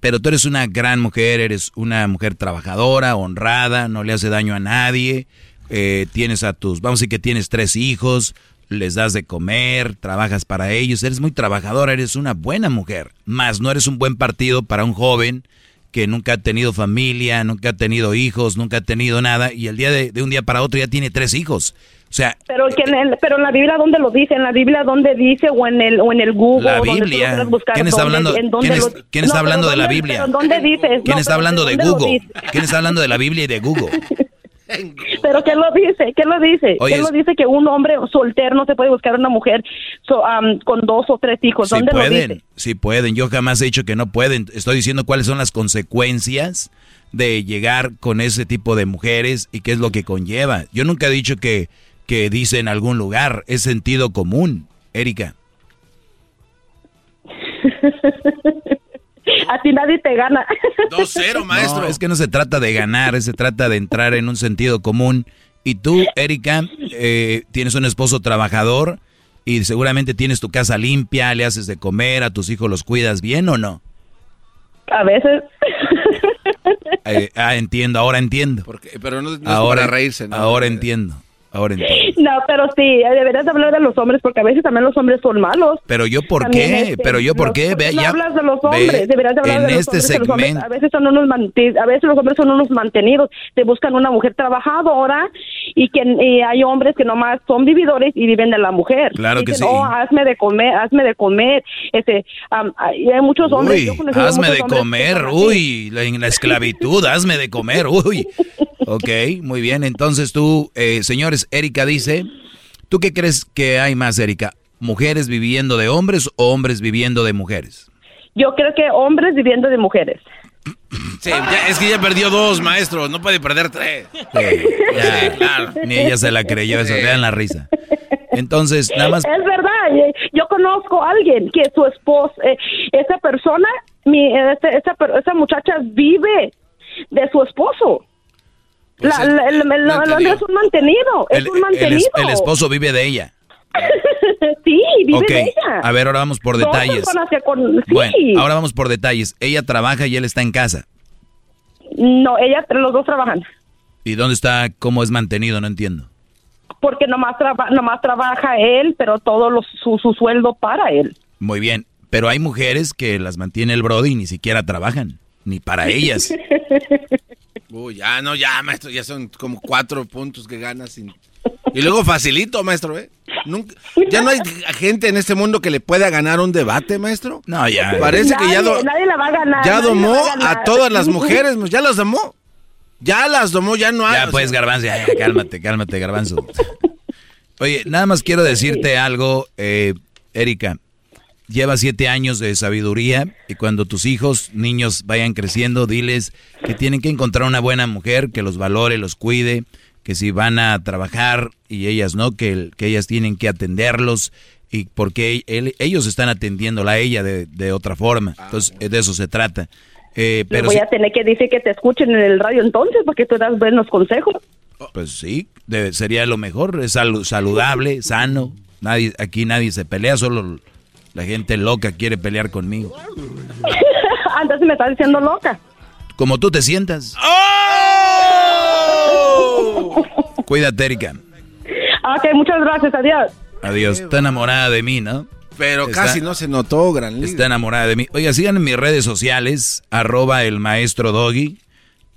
Pero tú eres una gran mujer, eres una mujer trabajadora, honrada, no le hace daño a nadie, eh, tienes a tus, vamos a decir que tienes tres hijos, les das de comer, trabajas para ellos, eres muy trabajadora, eres una buena mujer, más no eres un buen partido para un joven que nunca ha tenido familia, nunca ha tenido hijos, nunca ha tenido nada, y el día de, de un día para otro ya tiene tres hijos. Sea, Pero, que en el- pero en la Biblia, ¿dónde lo dice? En la Biblia, ¿dónde dice? O en el, o en el Google. La Biblia. buscar, ¿Quién está ¿dónde- hablando- quién es- lo- quién está No, hablando de la ¿dónde- Biblia? pero ¿Dónde dice? ¿quién No, está hablando de ¿dónde lo Google? ¿Quién está hablando de la Biblia y de Google? *laughs* Pero ¿qué lo dice? ¿Qué lo dice? Oye, ¿Qué lo dice que un hombre soltero no se puede buscar una mujer so- con dos o tres hijos? Sí ¿Dónde lo pueden, dice? sí pueden. Yo jamás he dicho que no pueden. Estoy diciendo cuáles son las consecuencias de llegar con ese tipo de mujeres y qué es lo que conlleva. Yo nunca he dicho que, que dice en algún lugar. Es sentido común, Erika. *laughs* A ti nadie te gana. *laughs* 2-0, maestro. No, es que no se trata de ganar, se trata de entrar en un sentido común. Y tú, Erika, eh, tienes un esposo trabajador y seguramente tienes tu casa limpia, le haces de comer, a tus hijos los cuidas bien o no. A veces. Eh, ah, entiendo, ahora entiendo. pero no, no es ahora, para reírse, ¿no? Ahora entiendo, ahora entiendo. No, pero sí, deberías de hablar de los hombres porque a veces también los hombres son malos. Pero yo, ¿por También, qué? este, Pero yo, ¿por qué? ¿por Ve, no ya- hablas de los ve, hombres, deberías de hablar en de los este hombres, que los hombres segmento, a veces son unos a veces los hombres son unos mantenidos, te buscan una mujer trabajadora y que y hay hombres que nomás son vividores y viven de la mujer. Claro que sí. "Oh, hazme de comer, hazme de comer." Este, y hay muchos hombres, Uy, yo hazme de comer, uy, la- en la esclavitud, hazme de comer, uy. *laughs* Ok, muy bien, entonces tú, eh, señores, Erika dice, ¿tú qué crees que hay más, Erika? ¿Mujeres viviendo de hombres o hombres viviendo de mujeres? Yo creo que hombres viviendo de mujeres. Sí, ya- es que ya perdió dos, maestro. No puede perder tres. Ya, claro. Ni ella se la creyó, eso, vean la risa. Entonces, nada más, Es verdad, eh, yo conozco a alguien que su esposo, eh, esa persona, mi, este- esa, esa muchacha vive de su esposo. Pues La- la- el, es un mantenido, es el, un mantenido. el esposo vive de ella. *laughs* sí, vive de ella. a ver, ahora vamos por detalles. con- sí. Bueno, ahora vamos por detalles. Ella trabaja y él está en casa. No, ella, los dos trabajan. ¿Y dónde está, cómo es mantenido? No entiendo. Porque nomás, traba- nomás trabaja él, pero todo los- su, su sueldo para él. Muy bien, pero hay mujeres que las mantiene el Brody y ni siquiera trabajan, ni para ellas. *laughs* Uy, ya, no, ya, maestro. Ya son como cuatro puntos que ganas. sin- Y luego facilito, maestro, ¿eh? Nunca- ya no hay gente en este mundo que le pueda ganar un debate, maestro. No, ya. Parece que ya, Nadie- do- nadie la va a ganar. ya la domó va a ganar. a todas las *laughs* mujeres, ya las domó. Ya las domó, ya no hay. Ya pues, Garbanzo, ya, ya, cálmate, cálmate, Garbanzo. *laughs* Oye, nada más quiero decirte algo, eh, Erika. Lleva siete años de sabiduría y cuando tus hijos, niños, vayan creciendo, diles que tienen que encontrar una buena mujer que los valore, los cuide, que si van a trabajar y ellas no, que, que ellas tienen que atenderlos y porque ellos están atendiéndola a ella de, de otra forma. Entonces, de eso se trata. Eh, pero voy a tener que decir que te escuchen en el radio entonces, porque tú das buenos consejos. Pues sí, sería lo mejor, es saludable, sano. Nadie, aquí nadie se pelea, solo la gente loca quiere pelear conmigo. *laughs* Antes me estás diciendo loca. Como tú te sientas. ¡Oh! *laughs* Cuídate, Erika. Ok, muchas gracias, adiós. Adiós. Está enamorada de mí, ¿no? Pero casi no se notó, gran Está enamorada de mí. Oiga, sigan en mis redes sociales, arroba el maestro Doggy.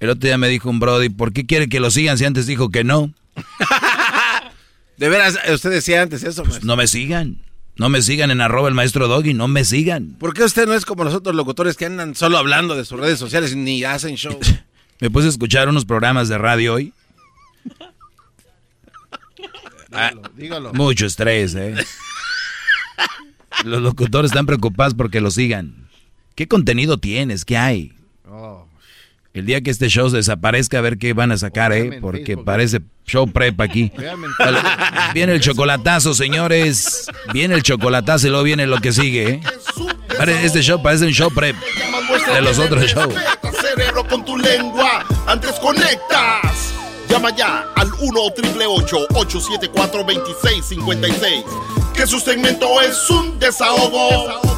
El otro día me dijo un Brody, ¿por qué quiere que lo sigan si antes dijo que no? *laughs* de veras, usted decía antes eso. Pues no me sigan. No me sigan en arroba el maestro Doggy, no me sigan. ¿Por qué usted no es como los otros locutores que andan solo hablando de sus redes sociales ni hacen show? *laughs* me puse a escuchar unos programas de radio hoy. *laughs* dígalo, dígalo. Mucho estrés, ¿eh? *laughs* Los locutores están preocupados porque lo sigan. ¿Qué contenido tienes? ¿Qué hay? El día que este show desaparezca, a ver qué van a sacar, ¿eh? Porque parece show prep aquí. *laughs* Viene el chocolatazo, señores. Viene el chocolatazo y luego viene lo que sigue, ¿eh? Este show parece un show prep de los otros shows. Cerebro con tu lengua, antes conectas. Llama ya al 1-888-874-2656. Que su segmento es un desahogo.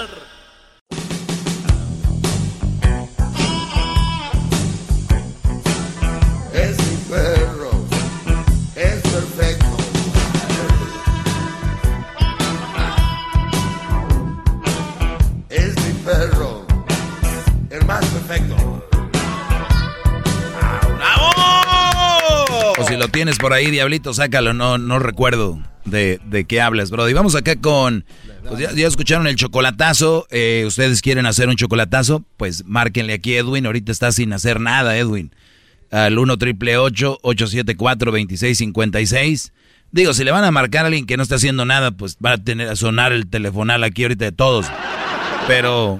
Lo tienes por ahí, Diablito, sácalo. No, no recuerdo de, de qué hablas, bro. Y vamos acá con. Pues ya, escucharon el chocolatazo. Eh, ¿Ustedes quieren hacer un chocolatazo? Pues márquenle aquí, Edwin. Ahorita está sin hacer nada, Edwin. Al 1 triple 874 2656 Digo, si le van a marcar a alguien que no está haciendo nada, pues va a tener a sonar el telefonal aquí ahorita de todos. Pero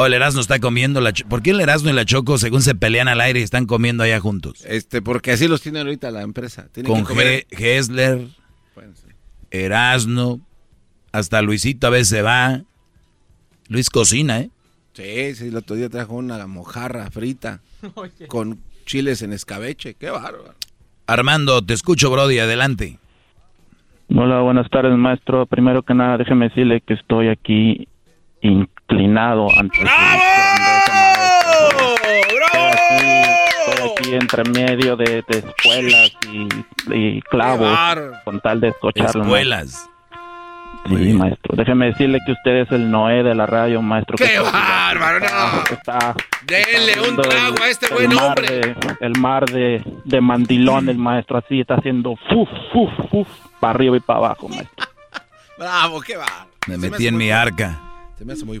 o el Erasmo está comiendo la ¿Por qué el Erasmo y la Choco, según se pelean al aire, y están comiendo allá juntos? Este, porque así los tiene ahorita la empresa. Con que Gessler, Erasmo, hasta Luisito a veces va. Luis cocina, ¿eh? Sí, sí, el otro día trajo una mojarra frita *laughs* con chiles en escabeche. Qué bárbaro. Armando, te escucho, Brody, adelante. Hola, buenas tardes, maestro. Primero que nada, déjeme decirle que estoy aquí inclinado ante ¡Bravo! ¡Bravo! Estoy aquí, entre medio de, escuelas y, clavos con tal de escucharlo. Escuelas. Sí, maestro. Déjeme decirle que usted es el Noé de la radio, maestro. ¡Qué bárbaro! Está, Denle un trago a este buen hombre. el mar de, de mandilones, maestro. Así está haciendo fuf, fuf, fuf, para arriba y para abajo, maestro. *laughs* Bravo, qué va. Me metí en mi arca.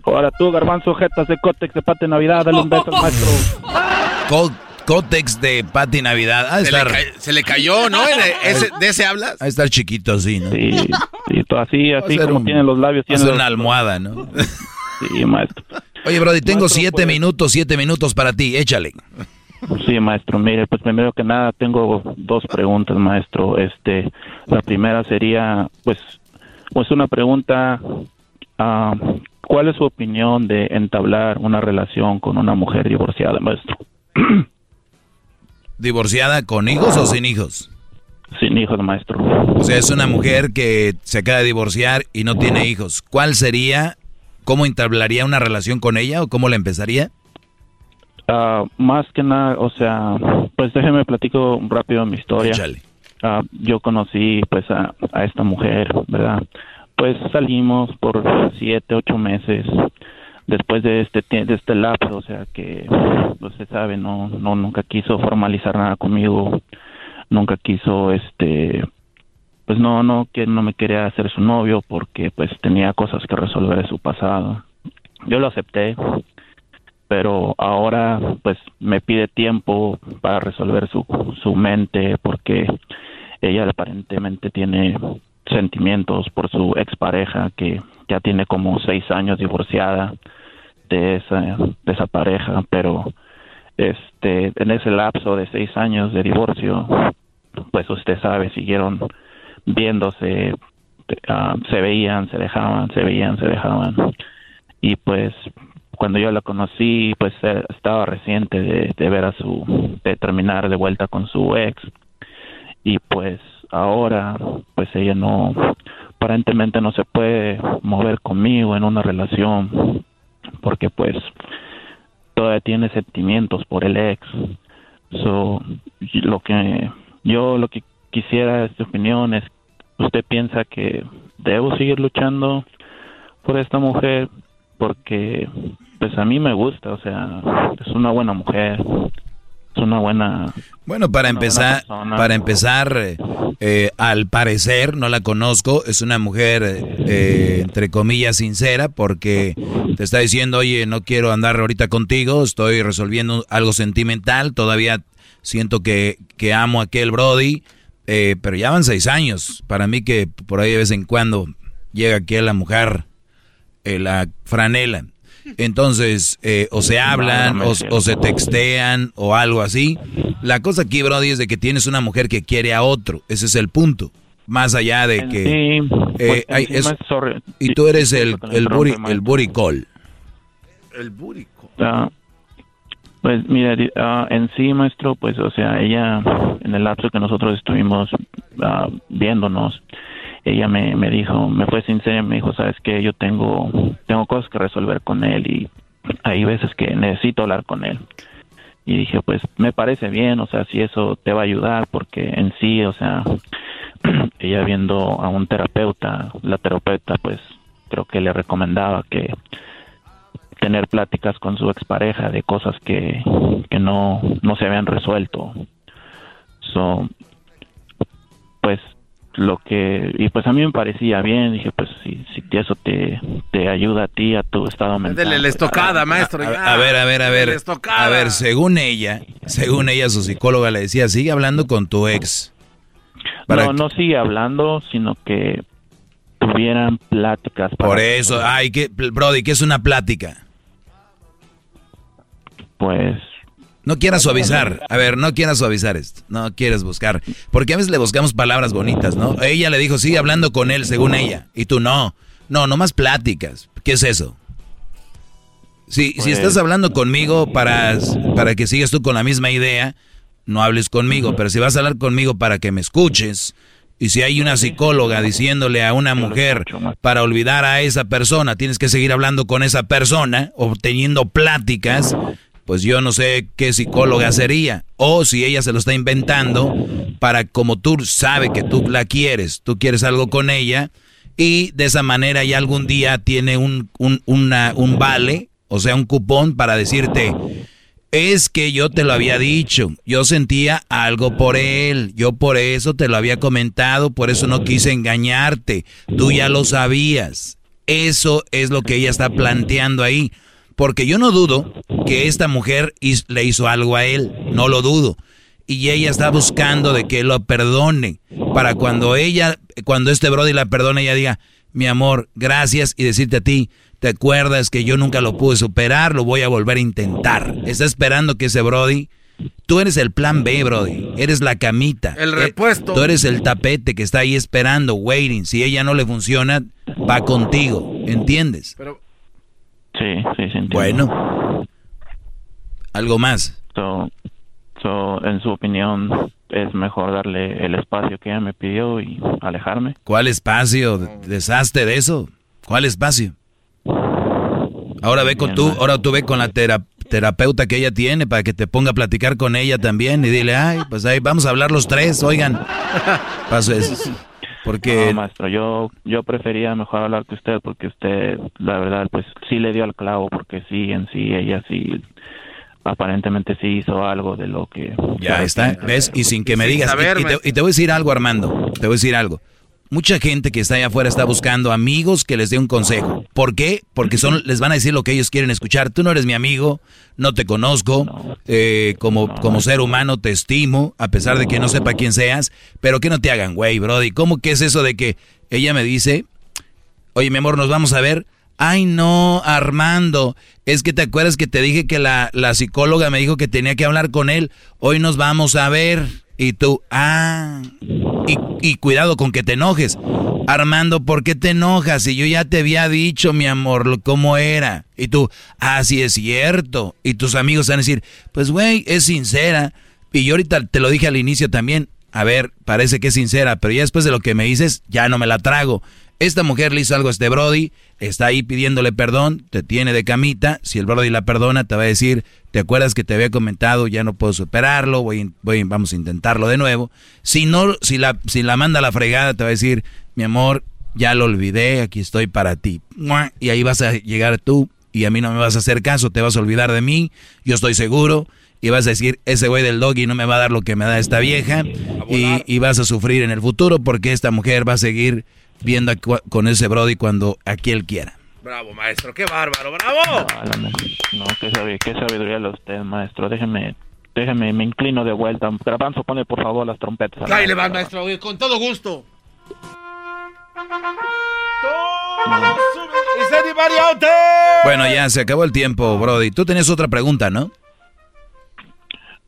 Ahora tú, garbanzo, jetas de Cotex de Pati Navidad, dale un beso al maestro. Cotex de Pati Navidad. se, le cayó, ¿no? *laughs* ¿De ese hablas? A estar chiquito así, ¿no? Sí, sí así, así como tienen los labios. Tiene una almohada, ¿no? Sí, maestro. Oye, Brody, tengo siete pues- minutos, siete minutos para ti, échale. Sí, maestro. Mire, pues primero que nada tengo dos preguntas, maestro. Este, la primera sería, pues, pues una pregunta uh, ¿Cuál es su opinión de entablar una relación con una mujer divorciada, maestro? *clears throat* ¿Divorciada con hijos o sin hijos? Sin hijos, maestro. O sea, es una mujer que se acaba de divorciar y no tiene hijos. ¿Cuál sería, cómo entablaría una relación con ella o cómo la empezaría? Ah, más que nada, o sea, pues déjeme platico rápido mi historia. Uh, yo conocí pues a, a, esta mujer, ¿verdad? Pues salimos por siete, ocho meses después de este de este lapso, o sea que pues se sabe, no no nunca quiso formalizar nada conmigo, nunca quiso este pues no, no, que no me quería hacer su novio porque pues tenía cosas que resolver de su pasado. Yo lo acepté, pero ahora pues me pide tiempo para resolver su, su mente porque ella aparentemente tiene sentimientos por su expareja que ya tiene como seis años divorciada de esa, de esa pareja, pero este en ese lapso de seis años de divorcio, pues usted sabe, siguieron viéndose, ah, se veían, se dejaban, se veían, se dejaban. Y pues cuando yo la conocí, pues eh, estaba reciente de, de ver a su, de terminar de vuelta con su ex. Y pues ahora, pues ella no, aparentemente no se puede mover conmigo en una relación porque pues todavía tiene sentimientos por el ex. So, lo que yo lo que quisiera esta opinión es usted piensa que debo seguir luchando por esta mujer porque pues a mí me gusta, o sea, es una buena mujer, es una buena bueno para empezar para empezar eh, al parecer no la conozco es una mujer eh, entre comillas sincera porque te está diciendo oye no quiero andar ahorita contigo estoy resolviendo algo sentimental todavía siento que, que amo a aquel Brody eh, pero ya van seis años para mí que por ahí de vez en cuando llega aquí la mujer la franela entonces, eh, o se hablan, o, se textean, o algo así. La cosa aquí, Brody, es de que tienes una mujer que quiere a otro. Ese es el punto. Más allá de que... Eh, pues, hay, y tú eres el, el, buri, el buricol. El buricol. Ah, pues mira, ah, en sí, maestro, pues, o sea, ella, en el lapso que nosotros estuvimos ah, viéndonos, ella me, me dijo, me fue sincera, me dijo, sabes que yo tengo, tengo cosas que resolver con él y hay veces que necesito hablar con él. Y dije, pues me parece bien, o sea, si eso te va a ayudar, porque en sí, o sea, *clears throat* ella viendo a un terapeuta, la terapeuta pues creo que le recomendaba que tener pláticas con su expareja de cosas que, que no, no se habían resuelto. So, pues lo que y pues a mí me parecía bien dije pues si, si eso te, te ayuda a ti a tu estado mental Dele la pues, estocada maestro a, ver a ver a ver. a ver según ella según ella su psicóloga le decía sigue hablando con tu ex. No no sigue hablando sino que tuvieran pláticas por eso ay que Brody qué es una plática pues no quieras suavizar. A ver, no quieras suavizar esto. No quieres buscar. Porque a veces le buscamos palabras bonitas, ¿no? Ella le dijo, sigue hablando con él, según ella. Y tú no. No, no más pláticas. ¿Qué es eso? Si, si pues estás hablando conmigo para, para que sigas tú con la misma idea, no hables conmigo. Pero si vas a hablar conmigo para que me escuches, y si hay una psicóloga diciéndole a una mujer para olvidar a esa persona, tienes que seguir hablando con esa persona o teniendo pláticas, pues yo no sé qué psicóloga sería. O si ella se lo está inventando para como tú sabe que tú la quieres, tú quieres algo con ella y de esa manera ya algún día tiene un, un, un vale, o sea, un cupón para decirte, es que yo te lo había dicho, yo sentía algo por él, yo por eso te lo había comentado, por eso no quise engañarte, tú ya lo sabías. Eso es lo que ella está planteando ahí. Porque yo no dudo que esta mujer le hizo algo a él, no lo dudo. Y ella está buscando de que lo perdone. Para cuando ella, cuando este Brody la perdone, ella diga, mi amor, gracias. Y decirte a ti, ¿te acuerdas que yo nunca lo pude superar? Lo voy a volver a intentar. Está esperando que ese Brody Tú eres el plan B, Brody. Eres la camita. El eh, repuesto. Tú eres el tapete que está ahí esperando, waiting. Si ella no le funciona, va contigo. ¿Entiendes? Pero, Sí, sí, sí. Bueno. ¿Algo más? So, en su opinión, es mejor darle el espacio que ella me pidió y alejarme. ¿Cuál espacio? ¿Deshazte de eso? ¿Cuál espacio? Ahora ve con tú, ahora tú ve con la terapeuta que ella tiene para que te ponga a platicar con ella también y dile, ay, pues ahí vamos a hablar los tres, oigan. *laughs* Paso eso. Porque... No, maestro, yo, yo prefería mejor hablar que usted porque usted, la verdad, pues sí le dio al clavo porque sí, en sí, ella sí, aparentemente sí hizo algo de lo que... Ya está, ¿ves? Y sin que me digas... y, te, y, te, voy a decir algo, Armando, te voy a decir algo. Mucha gente que está allá afuera está buscando amigos que les dé un consejo. ¿Por qué? Porque son, les van a decir lo que ellos quieren escuchar. Tú no eres mi amigo, no te conozco, eh, como, como ser humano te estimo, a pesar de que no sepa quién seas, pero que no te hagan, güey, Brody. ¿Cómo que es eso de que ella me dice, oye, mi amor, nos vamos a ver? Ay, no, Armando, es que te acuerdas que te dije que la, la psicóloga me dijo que tenía que hablar con él. Hoy nos vamos a ver. Y tú, ah, y, cuidado con que te enojes. Armando, ¿por qué te enojas? Si yo ya te había dicho, mi amor, cómo era. Y tú, ah, sí es cierto. Y tus amigos van a decir, pues güey, es sincera. Y yo ahorita te lo dije al inicio también. A ver, parece que es sincera, pero ya después de lo que me dices, ya no me la trago. Esta mujer le hizo algo a este Brody, está ahí pidiéndole perdón, te tiene de camita. Si el Brody la perdona, te va a decir, ¿te acuerdas que te había comentado? Ya no puedo superarlo, voy, voy, vamos a intentarlo de nuevo. Si no, si la, si la manda a la fregada, te va a decir, mi amor, ya lo olvidé, aquí estoy para ti. Y ahí vas a llegar tú y a mí no me vas a hacer caso, te vas a olvidar de mí, yo estoy seguro. Y vas a decir, ese güey del doggy no me va a dar lo que me da esta vieja. Y, y vas a sufrir en el futuro porque esta mujer va a seguir viendo con ese Brody cuando aquí él quiera. Bravo, maestro, qué bárbaro, bravo. No, qué, sabiduría lo usted, maestro. Déjeme, déjeme, me inclino de vuelta. Grabanzo, pone por favor las trompetas. le va, maestro, con todo gusto. Bueno, ya se acabó el tiempo, Brody. Tú tenías otra pregunta, ¿no?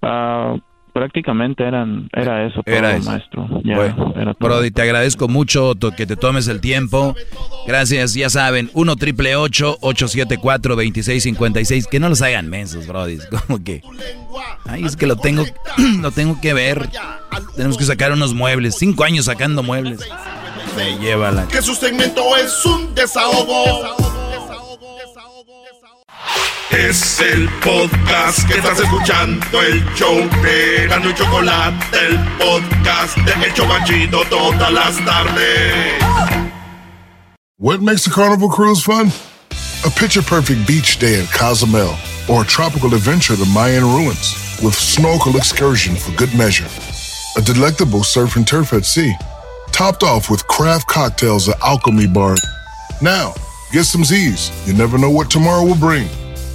Ah prácticamente eran era eso todo, era maestro. Brody te agradezco mucho que te tomes el tiempo. Gracias ya saben 1 triple 874 2656 que no los hagan mensos Brody como que ay es que lo tengo *clears throat* lo tengo que ver. Tenemos que sacar unos muebles cinco años sacando muebles. Me lleva la que su segmento es un desahogo es el podcast que estás escuchando, el show de Gano y Chocolate, el podcast de El todas las tardes. What makes a carnival cruise fun? A picture perfect beach day in Cozumel or a tropical adventure to Mayan ruins with snorkel excursion for good measure. A delectable surf and turf at sea, topped off with craft cocktails at Alchemy Bar. Now, get some Z's. You never know what tomorrow will bring.